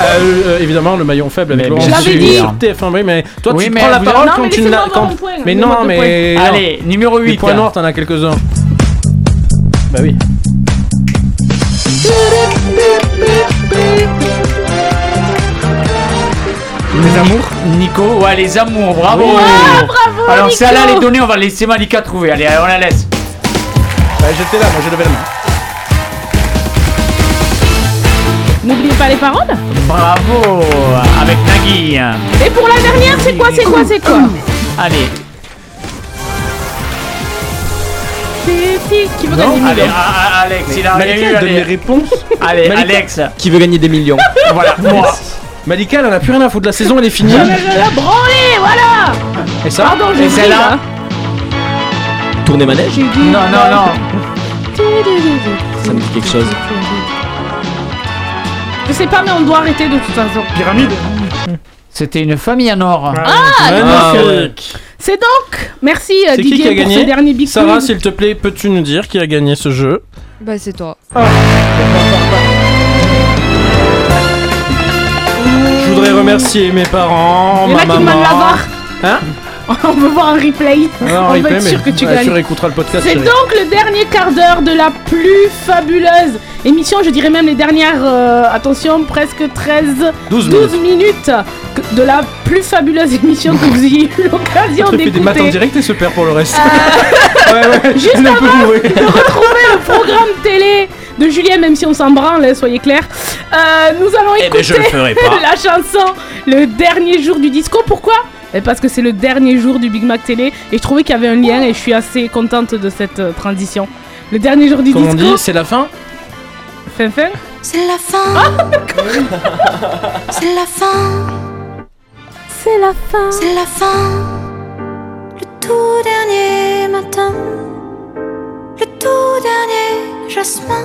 Euh, euh, évidemment, le maillon faible avec Mais Laurent bien Je l'avais dit. sur TF1, oui, mais toi Oui, tu mais prends la parole Non, quand mais tu n'as. quand- Mais non, mais. non. Allez, numéro Les 8. points noirs, t'en as quelques-uns. Bah oui. Les amours Nico, ouais, les amours, bravo Ah, bravo, Alors Nico. celle-là, les données, on va laisser Malika trouver. Allez, on la laisse. Bah, J'étais là, moi j'ai levé la main. N'oubliez pas les paroles. Bravo Avec Nagui. Et pour la dernière, c'est quoi, c'est quoi, c'est quoi Allez, C'est qui qui veut Non, gagner allez, millions ah, ah, Alex, il a rien Malika, eu. donne les Allez, réponses. allez Malika. Alex. Qui veut gagner des millions Voilà, moi. Malika, elle en a plus rien à foutre. La saison, elle est finie. Je vais la branler, voilà Et ça Pardon, j'ai Et oublié, celle-là là. Tourner manège Non, non, non. Ça me dit quelque chose. Je sais pas, mais on doit arrêter de toute façon. Pyramide C'était une famille en or. Ah, Magnifique. C'est donc Merci euh, C'est qui qui Didier a pour ce gagné dernier Big Sarah, Quiz. s'il te plaît, peux-tu nous dire qui a gagné ce jeu? Bah, c'est toi. Voudrais remercier mes parents, Il y en ma a qui maman. demandent la VAR. Hein On veut voir un replay. On replay, veut être sûr que tu ouais, gagnes. Réécouteras le podcast. C'est chérie. donc le dernier quart d'heure de la plus fabuleuse émission, je dirais même les dernières, euh, attention, presque 13, 12 minutes que- de la plus fabuleuse émission que vous ayez eu l'occasion fait des maths en d'écouter. direct et se perd pour le reste. Euh, ouais, ouais. Juste elle est un peu bourrée. le programme télé de Julien, même si on s'en branle, hein, soyez clairs, euh, nous allons Eh ben, écouter je le ferai pas. la chanson Le dernier jour du disco. Pourquoi? Eh, Parce que c'est le dernier jour du Big Mac télé et je trouvais qu'il y avait un lien et je suis assez contente de cette euh, transition. Le dernier jour du Comme on disco. dit, c'est la fin? Fin fin. C'est la fin. C'est la fin. C'est la fin. C'est la fin. Le tout dernier matin. Le tout dernier jasmin.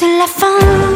C'est la fin.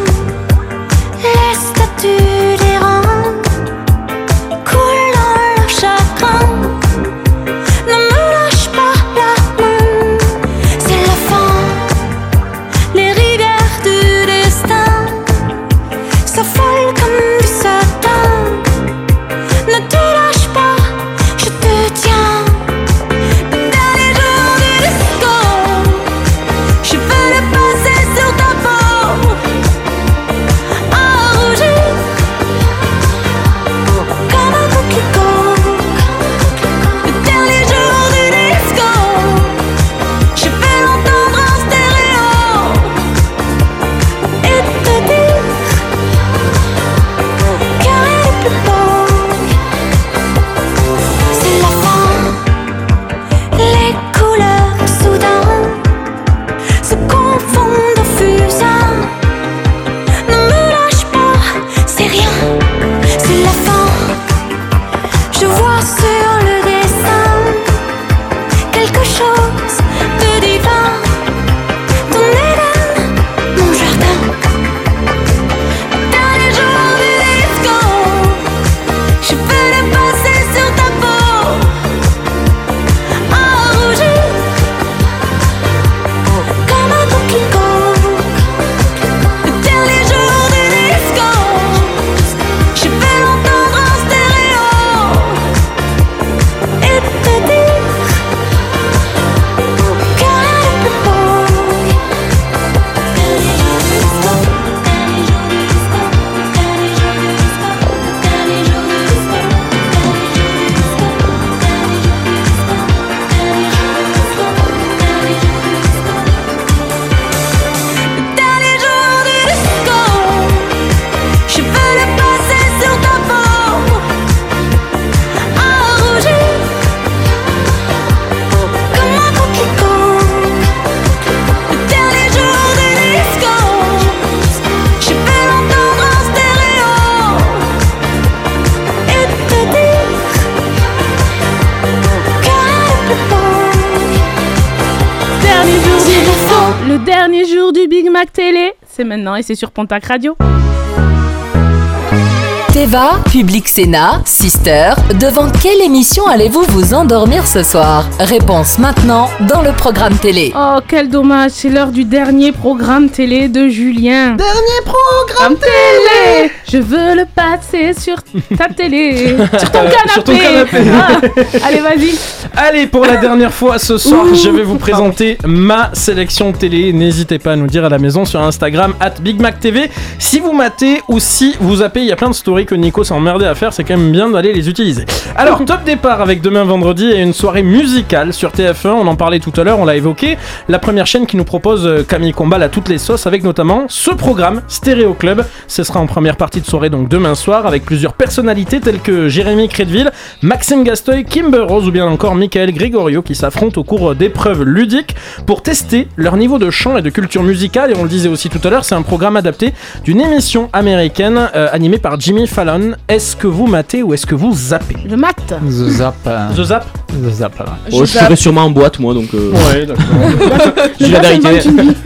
Maintenant et c'est sur Pontac Radio. Teva, Public Sénat, Sister, devant quelle émission allez-vous vous endormir ce soir? Réponse maintenant dans le programme télé. Oh, quel dommage, c'est l'heure du dernier programme télé de Julien. Dernier programme télé Je veux le passer sur ta télé. sur ton canapé. Sur ton canapé. Ah, Allez, vas-y. Allez, pour la dernière fois ce soir, Ouh. je vais vous présenter ma sélection télé. N'hésitez pas à nous dire à la maison sur Instagram, at BigMacTV. Si vous matez ou si vous zappez, il y a plein de stories que Nico s'est emmerdé à faire, c'est quand même bien d'aller les utiliser. Alors, top départ avec demain vendredi et une soirée musicale sur TF1. On en parlait tout à l'heure, on l'a évoqué. La première chaîne qui nous propose euh, Camille Combal à toutes les sauces, avec notamment ce programme Stéréo Club. Ce sera en première partie de soirée, donc demain soir, avec plusieurs personnalités telles que Jérémy Crédville, Maxime Gastoy, Kimber Rose ou bien encore Michael Gregorio qui s'affrontent au cours d'épreuves ludiques pour tester leur niveau de chant et de culture musicale. Et on le disait aussi tout à l'heure, c'est un programme adapté d'une émission américaine euh, animée par Jimmy Fallon. Est-ce que vous matez ou est-ce que vous zappez? Je mate. The Zap. euh, The Zap The Zap, ouais. Oh, je serai sûrement en boîte, moi, donc. euh, Ouais, d'accord. Je dis la vérité.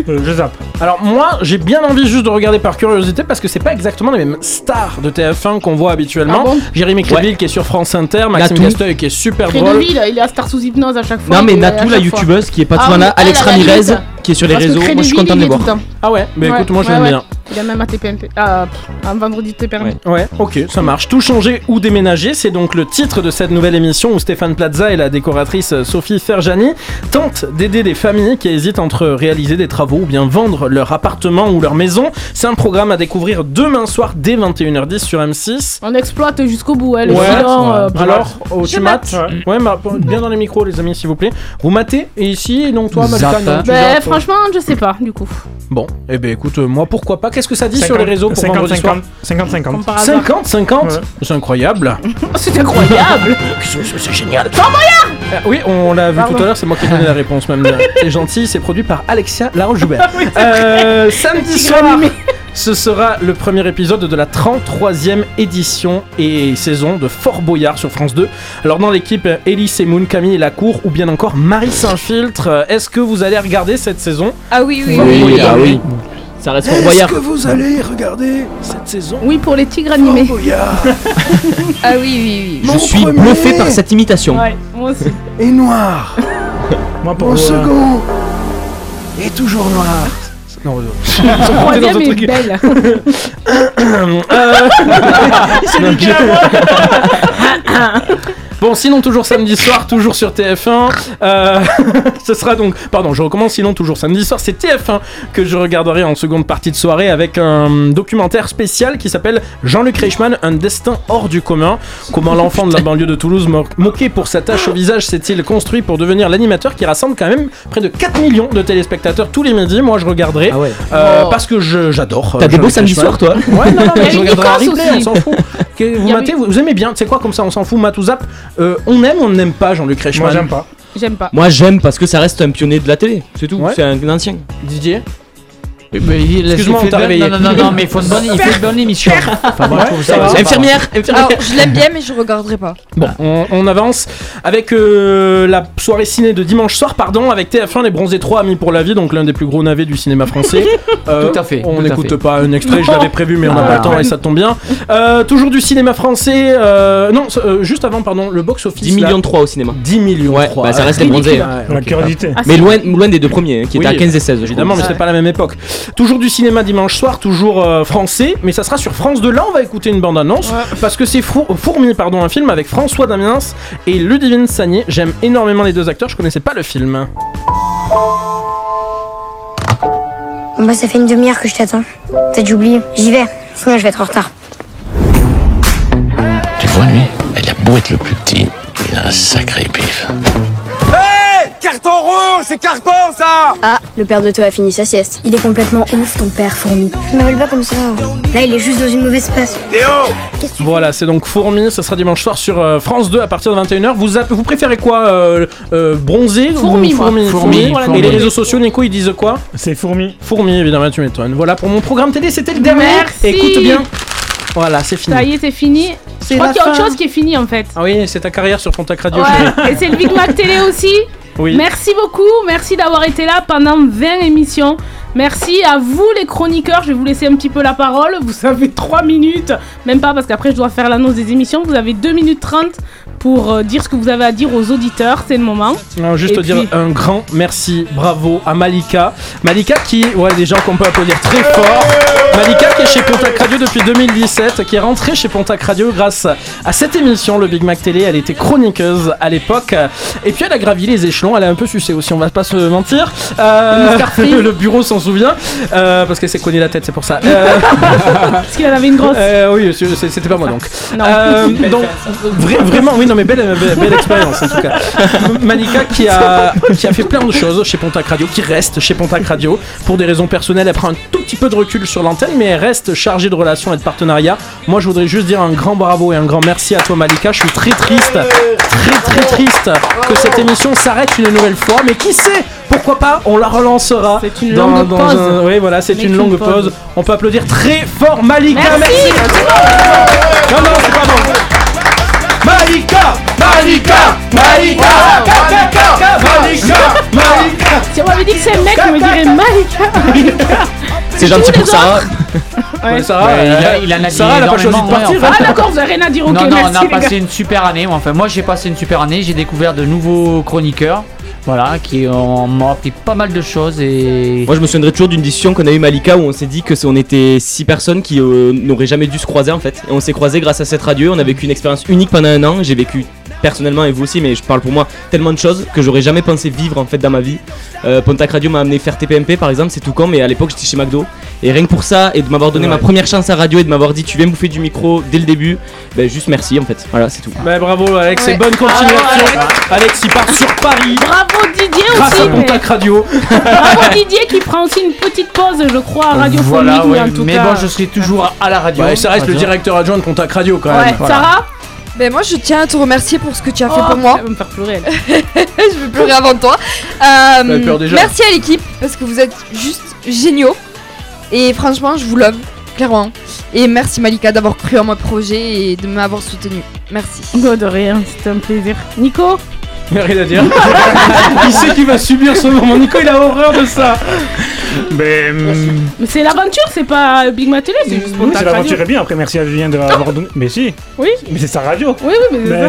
Euh, je zappe. Alors moi, j'ai bien envie juste de regarder par curiosité parce que c'est pas exactement les mêmes stars de TF1 qu'on voit habituellement. Ah bon Jérémy Crédville qui est sur France Inter, Maxime Natou. Qui est super drôle. Il est à Star sous hypnose à chaque fois. Non, mais Natou, la chaque fois. youtubeuse qui est pas Ah là, Alex Ramirez. Qui est sur les Parce réseaux, moi je suis content de les voir. le. Ah ouais, Ouais, écoute, moi je ouais, ouais. bien. Il a même à TPMP. Ah, un vendredi TPMP. Ouais, ok, ça marche. Tout changer ou déménager, c'est donc le titre de cette nouvelle émission où Stéphane Plaza et la décoratrice Sophie Ferjani tentent d'aider des familles qui hésitent entre réaliser des travaux ou bien vendre leur appartement ou leur maison. C'est un programme à découvrir demain soir dès 21h10 sur M6. On exploite jusqu'au bout, elle. Ouais, Sinon, euh, alors, oh, tu mates Ouais, bah, bien dans les micros, les amis, s'il vous plaît. Vous matez Et ici, et donc toi, Malika, non, tu bah, franchement, je sais pas, du coup. Bon, eh ben écoute, euh, moi pourquoi pas? Qu'est-ce que ça dit sur les réseaux pour vendredi soir 50-50. Comme par hasard. 50, 50 Ouais. C'est incroyable. C'est incroyable. C'est génial. Euh, oui, on l'a vu Pardon. tout à l'heure, c'est moi qui ai donné la réponse même. C'est gentil, c'est produit par Alexia Laroche-Joubert. Euh, samedi soir. Ce sera le premier épisode de la 33e édition et saison de Fort Boyard sur France 2. Alors dans l'équipe, Ellie Semoun, Camille Lacour ou bien encore Marie Saint-Filtre. Est-ce que vous allez regarder cette saison? Ah oui, oui. Oui, oui. ah oui. Ça reste Fort Boyard. vous allez regarder cette saison? Oui, pour les tigres animés. Ah oui, oui, oui. Je suis bluffé par cette imitation. Ouais, moi aussi. Et noir Moi, pour Mon euh, second est toujours noir Non, Son dans un truc. belle. Euh, Bon, sinon toujours samedi soir, toujours sur TF1. Euh, ce sera donc, pardon, je recommence. Sinon toujours samedi soir, c'est TF1 que je regarderai en seconde partie de soirée avec un documentaire spécial qui s'appelle Jean-Luc Reichmann, un destin hors du commun. Comment l'enfant de la banlieue de Toulouse, mo- moqué pour sa tâche au visage, s'est-il construit pour devenir l'animateur qui rassemble quand même près de 4 millions de téléspectateurs tous les midis? Moi, je regarderai Ah ouais. euh, Oh. parce que je- j'adore. euh, T'as des beaux samedis soirs, toi Ouais, non, non, mais je regarderai on s'en fout. Que vous matez, vous, vous aimez bien, tu sais quoi, comme ça, on s'en fout, mat ou zap. Euh, on aime ou on n'aime pas Jean-Luc Reichmann Moi, j'aime pas. J'aime pas. Moi j'aime parce que ça reste un pionnier de la télé, c'est tout. Ouais. C'est un ancien. Didier? Excuse-moi, on t'a réveillé. Non, non, non, mais il, faut une bonne, il fait une bonne émission. Enfin, moi, je trouve ça. Infirmière, infirmière. Alors, je l'aime bien, mais je regarderai pas. Bon, on, on avance avec euh, la soirée ciné de dimanche soir, pardon, avec TF1, les Bronzés 3 Amis pour la vie, donc l'un des plus gros navets du cinéma français. Euh, Tout à fait, On n'écoute pas un extrait, je l'avais prévu, mais on n'a pas Ah. le temps et ça tombe bien. Euh, toujours du cinéma français. euh, non, euh, juste avant, pardon, le box-office. 10 là. millions de 3 au cinéma. 10 millions. Ouais, trois. bah, ça reste les bronzés. hein. La curiosité. Ah, Mais si. loin, loin des deux premiers, hein, qui Oui, étaient à 15 et 16. je Évidemment, mais c'est pas la même époque. Toujours du cinéma dimanche soir, toujours euh, français, mais ça sera sur France 2. Là, on va écouter une bande-annonce parce que c'est Four- Fourmi, pardon, un film avec François Damiens et Ludivine Sagné. J'aime énormément les deux acteurs, je connaissais pas le film. Bon bah ça fait une demi-heure que je t'attends. T'as dû oublier. J'y vais, sinon je vais être en retard. Tu vois, lui, il a beau être le plus petit, il a un sacré pif. Carton rouge, c'est carton ça Ah, le père de toi a fini sa sieste. Il est complètement ouf ton père fourmi. Je m'appelle pas comme ça. Là il est juste dans une mauvaise passe. Théo Voilà, c'est donc Fourmi, ça sera dimanche soir sur euh, France 2 à partir de 21h. Vous, vous préférez quoi euh, euh, Bronzé Fourmi, ou moi. Fourmi, Fourmi, Et fourmi. les réseaux sociaux, Nico, ils disent quoi? C'est fourmi. Fourmi, évidemment, tu m'étonnes. Voilà, pour mon programme télé, c'était le dernier. Merci. Écoute bien. Voilà, c'est fini. Ça y est, c'est fini. Je crois la qu'il y a autre fin. chose qui est fini en fait. Ah oui, c'est ta carrière sur Pontac Radio. Ouais. Et c'est le Big Mac télé aussi. Merci beaucoup, merci d'avoir été là pendant 20 émissions. Merci à vous les chroniqueurs, je vais vous laisser un petit peu la parole. Vous avez 3 minutes, même pas parce qu'après je dois faire l'annonce des émissions. Vous avez 2 minutes 30 pour euh, dire ce que vous avez à dire aux auditeurs, c'est le moment. Non, juste dire un grand merci, bravo à Malika. Malika qui, ouais, des gens qu'on peut applaudir très fort. Malika qui est chez Pontac Radio depuis 2017, qui est rentrée chez Pontac Radio grâce à cette émission, le Big Mac Télé. Elle était chroniqueuse à l'époque. Et puis elle a gravi les échelons, elle a un peu sucé aussi, on va pas se mentir. Euh, le bureau s'en souvient, euh, parce qu'elle s'est cogné la tête, c'est pour ça. Euh, Parce qu'il en avait une grosse. euh, oui, c'était pas moi donc. Non. Donc vra- vraiment, oui, non mais belle, belle, belle expérience en tout cas. Malika qui a, qui a fait plein de choses chez Pontac Radio, qui reste chez Pontac Radio pour des raisons personnelles. Elle prend un tout petit peu de recul sur l'antenne, mais elle reste chargée de relations et de partenariats. Moi, je voudrais juste dire un grand bravo et un grand merci à toi, Malika. Je suis très triste, très très triste que cette émission s'arrête une nouvelle fois, mais qui sait Pourquoi pas On la relancera. C'est une dans- longue dans pause. un- Oui, voilà, c'est une longue pause. pause. On peut applaudir très fort Malika. Merci. Non, non, c'est pas bon. Malika Malika Malika Malika Malika Si on m'avait dit que c'est un mec, je me dirais Malika. C'est gentil pour Sarah. Ouais, Sarah, Ouais, il, a, euh, Sarah, elle a pas choisi de partir. hein. Ah d'accord, vous avez rien à dire, non, non, merci on a passé une super année. Enfin, moi, j'ai passé une super année. J'ai découvert de nouveaux chroniqueurs. Voilà, qui m'ont appris pas mal de choses et. Moi je me souviendrai toujours d'une discussion qu'on a eu Malika où on s'est dit que on était six personnes qui euh, n'auraient jamais dû se croiser en fait. Et on s'est croisés grâce à cette radio, on a vécu une expérience unique pendant un an. J'ai vécu personnellement et vous aussi, mais je parle pour moi tellement de choses que j'aurais jamais pensé vivre en fait dans ma vie. Euh, Pontac Radio m'a amené faire TPMP par exemple, c'est tout con, mais à l'époque j'étais chez McDo. Et rien que pour ça et de m'avoir donné Ouais. ma première chance à radio et de m'avoir dit tu viens bouffer du micro dès le début, ben juste merci en fait. Voilà, c'est tout. Bah, bravo Alex, Ouais. et bonne continuation. Bravo, Alex, il part sur Paris Bravo Didier grâce aussi. à mais- Pontac Radio. Bravo Didier qui prend aussi une petite pause, je crois, radiophonique, Voilà, mais ouais, en tout mais cas. bon, je serai toujours à la radio. Ouais, ça reste le Voilà. directeur adjoint de Pontac Radio quand Ouais, même. Sarah Ben moi je tiens à te remercier pour ce que tu as fait Oh, pour moi. Elle va me faire pleurer. elle. je vais pleurer avant toi. Euh, peur déjà. merci à l'équipe parce que vous êtes juste géniaux. Et franchement, je vous love, clairement. Et merci Malika d'avoir cru en mon projet et de m'avoir soutenu. Merci. Oh, de rien, c'était un plaisir. Nico Rien à dire. il sait qu'il va subir ce moment. Nico, il a horreur de ça. Mais c'est l'aventure, c'est pas Big Mac Télé, c'est juste oui, c'est Pontac Radio. l'aventure est bien. Après, merci à Julien de l'avoir donné. Mais si, Oui, mais c'est sa radio. oui, oui, mais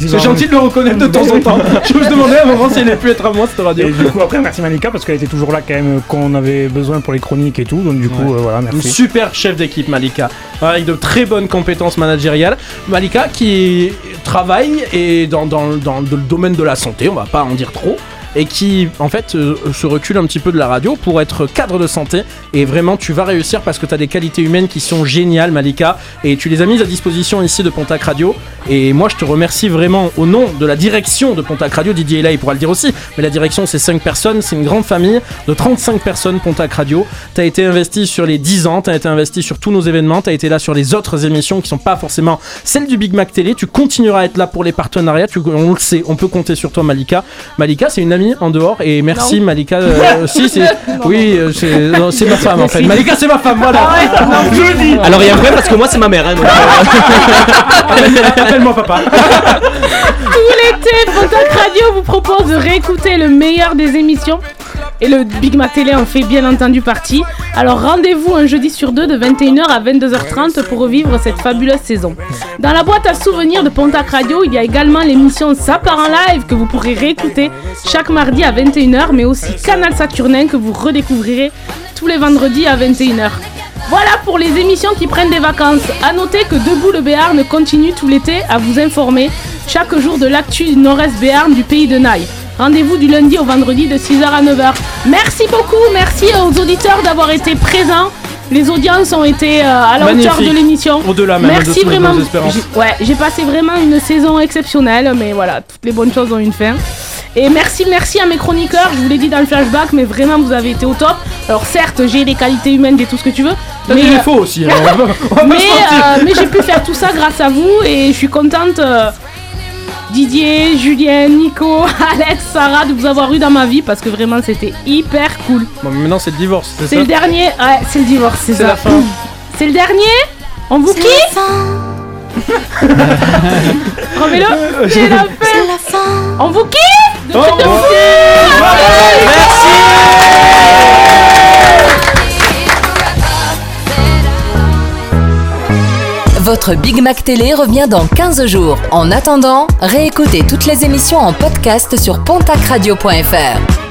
c'est gentil de le reconnaître de temps en temps. Je me demandais à un moment si elle allait pu être à moi cette radio. Et du coup, après, merci Malika parce qu'elle était toujours là quand même quand on avait besoin pour les chroniques et tout. Donc, du coup, euh, voilà, Une merci. super chef d'équipe, Malika, avec de très bonnes compétences managériales. Malika qui travaille et dans, dans, dans le domaine de la santé, on va pas en dire trop, et qui en fait euh, se recule un petit peu de la radio pour être cadre de santé. Et vraiment, tu vas réussir parce que tu as des qualités humaines qui sont géniales, Malika, et tu les as mises à disposition ici de Pontac Radio. Et moi, je te remercie vraiment au nom de la direction de Pontac Radio. Didier est là, il pourra le dire aussi, mais la direction, c'est 5 personnes, c'est une grande famille de 35 personnes, Pontac Radio. Tu as été investi sur les 10 ans, tu as été investi sur tous nos événements, tu as été là sur les autres émissions qui sont pas forcément celles du Big Mac Télé. Tu continueras à être là pour les partenariats, tu- on le sait, on peut compter sur toi, Malika. Malika, c'est une en dehors, et merci, Non. Malika. euh, si, c'est. Oui, euh, c'est non, c'est ma femme en fait. Malika, c'est ma femme, voilà. Je dis. Alors il y a un problème parce que moi c'est ma mère. hein, donc, euh, Appelle-moi papa. Tout l'été, Pontac Radio vous propose de réécouter le meilleur des émissions. Et le Big Mac Télé en fait bien entendu partie. Alors rendez-vous un jeudi sur deux de 21h à 22h30 pour revivre cette fabuleuse saison. Dans la boîte à souvenirs de Pontac Radio, il y a également l'émission Ça part en live que vous pourrez réécouter chaque mardi à 21h, mais aussi Canal Saturnin que vous redécouvrirez tous les vendredis à 21h. Voilà pour les émissions qui prennent des vacances. A noter que Debout le Béarn continue tout l'été à vous informer chaque jour de l'actu du Nord-Est Béarn du pays de Naï. Rendez-vous du lundi au vendredi de 6h à 9h. Merci beaucoup, merci aux auditeurs d'avoir été présents. Les audiences ont été euh, à la hauteur de l'émission. Au-delà même Merci vraiment. espérances. J'ai- Ouais, j'ai passé vraiment une saison exceptionnelle, mais voilà, toutes les bonnes choses ont une fin. Et merci, merci à mes chroniqueurs, je vous l'ai dit dans le flashback, mais vraiment vous avez été au top. Alors certes, j'ai les qualités humaines et tout ce que tu veux, T'as mais, des défauts aussi. hein, on va- on va pas mais, se mentir. euh, mais j'ai pu faire tout ça grâce à vous et je suis contente. euh, Didier, Julien, Nico, Alex, Sarah de vous avoir eu dans ma vie parce que vraiment c'était hyper cool. Bon, mais maintenant c'est le divorce, c'est C'est ça le dernier, ouais, c'est le divorce, c'est C'est ça. la fin. C'est le dernier? On vous quitte? Remets-le. C'est la fin. On vous kiffe. De Oh, de oh. suite. Votre Big Mac Télé revient dans 15 jours. En attendant, réécoutez toutes les émissions en podcast sur pontacradio.fr.